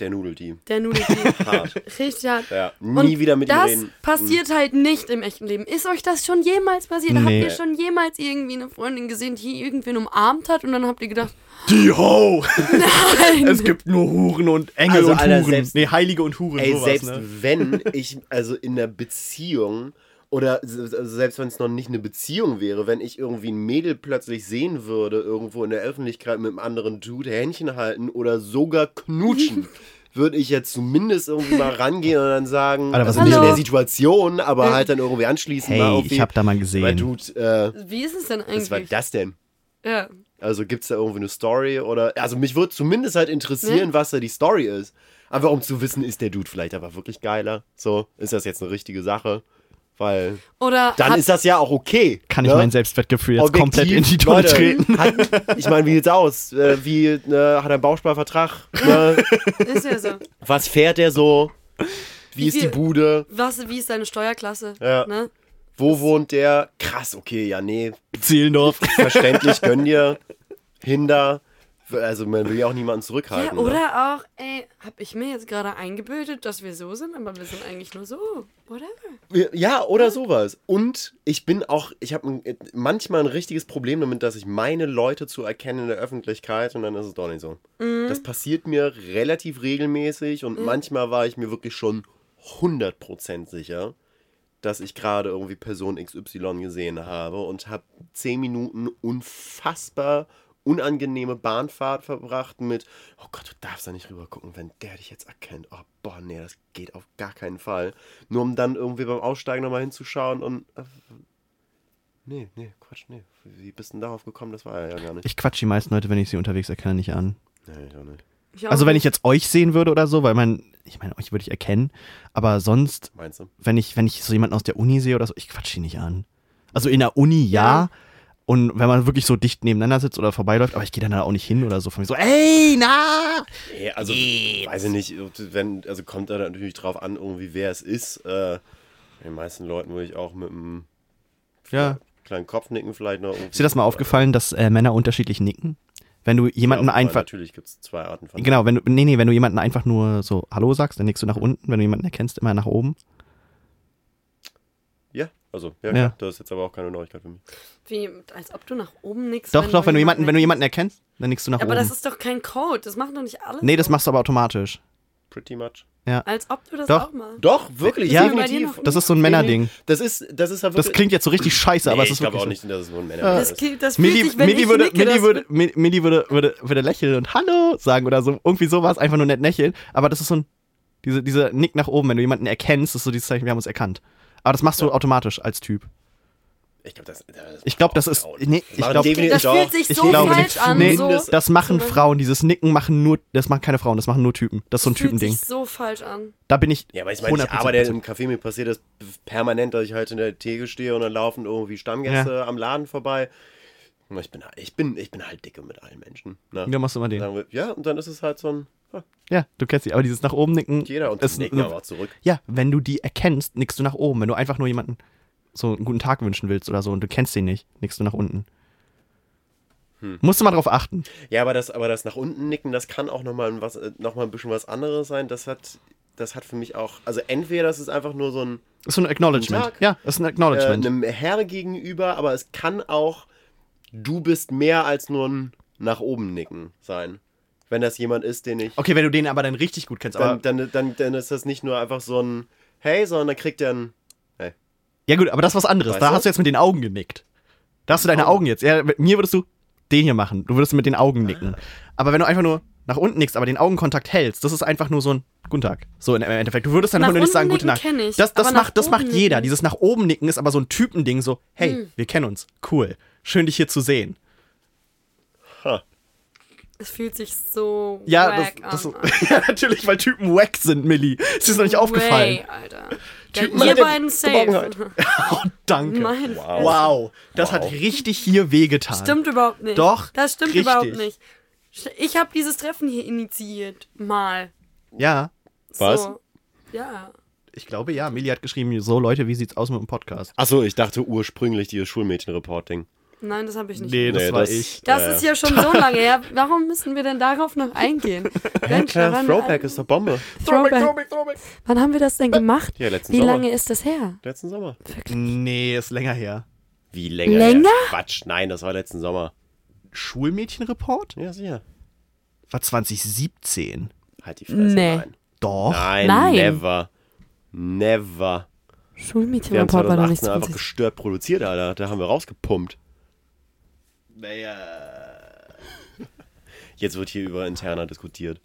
Der Nudelteam. Der Nudelteam. Hart. Richtig hart. Ja. Nie Und wieder mit ihm das reden. passiert halt nicht im echten Leben. Ist euch das schon jemals passiert? Habt Nee. ihr schon jemals irgendwie eine Freundin gesehen, die irgendwen umarmt hat und dann habt ihr gedacht, Die Ho! nein! Es gibt nur Huren und Engel Also, und Alter, Huren. selbst- nee, Heilige und Huren, Ey, sowas, selbst ne? wenn ich, also in einer Beziehung oder se- selbst wenn es noch nicht eine Beziehung wäre, wenn ich irgendwie ein Mädel plötzlich sehen würde, irgendwo in der Öffentlichkeit mit einem anderen Dude Händchen halten oder sogar knutschen, würde ich jetzt zumindest irgendwie mal rangehen und dann sagen, Alter, was also ist nicht in der Situation, aber halt dann irgendwie anschließen. Hey, mal ich hab da mal Weil gesehen. Dude, äh, Wie ist es denn was war eigentlich? das denn? Ja. Also gibt es da irgendwie eine Story oder. Also mich würde zumindest halt interessieren, Ne? was da die Story ist. Einfach um zu wissen, ist der Dude vielleicht aber wirklich geiler? So, ist das jetzt eine richtige Sache? Weil Oder dann hat, ist das ja auch okay. Kann ich ne? mein Selbstwertgefühl jetzt Objektiv, komplett in die Tonne Leute, treten? Hat, ich meine, wie sieht's aus? Äh, wie äh, hat er einen Bausparvertrag? Ne? ist ja so. Was fährt er so? Wie, Wie ist die Bude? Was, wie ist deine Steuerklasse? Ja. Ne? Wo wohnt der? Krass, okay, ja, nee, Zehlendorf. verständlich, gönn dir. Hinder. Also man will ja auch niemanden Ja, zurückhalten. ne? oder auch, ey, hab ich mir jetzt gerade eingebildet, dass wir so sind, aber wir sind eigentlich nur so. Whatever. Ja, oder sowas. Und ich bin auch, ich habe manchmal ein richtiges Problem damit, dass ich meine Leute zu erkennen in der Öffentlichkeit und dann ist es doch nicht so. Das passiert mir relativ regelmäßig und manchmal war ich mir wirklich schon 100% sicher, dass ich gerade irgendwie Person XY gesehen habe und habe 10 Minuten unfassbar unangenehme Bahnfahrt verbracht mit, oh Gott, du darfst da nicht rüber gucken, wenn der dich jetzt erkennt. Oh, boah, nee, das geht auf gar keinen Fall. Nur um dann irgendwie beim Aussteigen nochmal hinzuschauen und, äh, nee, nee, Quatsch, nee. Wie bist du denn darauf gekommen? Das war er ja gar nicht. Ich quatsch die meisten Leute, wenn ich sie unterwegs erkenne, nicht an. Nee, ich auch nicht. Ich auch Also wenn ich jetzt euch sehen würde oder so, weil man, ich meine, euch würde ich erkennen, aber sonst, Meinst du? wenn ich, wenn ich so jemanden aus der Uni sehe oder so, ich quatsch die nicht an. Also in der Uni ja. Und wenn man wirklich so dicht nebeneinander sitzt oder vorbeiläuft, aber ich gehe dann da auch nicht hin oder so von mir so, ey, na! Nee, also, weiß ich nicht, wenn, also kommt da natürlich drauf an, irgendwie, wer es ist. Äh, den meisten Leuten würde ich auch mit einem Ja. kleinen Kopfnicken vielleicht noch. Ist dir das mal aufgefallen, dass äh, Männer unterschiedlich nicken? Wenn du jemanden Ja, einfach, Natürlich gibt es zwei Arten von. genau, wenn du, nee, nee, wenn du jemanden einfach nur so Hallo sagst, dann nickst du nach unten, wenn du jemanden erkennst, immer nach oben. Ja, also, ja, Ja. Klar, das ist jetzt aber auch keine Neuigkeit für mich. Wie, als ob du nach oben nix. Doch, doch, wenn du jemanden, wenn du jemanden erkennst, dann nickst du nach Aber oben. das ist doch kein Code. Das machen doch nicht alle. nee, das machst du aber automatisch. Pretty much. Als ob du das Doch. auch machst. Doch, wirklich, Ja. definitiv. Das ist so ein Männerding. Das ist, das ist Das wirklich. klingt jetzt so richtig scheiße, aber nee, es ist ich glaube wirklich auch nicht, dass es nur ein Männer Das, ist. das fühlt Milli, sich, wenn Milli, ich würde, nicke, Milli, das würde, Mi- Milli würde, würde, würde lächeln und Hallo sagen oder so. Irgendwie sowas, einfach nur nett lächeln. Aber das ist so ein, diese, dieser Nick nach oben, wenn du jemanden erkennst, ist so dieses Zeichen, wir haben uns erkannt. Aber das machst du automatisch als Typ. Ich glaube, das, das Ich glaube, das ist, nee, ich definitiv Das fühlt sich Ich so glaube, falsch an. nee, so. das machen So- Frauen, dieses Nicken machen nur, das machen keine Frauen, das machen nur Typen. Das ist so ein fühlt Typending. sich so falsch an. Da bin ich Ja, aber ich meine, ich 100% arbeite im Café, mir passiert das permanent, dass ich halt in der Theke stehe und dann laufen irgendwie Stammgäste am Laden vorbei. Ich bin, ich bin, ich bin halt dicke mit allen Menschen. Ne? Ja, machst du mal den. Wir, ja, und dann ist es halt so ein, ah, Ja, du kennst sie. Aber dieses nach oben nicken. jeder und das nicken aber auch zurück. Ja, wenn du die erkennst, nickst du nach oben. Wenn du einfach nur jemanden so einen guten Tag wünschen willst oder so und du kennst den nicht, nickst du nach unten. Hm. Musst du mal drauf achten. Ja, aber das, aber das nach unten nicken, das kann auch nochmal was, äh, noch mal ein bisschen was anderes sein. Das hat, das hat für mich auch, also entweder das ist einfach nur so ein, Das ist so ein Acknowledgement. Tag. Ja, das ist ein äh, Acknowledgement. einem Herr gegenüber, aber es kann auch, du bist mehr als nur ein nach oben nicken sein. Wenn das jemand ist, den ich, okay, wenn du den aber dann richtig gut kennst. Aber, dann, dann, dann, dann ist das nicht nur einfach so ein Hey, sondern dann kriegt er ein, hey. ja gut, aber das ist was anderes. Weißt da du? hast du jetzt mit den Augen genickt. Da hast du deine Augen. Augen jetzt. Ja, mit mir würdest du den hier machen. Du würdest mit den Augen nicken. Aber wenn du einfach nur nach unten nickst, aber den Augenkontakt hältst, das ist einfach nur so ein Guten Tag. So im Endeffekt. Du würdest einfach nur nicht sagen Tag. kenn ich, das das, macht, das macht jeder. nicken- Dieses nach oben nicken ist aber so ein Typending, so, hey, Hm. wir kennen uns. Cool. Schön, dich hier zu sehen. Ha. Es fühlt sich so Ja, wack das, das, an. ja, natürlich, weil Typen wack sind, Millie. Ist dir noch nicht aufgefallen? Way, Alter. Typen Ja, ihr beiden safe. Oh, danke. Meine Wow. Wow, das Wow. hat richtig hier wehgetan. Stimmt überhaupt nicht. Doch, Das stimmt richtig. überhaupt nicht. Ich habe dieses Treffen hier initiiert. Mal. Ja, Was? So. Ja. ich glaube ja. Millie hat geschrieben, so Leute, wie sieht's aus mit dem Podcast? Achso, ich dachte ursprünglich dieses Schulmädchen-Reporting. Nein, das habe ich nicht. Nee, das Nee, war das- ich. Das Ja, ist ja schon so lange her. Warum müssen wir denn darauf noch eingehen? Mensch, Klar, Throwback ist doch Bombe. Throwback. throwback. Wann haben wir das denn gemacht? Ja, letzten Wie Sommer. lange ist das her? Letzten Sommer. Nee, ist länger her. Wie länger? Länger? her? Quatsch, nein, das war letzten Sommer. Schulmädchenreport? Ja, sicher. War 2017. Halt die Fresse. Nee. Nein. Doch. Nein, Nein. never. Never. Wir haben Schulmädchenreport war doch nicht 2018 einfach 20. gestört produziert, Alter. Da haben wir rausgepumpt. Naja. Jetzt wird hier über interner diskutiert.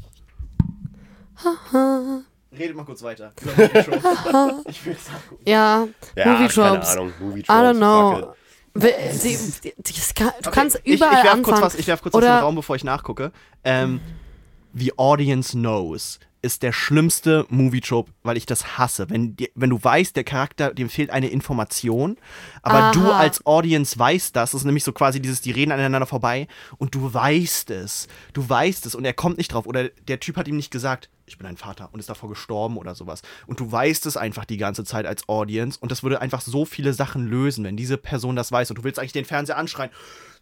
Redet mal kurz weiter. ich will sagen. Ja, Ja, Movie keine Tropes. Ahnung. Movie I Tropes. don't fuck know. Die- das kann, du kannst ich, überall ich werf anfangen. kurz was, ich werf kurz was in Oder- den Raum, bevor ich nachgucke. Ähm, The Audience Knows ist der schlimmste Movie-Trope, weil ich das hasse. Wenn, wenn du weißt, der Charakter, dem fehlt eine Information, aber Aha. du als Audience weißt das, das ist nämlich so quasi dieses, die reden aneinander vorbei und du weißt es. Du weißt es und er kommt nicht drauf. Oder der Typ hat ihm nicht gesagt, ich bin ein Vater und ist davor gestorben oder sowas. Und du weißt es einfach die ganze Zeit als Audience und das würde einfach so viele Sachen lösen, wenn diese Person das weiß und du willst eigentlich den Fernseher anschreien.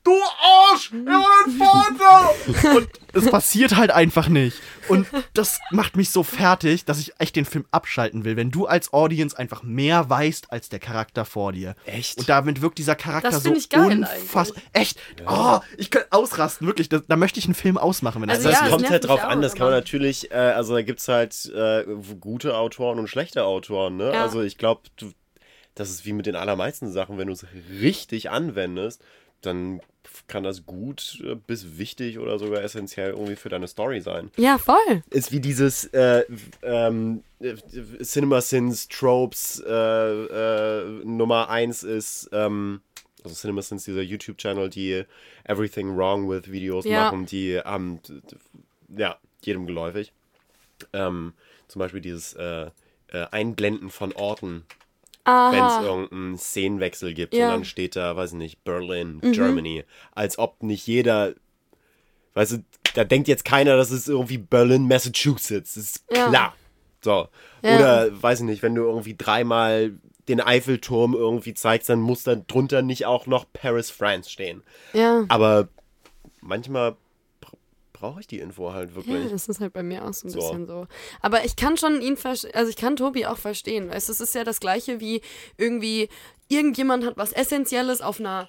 Du Arsch! Er war dein Vater! Und es passiert halt einfach nicht. Und das macht mich so fertig, dass ich echt den Film abschalten will, wenn du als Audience einfach mehr weißt als der Charakter vor dir. Echt? Und damit wirkt dieser Charakter Das so ich geil unfassbar. Echt? Oh, ich könnte ausrasten, wirklich. Da, da möchte ich einen Film ausmachen, wenn das Also Das ja, es kommt halt drauf an, das kann man natürlich, äh, also da gibt es halt äh, gute Autoren und schlechte Autoren, ne? Ja. Also ich glaube, das ist wie mit den allermeisten Sachen, wenn du es richtig anwendest, dann kann das gut äh, bis wichtig oder sogar essentiell irgendwie für deine Story sein. Ja, voll. Ist wie dieses äh, ähm, äh, Cinema Sins Tropes äh, äh, Nummer eins ist, ähm, also Cinema Sins, dieser YouTube-Channel, die Everything Wrong with Videos Ja. machen, die ähm, ja, jedem geläufig. Ähm, zum Beispiel dieses äh, Einblenden von Orten, wenn es irgendeinen Szenenwechsel gibt Ja. und dann steht da, weiß ich nicht, Berlin, Germany. Als ob nicht jeder, weißt du, da denkt jetzt keiner, das ist irgendwie Berlin, Massachusetts. Das ist Ja. klar. So. Ja. Oder, weiß ich nicht, wenn du irgendwie dreimal den Eiffelturm irgendwie zeigst, dann muss da drunter nicht auch noch Paris, France stehen. Ja. Aber manchmal brauche ich die Info halt Ja, wirklich. das ist halt bei mir auch so ein So. bisschen so. Aber ich kann schon ihn verstehen, also ich kann Tobi auch verstehen. Weißt du, es ist ja das gleiche wie irgendwie irgendjemand hat was Essentielles auf einer,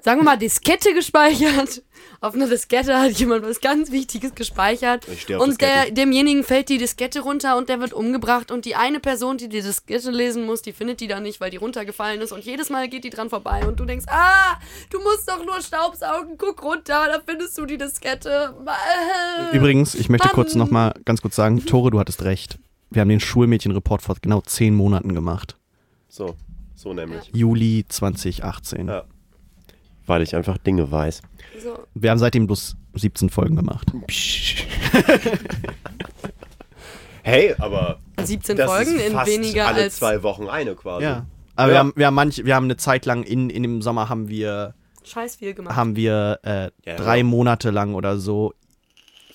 sagen wir mal, Diskette gespeichert. Auf einer Diskette hat jemand was ganz Wichtiges gespeichert. Und der, demjenigen fällt die Diskette runter und der wird umgebracht. Und die eine Person, die die Diskette lesen muss, die findet die dann nicht, weil die runtergefallen ist. Und jedes Mal geht die dran vorbei. Und du denkst, ah, du musst doch nur Staubsaugen, guck runter, da findest du die Diskette. Übrigens, ich möchte Mann. kurz noch mal ganz kurz sagen, Tore, du hattest recht. Wir haben den Schulmädchenreport vor genau zehn Monaten gemacht. So, so nämlich. Juli 2018. Ja. Weil ich einfach Dinge weiß. So. Wir haben seitdem bloß 17 Folgen gemacht. Hey, aber 17 das Folgen ist in fast weniger alle als. zwei Wochen eine quasi. Ja. Aber wir Ja. haben, wir haben manch, wir haben eine Zeit lang in, in dem Sommer haben wir scheiß viel gemacht. haben wir äh, Ja, drei ja. Monate lang oder so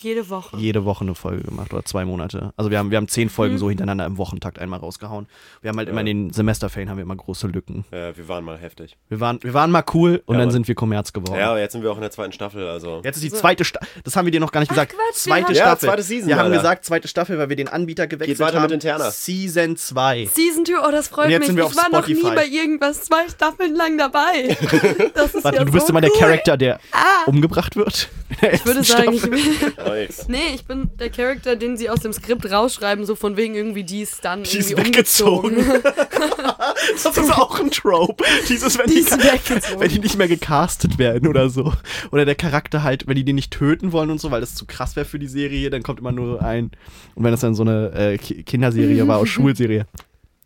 Jede Woche. jede Woche eine Folge gemacht oder zwei Monate. Also wir haben, wir haben zehn Folgen so hintereinander im Wochentakt einmal rausgehauen. Wir haben halt immer in den Semesterferien haben wir immer große Lücken. Ja, wir waren mal heftig. Wir waren, wir waren mal cool und Ja, dann sind wir Kommerz geworden. Ja, aber jetzt sind wir auch in der zweiten Staffel, also. Jetzt ist die zweite Staffel. Das haben wir dir noch gar nicht gesagt. Quatsch, wir zweite haben- Ja, Staffel. zweite Season, wir haben Alter. gesagt, zweite Staffel, weil wir den Anbieter gewechselt Geht weiter haben. mit Interna. Season 2. Season 2, oh, das freut Und jetzt mich. sind wir ich auf war noch Spotify. nie bei irgendwas zwei Staffeln lang dabei. Das ist Warte, ja du bist so immer der. Charakter, der umgebracht wird. Ich würde sagen, ich bin, nee, ich bin der Charakter, den sie aus dem Skript rausschreiben, so von wegen irgendwie, die ist dann Die ist irgendwie weggezogen. umgezogen. das ist auch ein Trope. Dieses, wenn Die die, ist weggezogen. wenn die nicht mehr gecastet werden oder so. Oder der Charakter halt, wenn die den nicht töten wollen und so, weil das zu krass wäre für die Serie, dann kommt immer nur ein. Und wenn das dann so eine äh, Ki- Kinderserie war, aus Schulserie,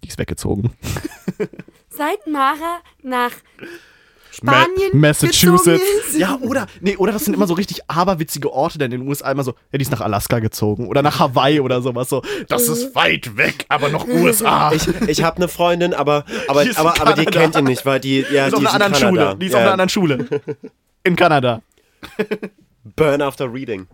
die ist weggezogen. Seit Mara nach Spanien Ma Massachusetts. Ja, oder, nee, oder das sind immer so richtig aberwitzige Orte, denn in den USA immer so, ja, die ist nach Alaska gezogen oder nach Hawaii oder sowas so. Das ist weit weg, aber noch USA. Ich, ich habe eine Freundin, aber, aber, aber, aber die Kanada. kennt ihn nicht, weil die, ja, die ist die auf einer ist in anderen. Schule. Die ist ja. auf einer anderen Schule. In Kanada. Burn After Reading.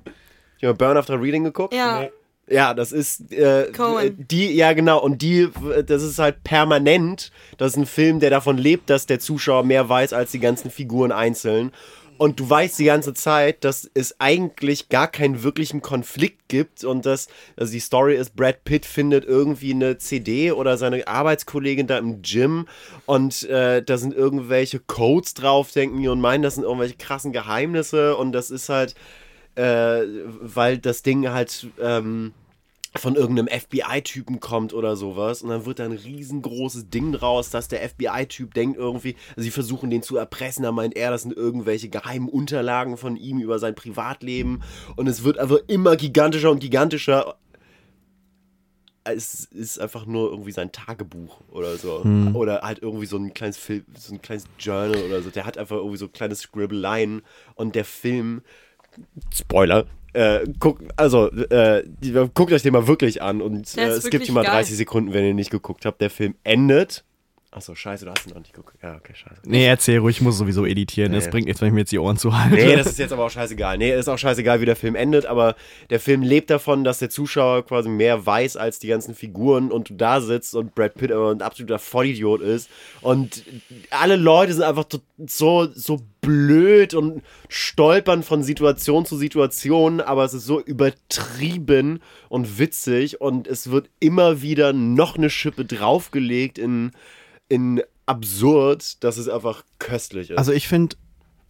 Ich habe Burn After Reading geguckt. Ja. Ja, das ist äh, Coen. die, ja genau, und die, das ist halt permanent. Das ist ein Film, der davon lebt, dass der Zuschauer mehr weiß als die ganzen Figuren einzeln. Und du weißt die ganze Zeit, dass es eigentlich gar keinen wirklichen Konflikt gibt und dass, also die Story ist, Brad Pitt findet irgendwie eine CD oder seine Arbeitskollegin da im Gym und äh, da sind irgendwelche Codes drauf, denken die und meinen, das sind irgendwelche krassen Geheimnisse und das ist halt, äh, weil das Ding halt ähm, von irgendeinem FBI-Typen kommt oder sowas und dann wird da ein riesengroßes Ding draus, dass der FBI-Typ denkt irgendwie, also sie versuchen den zu erpressen, da meint er, das sind irgendwelche geheimen Unterlagen von ihm über sein Privatleben und es wird einfach immer gigantischer und gigantischer. Es ist einfach nur irgendwie sein Tagebuch oder so. Oder halt irgendwie so ein kleines Film, so ein kleines Journal oder so. Der hat einfach irgendwie so kleine Scribbeleien und der Film Spoiler. Äh, guck, also, äh, guckt euch den mal wirklich an und äh, es gibt hier mal geil. 30 Sekunden, wenn ihr nicht geguckt habt. Der Film endet. Achso, scheiße, du hast ihn noch nicht geguckt. Ja, okay, scheiße. Nee, erzähl ruhig, ich muss sowieso editieren. Das Nee. bringt nichts, wenn ich mir jetzt die Ohren zuhalte. Nee, das ist jetzt aber auch scheißegal. Nee, ist auch scheißegal, wie der Film endet, aber der Film lebt davon, dass der Zuschauer quasi mehr weiß als die ganzen Figuren und du da sitzt und Brad Pitt aber ein absoluter Vollidiot ist und alle Leute sind einfach so, so blöd und stolpern von Situation zu Situation, aber es ist so übertrieben und witzig und es wird immer wieder noch eine Schippe draufgelegt in, in absurd, dass es einfach köstlich ist. Also ich finde,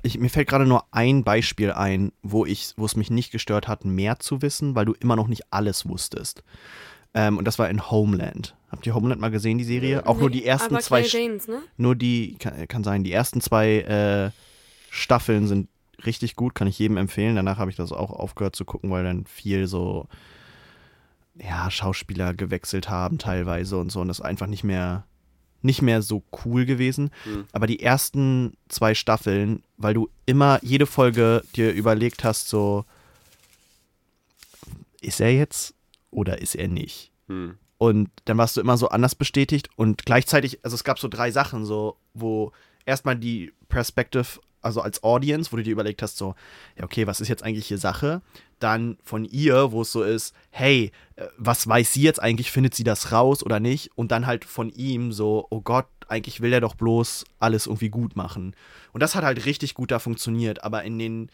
ich, mir fällt gerade nur ein Beispiel ein, wo ich, wo es mich nicht gestört hat, mehr zu wissen, weil du immer noch nicht alles wusstest. Ähm, und das war in Homeland. Habt ihr Homeland mal gesehen, die Serie? Auch nur die ersten Aber zwei. Claire Danes, ne? Nur die, kann, kann sein, die ersten zwei äh, Staffeln sind richtig gut, kann ich jedem empfehlen. Danach habe ich das auch aufgehört zu gucken, weil dann viel so, ja, Schauspieler gewechselt haben teilweise und so und das einfach nicht mehr, nicht mehr so cool gewesen. Aber die ersten zwei Staffeln, weil du immer jede Folge dir überlegt hast, so, ist er jetzt oder ist er nicht? Hm. Und dann warst du immer so anders bestätigt und gleichzeitig, also es gab so drei Sachen, so, wo erstmal die Perspective, also als Audience, wo du dir überlegt hast, so, ja, okay, was ist jetzt eigentlich hier Sache? Dann von ihr, wo es so ist, hey, äh, was weiß sie jetzt eigentlich, findet sie das raus oder nicht? Und dann halt von ihm so, oh Gott, eigentlich will er doch bloß alles irgendwie gut machen. Und das hat halt richtig gut da funktioniert, aber in den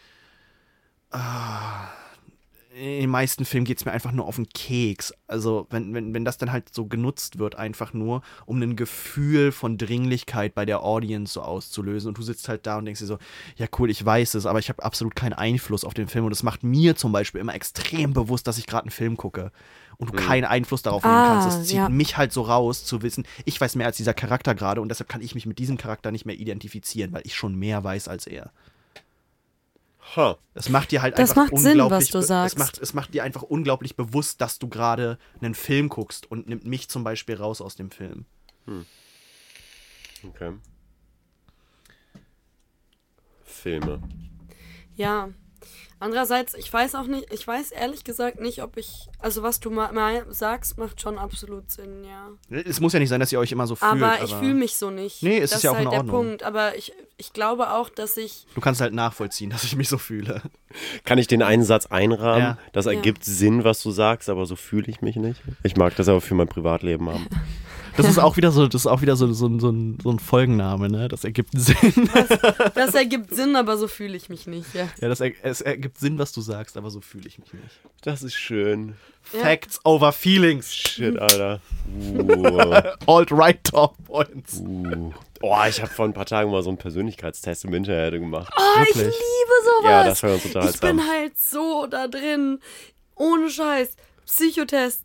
in den meisten Filmen geht es mir einfach nur auf den Keks. Also, wenn, wenn, wenn das dann halt so genutzt wird, einfach nur, um ein Gefühl von Dringlichkeit bei der Audience so auszulösen. Und du sitzt halt da und denkst dir so, ja cool, ich weiß es, aber ich habe absolut keinen Einfluss auf den Film. Und es macht mir zum Beispiel immer extrem bewusst, dass ich gerade einen Film gucke. Und du keinen Einfluss darauf nehmen Ah, kannst. Es zieht ja. mich halt so raus, zu wissen, ich weiß mehr als dieser Charakter gerade und deshalb kann ich mich mit diesem Charakter nicht mehr identifizieren, weil ich schon mehr weiß als er. Ha. Es macht dir halt Das einfach macht Sinn, unglaublich was du sagst. Es macht, es macht dir einfach unglaublich bewusst, dass du gerade einen Film guckst und nimmt mich zum Beispiel raus aus dem Film. Okay. Filme. Ja. Andererseits, ich weiß auch nicht, ich weiß ehrlich gesagt nicht, ob ich, also was du mal, mal sagst, macht schon absolut Sinn, ja. Es muss ja nicht sein, dass ihr euch immer so fühlt. Aber ich fühle mich so nicht. Nee, es das ist ja auch halt in der Ordnung. Punkt. Aber ich, ich glaube auch, dass ich, Du kannst halt nachvollziehen, dass ich mich so fühle. Kann ich den einen Satz einrahmen? Ja. Das ergibt Sinn, was du sagst, aber so fühle ich mich nicht. Ich mag das aber für mein Privatleben haben. Das ist auch wieder so, das ist auch wieder so, so, so, ein, so ein Folgenname, ne? Das ergibt Sinn. das ergibt Sinn, aber so fühle ich mich nicht, ja. Ja, das er, es ergibt Sinn, was du sagst, aber so fühle ich mich nicht. Das ist schön. Ja. Facts over feelings. Shit, Alter. Uh, Alt-right Top Points. uh. Oh, ich habe vor ein paar Tagen mal so einen Persönlichkeitstest im Internet gemacht. Oh, ich Wirklich? liebe sowas. Ja, das war ganz ich unterhaltsam. bin halt so da drin. Ohne Scheiß. Psychotests.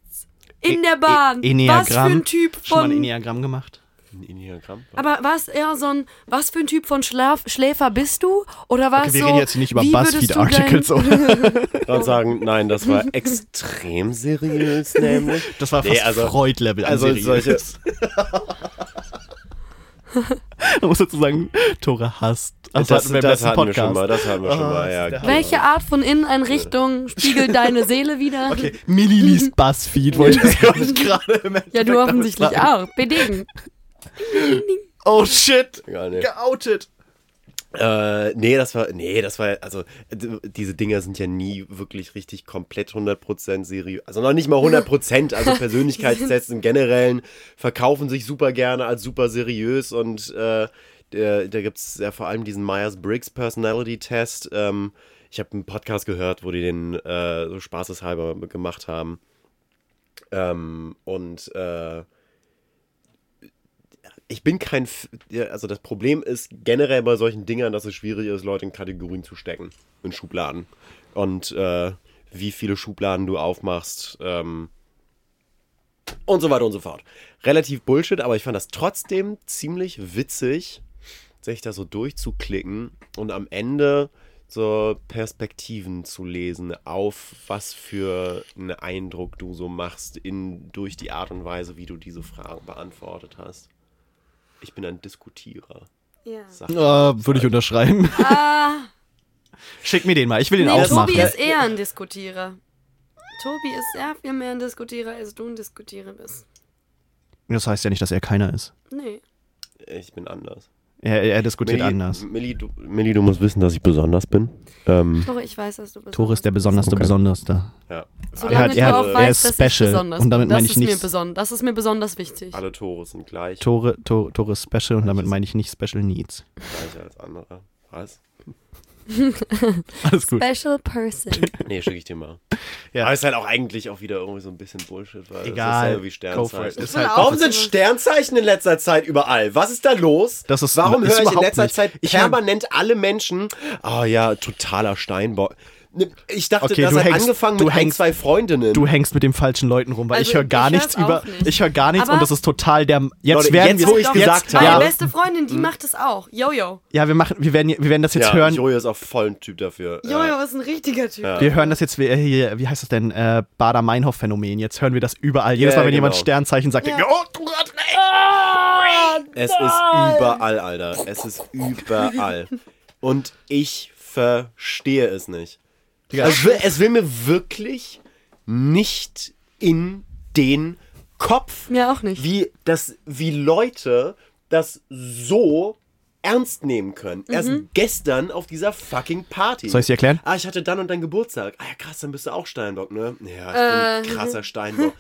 In der Bahn. E- was für Enneagramm. ein Typ Schon mal ein von. Enneagramm gemacht? Ein Enneagramm? Aber was eher so ein, was für ein Typ von Schlaf Schläfer bist du? Oder was Okay, wir so, reden jetzt nicht über BuzzFeed-Articles, Ich würde sagen, nein, das war extrem seriös, nämlich. Das war fast Nee, also- Freud-Level Also seriös. solche. Man muss dazu sagen, Tore hasst. Das, hatten wir das hatten wir schon mal, das hatten wir schon Ah, mal, das ja. der genau. Welche Art von Inneneinrichtung spiegelt deine Seele wieder? Okay, Milli liest BuzzFeed, wollte ich gerade im Ja, du offensichtlich auch. Bedingen. Oh shit, geoutet. Äh, nee, das war, nee, das war, also, diese Dinger sind ja nie wirklich richtig komplett 100% seriös. Also noch nicht mal 100%, also Persönlichkeitstests im Generellen verkaufen sich super gerne als super seriös und äh, der, da gibt es ja vor allem diesen Myers-Briggs Personality Test. Ähm, ich habe einen Podcast gehört, wo die den äh, so spaßeshalber gemacht haben. Ähm, und äh, ich bin kein. Also das Problem ist generell bei solchen Dingern, dass es schwierig ist, Leute in Kategorien zu stecken. In Schubladen. Und äh, wie viele Schubladen du aufmachst. Ähm, und so weiter und so fort. Relativ Bullshit, aber ich fand das trotzdem ziemlich witzig, sich da so durchzuklicken und am Ende so Perspektiven zu lesen auf was für einen Eindruck du so machst in, durch die Art und Weise, wie du diese Fragen beantwortet hast. Ich bin ein Diskutierer. Ja. Äh, Würde ich unterschreiben. Ah, Schick mir den mal, ich will den nee, auch machen. Tobi ist eher ein Diskutierer. Tobi ist sehr viel mehr ein Diskutierer, als du ein Diskutierer bist. Das heißt ja nicht, dass er keiner ist. Nee. Ich bin anders. Er, er diskutiert Milli, anders. Milli du, Milli, du musst wissen, dass ich besonders bin. Ähm, Tore, ich weiß, dass du bist. Tore ist der besonderste Okay. Besonderste. ja. Solange Er hat- er hat- er ist special. besonders Und damit meine das ich ist mir nichts- beson Das ist mir besonders wichtig. Alle Tore sind gleich. Tore, Tore, Tore ist Special und damit meine ich nicht Special Needs. Gleicher als andere. Was? Alles gut. Special person. Nee, schicke ich dir mal. Ja. Aber ist halt auch eigentlich auch wieder irgendwie so ein bisschen Bullshit, weil Egal. das ist dasselbe wie Go for it. Sternzeichen. Ist halt auch Warum sind Sternzeichen in letzter Zeit überall? Was ist da los? Das ist- Warum ist höre ich in letzter nicht. Zeit Ich mein- permanent alle Menschen, oh ja, totaler Steinbock. Ich dachte, Okay, das du hat hängst- angefangen du mit ein, hängst- zwei Freundinnen. Du hängst mit den falschen Leuten rum, weil Also, ich höre gar ich hör's nichts über. Ich höre gar nichts Aber- und das ist total der. Jetzt Leute, werden jetzt, wir. wo ich Doch, gesagt Meine habe. beste Freundin, die macht es auch. Jojo. Ja, wir machen, wir werden, wir werden das jetzt ja, hören. Jojo ist auch voll ein Typ dafür. Jojo Ja. ist ein richtiger Typ. Ja. Wir hören das jetzt, wie, hier, wie heißt das denn? Äh, Bader-Meinhof-Phänomen. Jetzt hören wir das überall. Jedes Ja, Mal, wenn jemand genau. Sternzeichen sagt, Ja. denken wir, oh, du hast recht. Ah, Es ist überall, Alter. Es ist überall. Und ich verstehe es nicht. Digga. Also, es, will, es will mir wirklich nicht in den Kopf, Mir auch nicht. wie, das, wie Leute das so ernst nehmen können. Erst gestern auf dieser fucking Party. Soll ich dir erklären? Ah, ich hatte dann und dann Geburtstag. Ah ja, krass, dann bist du auch Steinbock, ne? Ja, ich bin ein krasser Steinbock.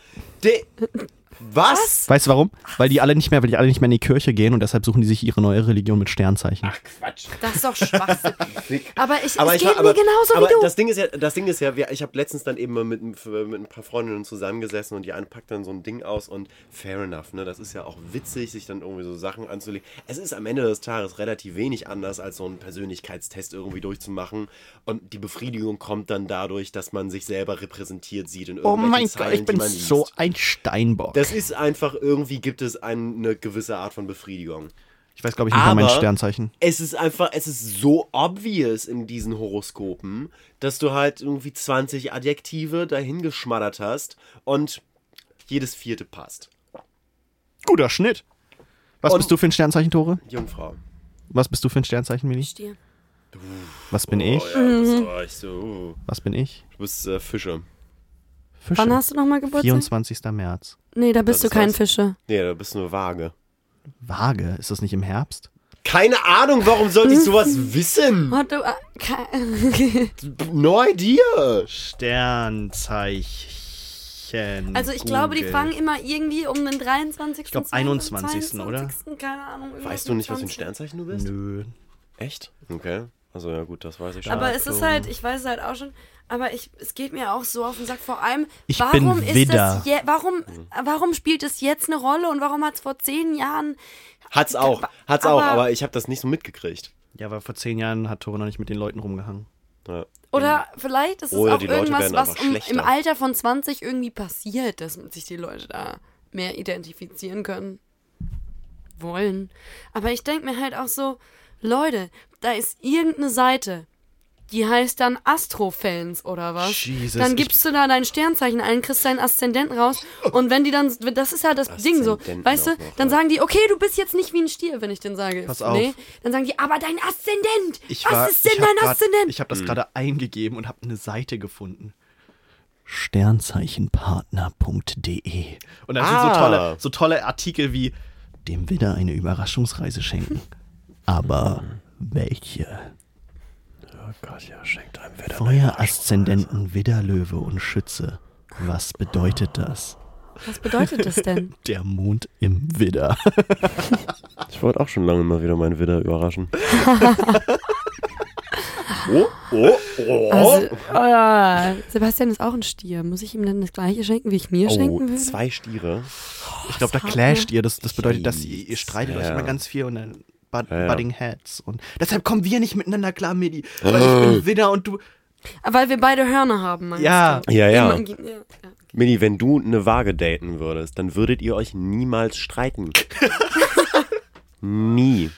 De was? Weißt du warum? Weil die alle nicht mehr, weil die alle nicht mehr in die Kirche gehen und deshalb suchen die sich ihre neue Religion mit Sternzeichen. Quatsch. Das ist doch Schwachsinn. aber ich, Aber es ich geht aber, mir genauso aber wie du. das Ding ist ja, das Ding ist ja, ich habe letztens dann eben mal mit, mit ein paar Freundinnen zusammengesessen und die eine packt dann so ein Ding aus und fair enough, ne? Das ist ja auch witzig, sich dann irgendwie so Sachen anzulegen. Es ist am Ende des Tages relativ wenig anders, als so einen Persönlichkeitstest irgendwie durchzumachen und die Befriedigung kommt dann dadurch, dass man sich selber repräsentiert sieht in Oh irgendwelchen mein Zeilen, Gott, ich die bin so ein Steinbock. Das ist einfach, irgendwie gibt es eine gewisse Art von Befriedigung. ich weiß, glaube ich, nicht mal mein Aber- Sternzeichen. Es ist einfach, es ist so obvious in diesen Horoskopen, dass du halt irgendwie 20 Adjektive dahin geschmattert hast und jedes vierte passt. Guter Schnitt. Was Und- bist du für ein Sternzeichen, Tore? Jungfrau. Was bist du für ein Sternzeichen, Mini? Stier. Was bin ich? Oh, ja, das war ich so. uh. Was bin ich? Du bist äh, Fischer. Fische. Wann hast du nochmal Geburtstag? 24. März. Nee, da bist Das du kein was. Fische. Nee, du bist nur vage. Waage. Ist das nicht im Herbst? Keine Ahnung, warum sollte ich sowas wissen? Du, äh, No idea. Sternzeichen. also ich glaube, die Google. fangen immer irgendwie um den 23. Ich glaub, 21., oder? 22., Keine Ahnung. Weißt du nicht, was für ein 20. Sternzeichen du bist? Nö. Echt? Okay. Also ja gut, das weiß ich schon. Aber es ist halt, ich weiß es halt auch schon, aber ich, es geht mir auch so auf den Sack. Vor allem, Ich warum bin ist das je, warum, warum spielt es jetzt eine Rolle und warum hat es vor zehn Jahren Hat's auch, hat's auch, aber- aber ich habe das nicht so mitgekriegt. Ja, weil vor zehn Jahren hat Tore noch nicht mit den Leuten rumgehangen. Ja. Oder vielleicht ist es Oder auch irgendwas, was um, im Alter von 20 irgendwie passiert, dass sich die Leute da mehr identifizieren können. Wollen. Aber ich denke mir halt auch so, Leute, da ist irgendeine Seite, die heißt dann Astrofans oder was. Jesus, dann gibst du da dein Sternzeichen ein, kriegst deinen Aszendenten raus und wenn die dann, das ist halt das Ding so, weißt du, dann ja. sagen die, okay, du bist jetzt nicht wie ein Stier, wenn ich den sage. Pass auf. Nee, dann sagen die, aber dein Aszendent, Ich was war, ist denn dein grad, Aszendent? Ich habe das gerade eingegeben und habe eine Seite gefunden. Sternzeichenpartner.de Und da sind Ah. so tolle, so tolle Artikel wie dem Widder eine Überraschungsreise schenken. Aber welche? Oh Gott, ja, schenkt einem Widder, Löwe und Schütze. Was bedeutet das? Was bedeutet das denn? Der Mond im Widder. Ich wollte auch schon lange mal wieder meinen Widder überraschen. oh, oh, oh. Also, äh, Sebastian ist auch ein Stier. Muss ich ihm dann das gleiche schenken, wie ich mir oh, schenken würde? zwei Stiere. Ich glaube, da clasht ihr. Das, das bedeutet, dass ihr, ihr streitet euch Ja. immer ganz viel und dann bud, Ja, ja. budding heads. Und deshalb kommen wir nicht miteinander klar, Midi. Weil ich bin Widder und du. Weil wir beide Hörner haben, meinst Ja. du? Ja, ja. Ja. Mini, wenn du eine Waage daten würdest, dann würdet ihr euch niemals streiten. Nie.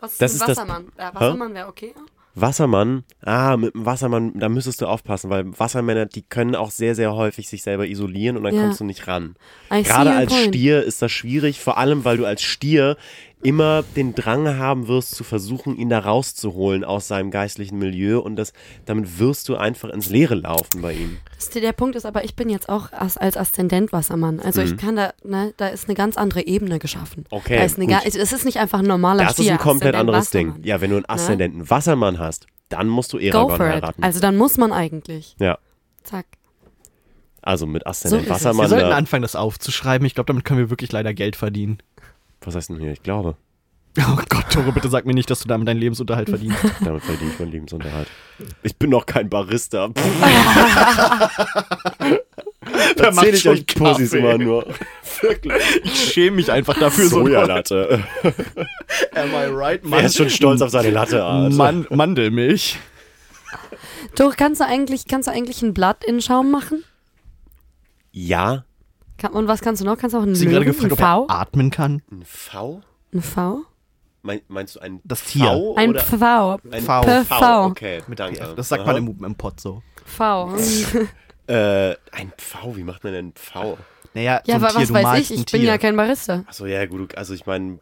Was ist Das ist das- Wassermann? Ja, Wassermann wäre okay. ja? Wassermann, ah, mit dem Wassermann, da müsstest du aufpassen, weil Wassermänner, die können auch sehr, sehr häufig sich selber isolieren und dann Ja. kommst du nicht ran. I Gerade als point. Stier ist das schwierig, vor allem weil du als Stier immer den Drang haben wirst, zu versuchen, ihn da rauszuholen aus seinem geistlichen Milieu und das, damit wirst du einfach ins Leere laufen bei ihm. Der Punkt ist aber, ich bin jetzt auch als, als Aszendent Wassermann. Also ich kann da, ne, da ist eine ganz andere Ebene geschaffen. Mhm. Okay, Da ist eine es ist nicht einfach ein normaler Das ist Stier. ein komplett Aszendent anderes Ding. Wassermann. Ja, wenn du einen Aszendenten Wassermann hast, dann musst du Go Eragon it. heiraten. Also dann muss man eigentlich. ja, Zack. also mit Aszendent So ist es. Wir Wassermann, sollten da, anfangen, das aufzuschreiben. Ich glaube, damit können wir wirklich leider Geld verdienen. Was heißt denn hier? Ich glaube, Oh Gott, Tore, bitte sag mir nicht, dass du damit deinen Lebensunterhalt verdienst. damit verdiene ich meinen Lebensunterhalt. Ich bin noch kein Barista. Macht Erzähl ich euch Pussys immer nur. Wirklich. Ich schäme mich einfach dafür. so Sojalatte. Am I right? Wer ist schon stolz auf seine Latte Art? Man Mandelmilch. Doch, kannst du eigentlich, kannst du eigentlich ein Blatt in Schaum machen? Ja, Kann, und was kannst du noch? Kannst du auch einen Sie gerade Löwen, gefragt, ob er V? atmen kann. ein V? Ein V? Mein, meinst du ein Das Tier. V Ein oder V. ein V. V? V. Okay, danke. Das sagt Aha. man im, im Pott so. V. Äh, ein V, wie macht man denn ein V? Naja, Ja, so ein aber Tier, was du weiß ich? Ich bin Tier. ja kein Barista. Achso, ja, gut, also ich meine,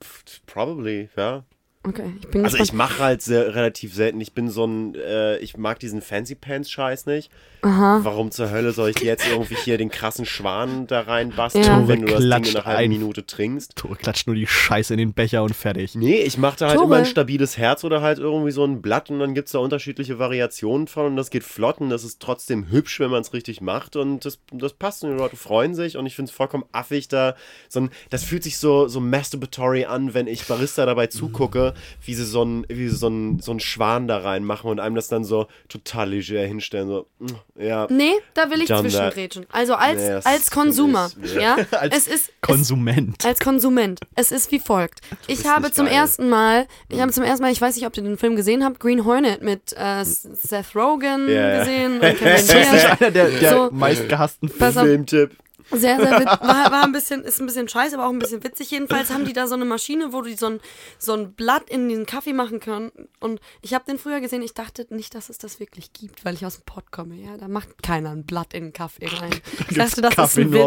probably, ja. Okay, ich bin Also ich mache halt sehr, relativ selten, ich bin so ein, äh, ich mag diesen Fancy Pants Scheiß nicht. Warum zur Hölle soll ich jetzt irgendwie hier den krassen Schwan da reinbasteln, Ja. wenn du das Ding in einer halben ein. Minute trinkst? Tore klatscht nur die Scheiße in den Becher und fertig. Nee, ich mache da halt Tore. immer ein stabiles Herz oder halt irgendwie so ein Blatt und dann gibt es da unterschiedliche Variationen von und das geht flott und das ist trotzdem hübsch, wenn man es richtig macht und das, das passt und die Leute freuen sich und ich finde es vollkommen affig da. So ein, das fühlt sich so, so masturbatory an, wenn ich Barista dabei zugucke, wie sie so ein, wie sie so ein, so ein Schwan da reinmachen und einem das dann so total leger hinstellen. So, mm, ja. Nee, da will ich that. zwischengrätschen. Also als, Nee, als Konsumer. Ja, Als es ist. Es, Konsument. als Konsument. Es ist wie folgt. Ich habe zum geil. ersten Mal, ich habe zum ersten Mal, ich weiß nicht, ob ihr den Film gesehen habt, Green Hornet mit äh, Seth Rogen ja. gesehen und Ist das Diaz. einer der, der So. meistgehassten Filmtipp. Sehr, sehr wit- war, war ein bisschen, ist ein bisschen scheiße, aber auch ein bisschen witzig. Jedenfalls haben die da so eine Maschine, wo die so ein, so ein Blatt in den Kaffee machen können. Und ich habe den früher gesehen, ich dachte nicht, dass es das wirklich gibt, weil ich aus dem Pott komme. Ja, da macht keiner ein Blatt in den Kaffee rein. Ich dachte, das Kaffee ist ein Witz.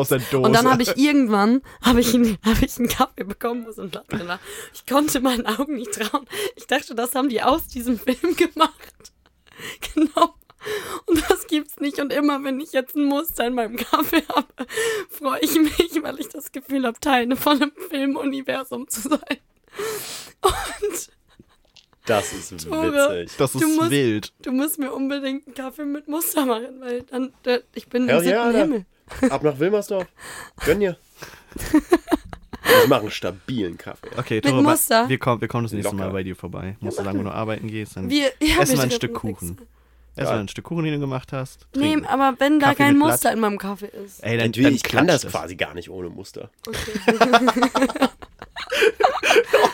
Und dann habe ich irgendwann habe ich, einen- hab ich einen Kaffee bekommen, wo so ein Blatt drin war. Ich konnte meinen Augen nicht trauen. Ich dachte, das haben die aus diesem Film gemacht. Genau. Und das gibt's nicht. Und immer, wenn ich jetzt ein Muster in meinem Kaffee habe, freue ich mich, weil ich das Gefühl habe, Teil von einem Filmuniversum zu sein. Und Das ist Tore. witzig. Das ist Du musst- wild. du musst mir unbedingt einen Kaffee mit Muster machen, weil dann, da, ich bin Hell im siebten yeah, Alter. Himmel. Ab nach Wilmersdorf. Gönn dir. Ich mache einen stabilen Kaffee. Okay, Tore, Muster? wir kommen, wir kommen das nächste Locker. Mal bei dir vorbei. Musst du sagen, wo du arbeiten gehst, dann Wir, ja, essen wir ein Stück. Kuchen. Essen wir ein Stück Kuchen, den du gemacht hast. Nee, trinken. aber wenn da Kaffee kein mit Blatt. Muster in meinem Kaffee ist. Ey, dann, Entweder dann ich kann das quasi gar nicht ohne Muster.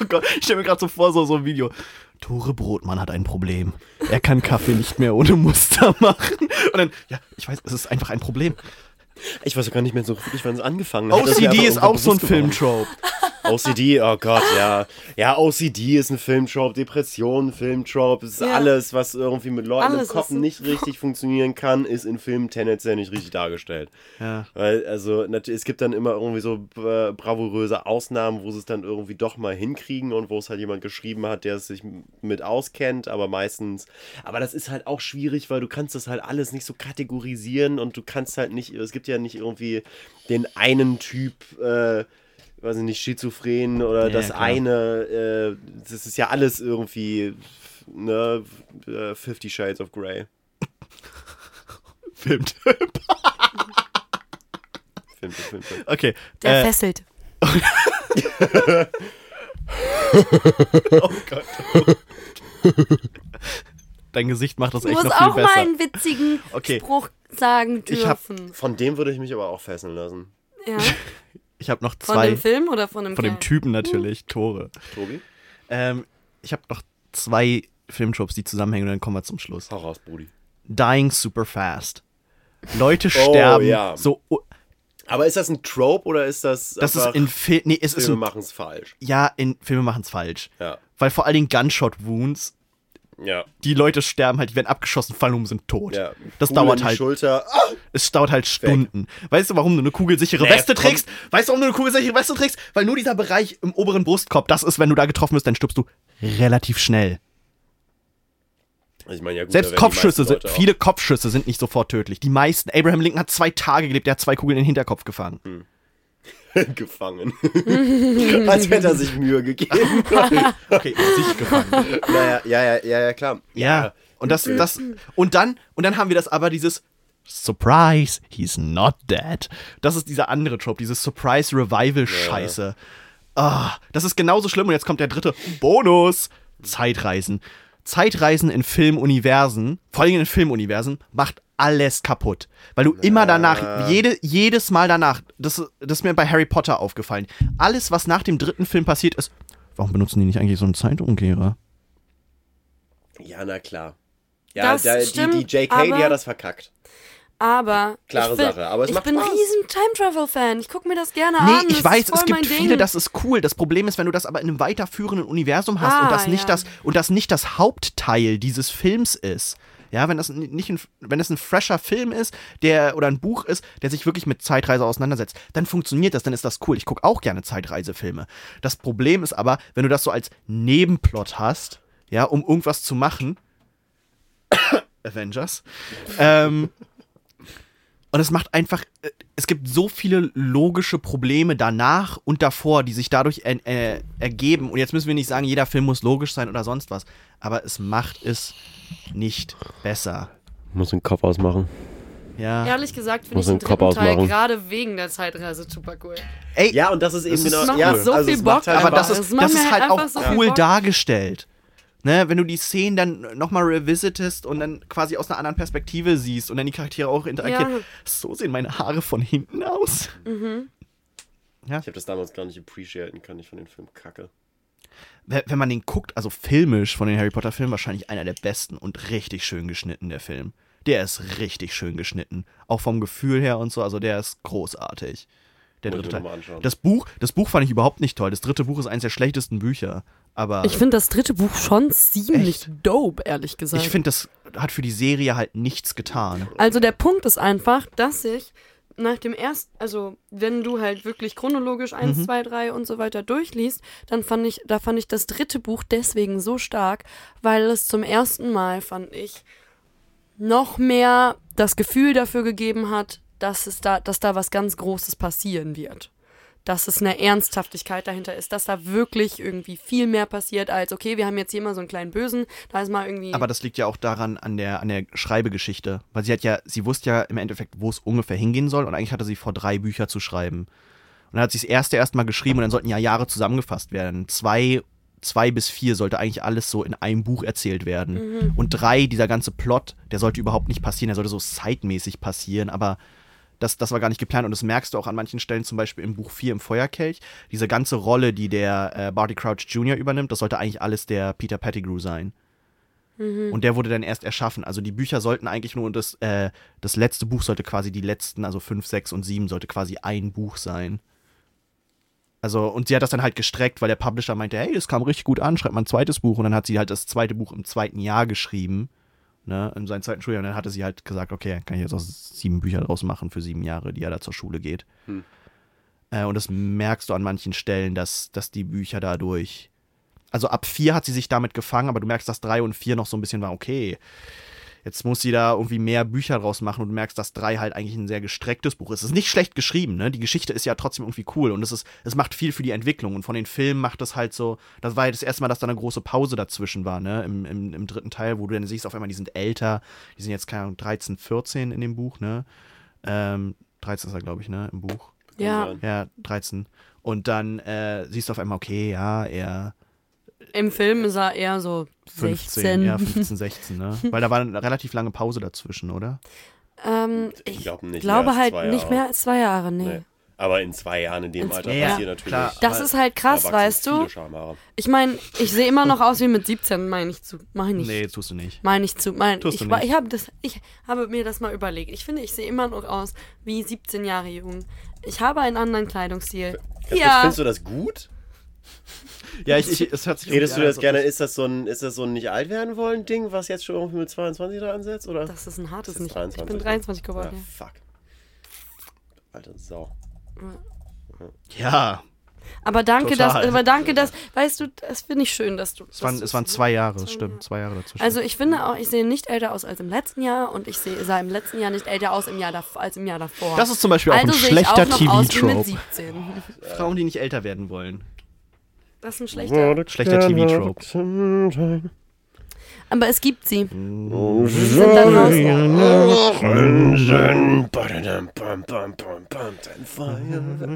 Oh Gott, ich stelle mir gerade so vor, so, so ein Video. Tore Brotmann hat ein Problem. Er kann Kaffee nicht mehr ohne Muster machen. Und dann, ja, ich weiß, es ist einfach ein Problem. Ich weiß auch gar nicht mehr so wirklich, wann es angefangen hat. OCD ist auch so ein. Filmtrope. OCD, oh Gott, ja. Ja, OCD ist ein Filmtrope, Depression, Filmtrope, ist Ja. alles, was irgendwie mit Leuten Alles im Kopf nicht richtig funktionieren kann, ist in Filmen tendenziell nicht richtig dargestellt. Ja. Weil, also, es gibt dann immer irgendwie so äh, bravouröse Ausnahmen, wo sie es dann irgendwie doch mal hinkriegen und wo es halt jemand geschrieben hat, der es sich mit auskennt, aber meistens, aber das ist halt auch schwierig, weil du kannst das halt alles nicht so kategorisieren und du kannst halt nicht, es gibt ja nicht irgendwie den einen Typ, äh, weiß ich nicht, schizophren oder Ja, das klar. eine, äh, das ist ja alles irgendwie, ne, äh, Fifty Shades of Grey. Filmtyp. Film, Film, Film. Okay. Der äh, fesselt. oh Gott. Dein Gesicht macht das Du echt musst noch viel auch besser. mal einen witzigen Okay. Spruch sagen Ich hab- dürfen. Von dem würde ich mich aber auch fesseln lassen. ja. Ich habe noch Von zwei. dem Film oder von dem von dem? Typen natürlich, Tore. Tobi? Ähm, ich habe noch zwei Filmtropes, die zusammenhängen und dann kommen wir zum Schluss. Hau raus, Brudi. Dying super fast. Leute sterben ja. so. oh, Aber ist das ein Trope oder ist das Das ist in Film. Nee, es ist Filme ein, machen es falsch? Ja, in Filme machen es falsch. Ja. Weil vor allen Dingen Gunshot-Wounds, Ja. die Leute sterben halt, die werden abgeschossen, fallen um, sind tot. ja. Das Kugel dauert halt. Schulter. Ah! Es dauert halt Stunden. Weißt du, warum du eine kugelsichere Nee, Weste komm. trägst? Weißt du, warum du eine kugelsichere Weste trägst? Weil nur dieser Bereich im oberen Brustkorb, das ist, wenn du da getroffen bist, dann stirbst du relativ schnell. Ich meine, ja gut, Selbst Kopfschüsse, sind, viele Kopfschüsse sind nicht sofort tödlich. Die meisten. Abraham Lincoln hat zwei Tage gelebt, der hat zwei Kugeln in den Hinterkopf gefangen. gefangen. Als hätte er sich Mühe gegeben. Okay, sich gefangen. naja, ja, ja, ja, ja, klar. Ja. Und das, das, und dann, und dann haben wir das aber dieses Surprise, he's not dead. Das ist dieser andere Trope, dieses Surprise Revival Scheiße. Ah, das ist genauso schlimm und jetzt kommt der dritte Bonus. Zeitreisen. Zeitreisen in Filmuniversen, vor allem in Filmuniversen, macht alles kaputt. Weil du immer danach, jede, jedes Mal danach, das, das ist mir bei Harry Potter aufgefallen, alles, was nach dem dritten Film passiert ist, warum benutzen die nicht eigentlich so einen Zeitumkehrer? Ja, na klar. Ja, Das da, stimmt, die, die JK, aber- die hat das verkackt. Aber Klare ich, will- Sache, aber es ich macht bin ein riesen Time Travel Fan. Ich gucke mir das gerne Nee, an. ich das weiß, es gibt viele, Ding. das ist cool. Das Problem ist, wenn du das aber in einem weiterführenden Universum hast Ah, und das nicht ja. das und das nicht das Hauptteil dieses Films ist. Ja, wenn das nicht ein, wenn das ein fresher Film ist, der oder ein Buch ist, der sich wirklich mit Zeitreise auseinandersetzt, dann funktioniert das, dann ist das cool. Ich gucke auch gerne Zeitreisefilme. Das Problem ist aber, wenn du das so als Nebenplot hast, ja, um irgendwas zu machen, Avengers, ähm, und es macht einfach, äh, es gibt so viele logische Probleme danach und davor, die sich dadurch äh, ergeben. Und jetzt müssen wir nicht sagen, jeder Film muss logisch sein oder sonst was. Aber es macht es nicht besser. Muss den Kopf ausmachen. Ja. Ehrlich gesagt finde Muss ich den den Kopf dritten Teil ausmachen. gerade wegen der Zeitreise super cool. Ey, Ja, und das ist eben Das ist- genau. macht ja, mir so also viel Bock, halt aber das ist, das mir ist halt auch so cool Bock. dargestellt. Ne, wenn du die Szenen dann nochmal revisitest und dann quasi aus einer anderen Perspektive siehst und dann die Charaktere auch interagieren. Ja. So sehen meine Haare von hinten aus. Ich habe das damals gar nicht appreciaten können, ich von den Film kacke. Wenn man den guckt, also filmisch von den Harry Potter Filmen, wahrscheinlich einer der besten und richtig schön geschnitten, der Film. der ist richtig schön geschnitten. Auch vom Gefühl her und so, also der ist großartig. Der dritte Teil. Das Buch, das Buch fand ich überhaupt nicht toll. Das dritte Buch ist eines der schlechtesten Bücher. Aber Ich finde das dritte Buch schon ziemlich dope, ehrlich gesagt. ich finde, das hat für die Serie halt nichts getan. Also der Punkt ist einfach, dass ich nach dem ersten, also wenn du halt wirklich chronologisch 1, 2, 3 und so weiter durchliest, dann fand ich, da fand ich das dritte Buch deswegen so stark, weil es zum ersten Mal, fand ich, noch mehr das Gefühl dafür gegeben hat, dass es da, dass da was ganz Großes passieren wird. Dass es eine Ernsthaftigkeit dahinter ist, dass da wirklich irgendwie viel mehr passiert als, okay, wir haben jetzt hier mal so einen kleinen Bösen, da ist mal irgendwie. Aber das liegt ja auch daran an der, an der Schreibegeschichte. Weil sie hat ja, sie wusste ja im Endeffekt, wo es ungefähr hingehen soll und eigentlich hatte sie vor, drei Bücher zu schreiben. Und dann hat sie das erste erstmal geschrieben und dann sollten ja Jahre zusammengefasst werden. Zwei, zwei bis vier sollte eigentlich alles so in einem Buch erzählt werden. Und drei, dieser ganze Plot, der sollte überhaupt nicht passieren, der sollte so zeitmäßig passieren, aber das, das war gar nicht geplant und das merkst du auch an manchen Stellen, zum Beispiel im Buch 4 im Feuerkelch. Diese ganze Rolle, die der äh, Barty Crouch Jr. übernimmt, das sollte eigentlich alles der Peter Pettigrew sein. Und der wurde dann erst erschaffen. Also die Bücher sollten eigentlich nur, und das, äh, das letzte Buch sollte quasi die letzten, also 5, 6 und 7 sollte quasi ein Buch sein. Also, und sie hat das dann halt gestreckt, weil der Publisher meinte, hey, das kam richtig gut an, schreibt mal ein zweites Buch. Und dann hat sie halt das zweite Buch im zweiten Jahr geschrieben, ne, in seinem zweiten Schuljahr. Und dann hatte sie halt gesagt, okay, dann kann ich jetzt auch sieben Bücher draus machen für sieben Jahre, die er da zur Schule geht. Hm. Äh, und das merkst du an manchen Stellen, dass, dass die Bücher dadurch. Also ab vier hat sie sich damit gefangen, aber du merkst, dass drei und vier noch so ein bisschen war, okay. Jetzt muss sie da irgendwie mehr Bücher draus machen und du merkst, dass drei halt eigentlich ein sehr gestrecktes Buch ist. Es ist nicht schlecht geschrieben, ne? Die Geschichte ist ja trotzdem irgendwie cool und es ist, es macht viel für die Entwicklung. Und von den Filmen macht es halt so, das war ja das erste Mal, dass da eine große Pause dazwischen war, ne? Im, im, im dritten Teil, wo du dann siehst, auf einmal, die sind älter, die sind jetzt, keine Ahnung, 13, 14 in dem Buch, ne? Ähm, 13 ist er, glaube ich, ne? Im Buch. ja. Ja, 13. Und dann äh, siehst du auf einmal, okay, ja, er im Film ist er eher so 15, 16. ja, 15, 16, ne? Weil da war eine relativ lange Pause dazwischen, oder? Ähm, Ich ich glaube nicht. glaube halt nicht Jahre. mehr als zwei Jahre, nee. Nee. Aber in zwei Jahren in dem In Alter zwei- passiert Ja, natürlich. klar. Das ist halt krass, weißt du? Ich meine, ich sehe immer noch aus wie mit 17, meine ich zu. Mach ich nicht. Nee, tust du nicht. Meine ich zu. Mein, Tust ich, du nicht. ich, habe das, ich habe mir das mal überlegt. Ich finde, ich sehe immer noch aus wie 17 Jahre jung. Ich habe einen anderen Kleidungsstil. Ja. Findest du das gut? Ja, ich, ich, es hört sich Redest du das gerne? Ist das so ein, ist das so ein nicht alt werden wollen Ding, was jetzt schon irgendwie mit 22 da ansetzt? Oder? Das ist ein hartes ist nicht. Ich 23, bin ne? 23 ja, geworden. fuck. Alter Sau. Ja, Aber danke, Total. dass, aber danke, dass, weißt du, das finde ich schön, dass du. es waren, es waren zwei Jahre, das Zwei stimmt. Jahre. Zwei Jahre dazwischen. Also ich finde auch, ich sehe nicht älter aus als im letzten Jahr und ich sehe, sah im letzten Jahr nicht älter aus im Jahr als im Jahr davor. das ist zum Beispiel auch also ein ich auch schlechter aus wie mit TV-Trope. 17. Frauen, die nicht älter werden wollen. Das ist ein schlechter. Schlechter TV-Trope. Aber es gibt sie. Oh, sind dann raus.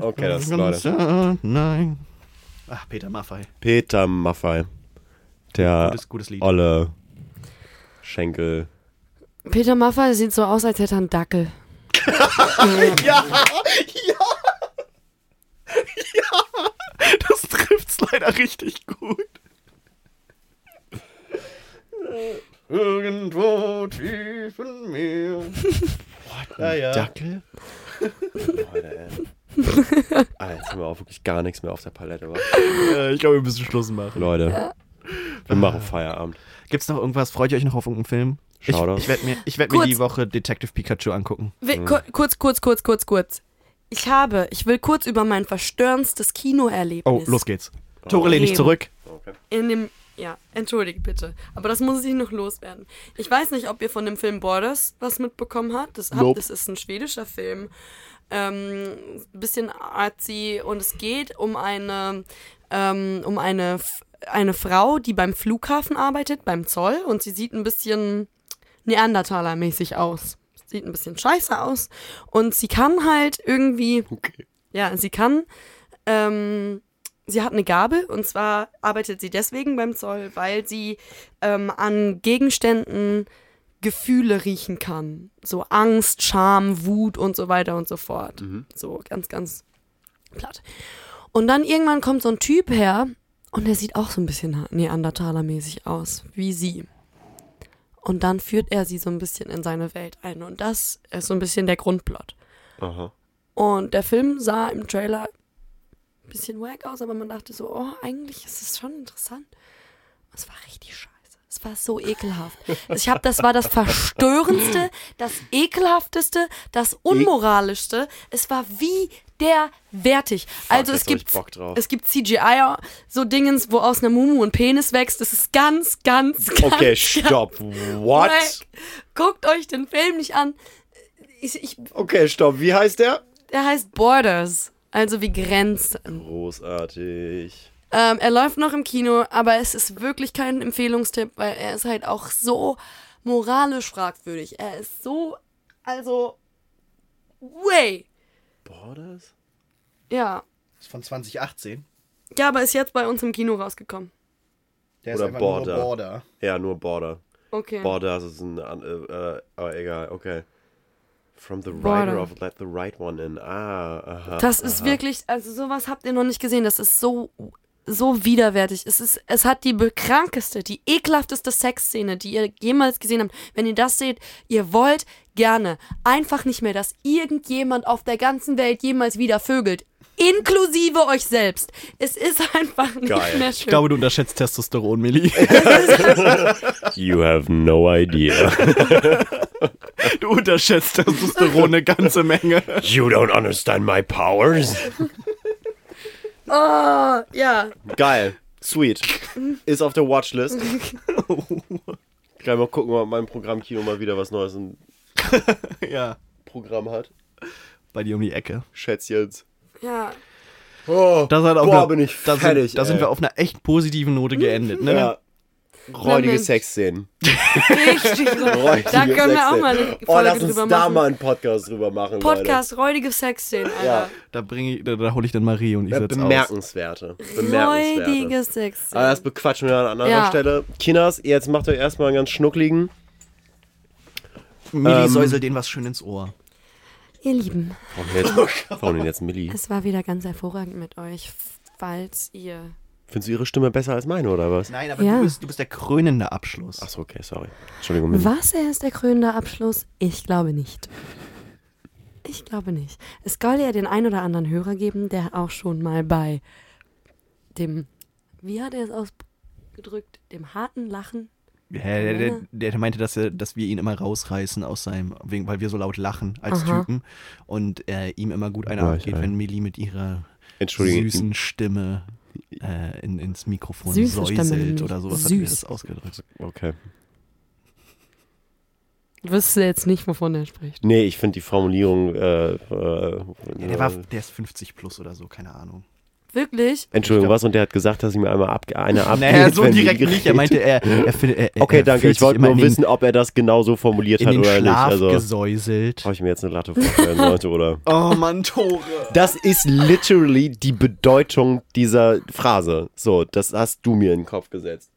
Okay, das ist Leute. Nein. Ach, Peter Maffei. Peter Maffei. Der Gutes, gutes Lied. olle Schenkel. Peter Maffay sieht so aus, als hätte er einen Dackel. Ja, ja, ja. Das trifft's leider richtig gut. Irgendwo tief in mir. Ja, ja. Dackel? Leute, ey. Alter, jetzt haben wir auch wirklich gar nichts mehr auf der Palette. Äh, ich glaube, wir müssen Schluss machen. Leute, wir machen Feierabend. Gibt's noch irgendwas? Freut ihr euch noch auf irgendeinen Film? Ich, Shoutouts. ich werde mir, ich werd mir die Woche Detective Pikachu angucken. Wi- ku- Kurz, kurz, kurz, kurz, kurz. Ich habe, ich will kurz über mein verstörendstes Oh, Kinoerlebnis. los geht's. Tore lehn dich zurück. Okay. In dem, ja, entschuldige bitte. Aber das muss ich noch loswerden. Ich weiß nicht, ob ihr von dem Film Borders was mitbekommen habt. Das. Nope. das ist ein schwedischer Film. Ähm, bisschen artsy und es geht um eine, ähm, um eine, eine Frau, die beim Flughafen arbeitet, beim Zoll und sie sieht ein bisschen Neandertaler-mäßig aus. Sieht ein bisschen scheiße aus und sie kann halt irgendwie Okay. ja, sie kann. Ähm, sie hat eine Gabe und zwar arbeitet sie deswegen beim Zoll, weil sie ähm, an Gegenständen Gefühle riechen kann. So Angst, Scham, Wut und so weiter und so fort. So ganz, ganz platt. Und dann irgendwann kommt so ein Typ her und der sieht auch so ein bisschen Neandertaler-mäßig aus, wie sie. Und dann führt er sie so ein bisschen in seine Welt ein. Und das ist so ein bisschen der Grundplot. Aha. Und der Film sah im Trailer ein bisschen wack aus, aber man dachte so, oh, eigentlich ist es schon interessant. Es war richtig scheiße. Es war so ekelhaft. Ich habe, das war das verstörendste, das ekelhafteste, das unmoralischste. Es war widerwärtig. Also es gibt, Bock drauf. es gibt CGI, so Dingens, wo aus einer Mumu ein Penis wächst. Das ist ganz, ganz, ganz, Okay, ganz stopp. What? Guckt euch den Film nicht an. Ich, ich, Okay, stopp. Wie heißt der? der heißt Borders, also wie Grenzen. Großartig. Ähm, er läuft noch im Kino, aber es ist wirklich kein Empfehlungstipp, weil er ist halt auch so moralisch fragwürdig. Er ist so, also, way. Borders? Ja. Ist von 2018. Ja, aber ist jetzt bei uns im Kino rausgekommen. Der Oder Border. nur Border. Ja, nur Border. Okay. Borders ist ein. an- Äh, äh, aber egal, okay. From the Border. writer of Let the Right One In. Ah, aha. Das ist wirklich, also sowas habt ihr noch nicht gesehen. Das ist so, so widerwärtig. Es ist, es hat die bekrankeste, die ekelhafteste Sexszene, die ihr jemals gesehen habt. Wenn ihr das seht, ihr wollt gerne einfach nicht mehr, dass irgendjemand auf der ganzen Welt jemals wieder vögelt. Inklusive euch selbst. Es ist einfach nicht Geil. mehr Ich schön. glaube, du unterschätzt Testosteron, Millie. You have no idea. Du unterschätzt Testosteron eine ganze Menge. You don't understand my powers. oh, ja. Geil. Sweet. Ist auf der Watchlist. Gleich mal gucken, ob mein Programmkino mal wieder was Neues im ja. Programm hat. Bei dir um die Ecke. Schätzchens. Ja. Oh, Das hat auch boah, eine- bin ich da fertig. sind, da sind ey. wir auf einer echt positiven Note geendet, ne? Ja. Räudige. Sexszenen. Richtig. Räudige Da können wir auch mal eine Folge Oh, lass uns drüber da machen. mal einen Podcast drüber machen, Podcast, räudige Sexszenen, Alter. Ja. Da bringe ich, da, da hole ich dann Marie und ich Leute. setze aus. Bemerkenswerte. Bemerkenswerte. Räudige Sexszenen. Aber das bequatschen wir an anderer Ja. Stelle. Kinas, jetzt macht euch erstmal einen ganz schnuckligen. Millie Ähm, säuselt denen was schön ins Ohr. Ihr Lieben, Warum jetzt, warum denn jetzt Millie? es war wieder ganz hervorragend mit euch, falls ihr... Findest du ihre Stimme besser als meine, oder was? Nein, aber Ja. du, bist, du bist der krönende Abschluss. Achso, okay, sorry. Entschuldigung, Millie. Was er ist der krönende Abschluss? Ich glaube nicht. Ich glaube nicht. Es soll ja den ein oder anderen Hörer geben, der auch schon mal bei dem, wie hat er es ausgedrückt, dem harten Lachen Ja, der, der, der meinte, dass, er, dass wir ihn immer rausreißen aus seinem, wegen, weil wir so laut lachen als Aha. Typen und äh, ihm immer gut einer Ja, abgeht, wenn Millie mit ihrer süßen Stimme äh, in, ins Mikrofon Süße säuselt nämlich. oder sowas hat Süß. das ausgedrückt. Okay. Wüsste jetzt nicht, wovon er spricht. Nee, ich finde die Formulierung. Äh, äh, Ja, der, war, der ist 50 plus oder so, keine Ahnung. Wirklich? Entschuldigung, glaub- was? Und der hat gesagt, dass ich mir einmal ab, eine abgeht. Naja, so direkt nicht. Er meinte, er, er, findet- er, er Okay, er danke. fühlt Ich wollte nur wissen, ob er das genau so formuliert hat den oder nicht. Schlaf Also, gesäuselt. ob ich mir jetzt eine Latte vorstellen sollte oder. Oh Mann, Tore. Das ist literally die Bedeutung dieser Phrase. So, das hast du mir in den Kopf gesetzt.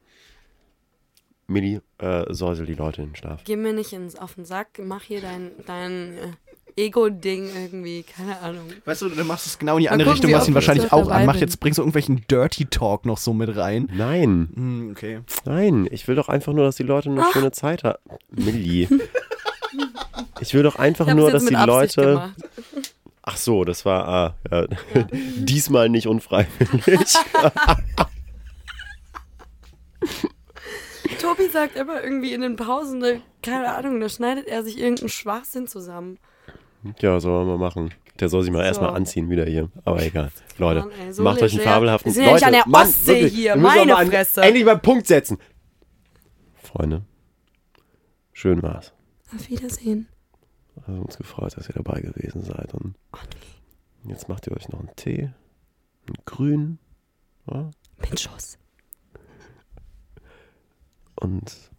Milli, äh, säusel die Leute in den Schlaf. Geh mir nicht ins, auf den Sack, mach hier dein, dein äh, Ego-Ding irgendwie, keine Ahnung. Weißt du, du machst es genau in die Mal andere gucken, Richtung, was ihn wahrscheinlich auch anmacht. Jetzt bringst du irgendwelchen Dirty Talk noch so mit rein. Nein, Hm, okay. nein. Ich will doch einfach nur, dass die Leute eine schöne Zeit haben. Milli. Ich will doch einfach nur, dass die Absicht Leute. gemacht. Ach so, das war ah, ja. diesmal nicht unfreiwillig. Tobi sagt immer irgendwie in den Pausen, ne, keine Ahnung, da schneidet er sich irgendeinen Schwachsinn zusammen. Ja, soll man mal machen. Der soll sich mal So. erstmal anziehen wieder hier. Aber egal. Leute, Mann, ey, so macht euch einen fabelhaften Wir sind Leute, an der Mann, Ostsee wirklich, hier, meine mal Fresse. Endlich mal einen Punkt setzen. Freunde, schön war's. Auf Wiedersehen. Hat uns gefreut, dass ihr dabei gewesen seid. Und jetzt macht ihr euch noch einen Tee. Einen grünen. Ja? Mit Schuss. Und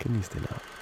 genießt den Abend.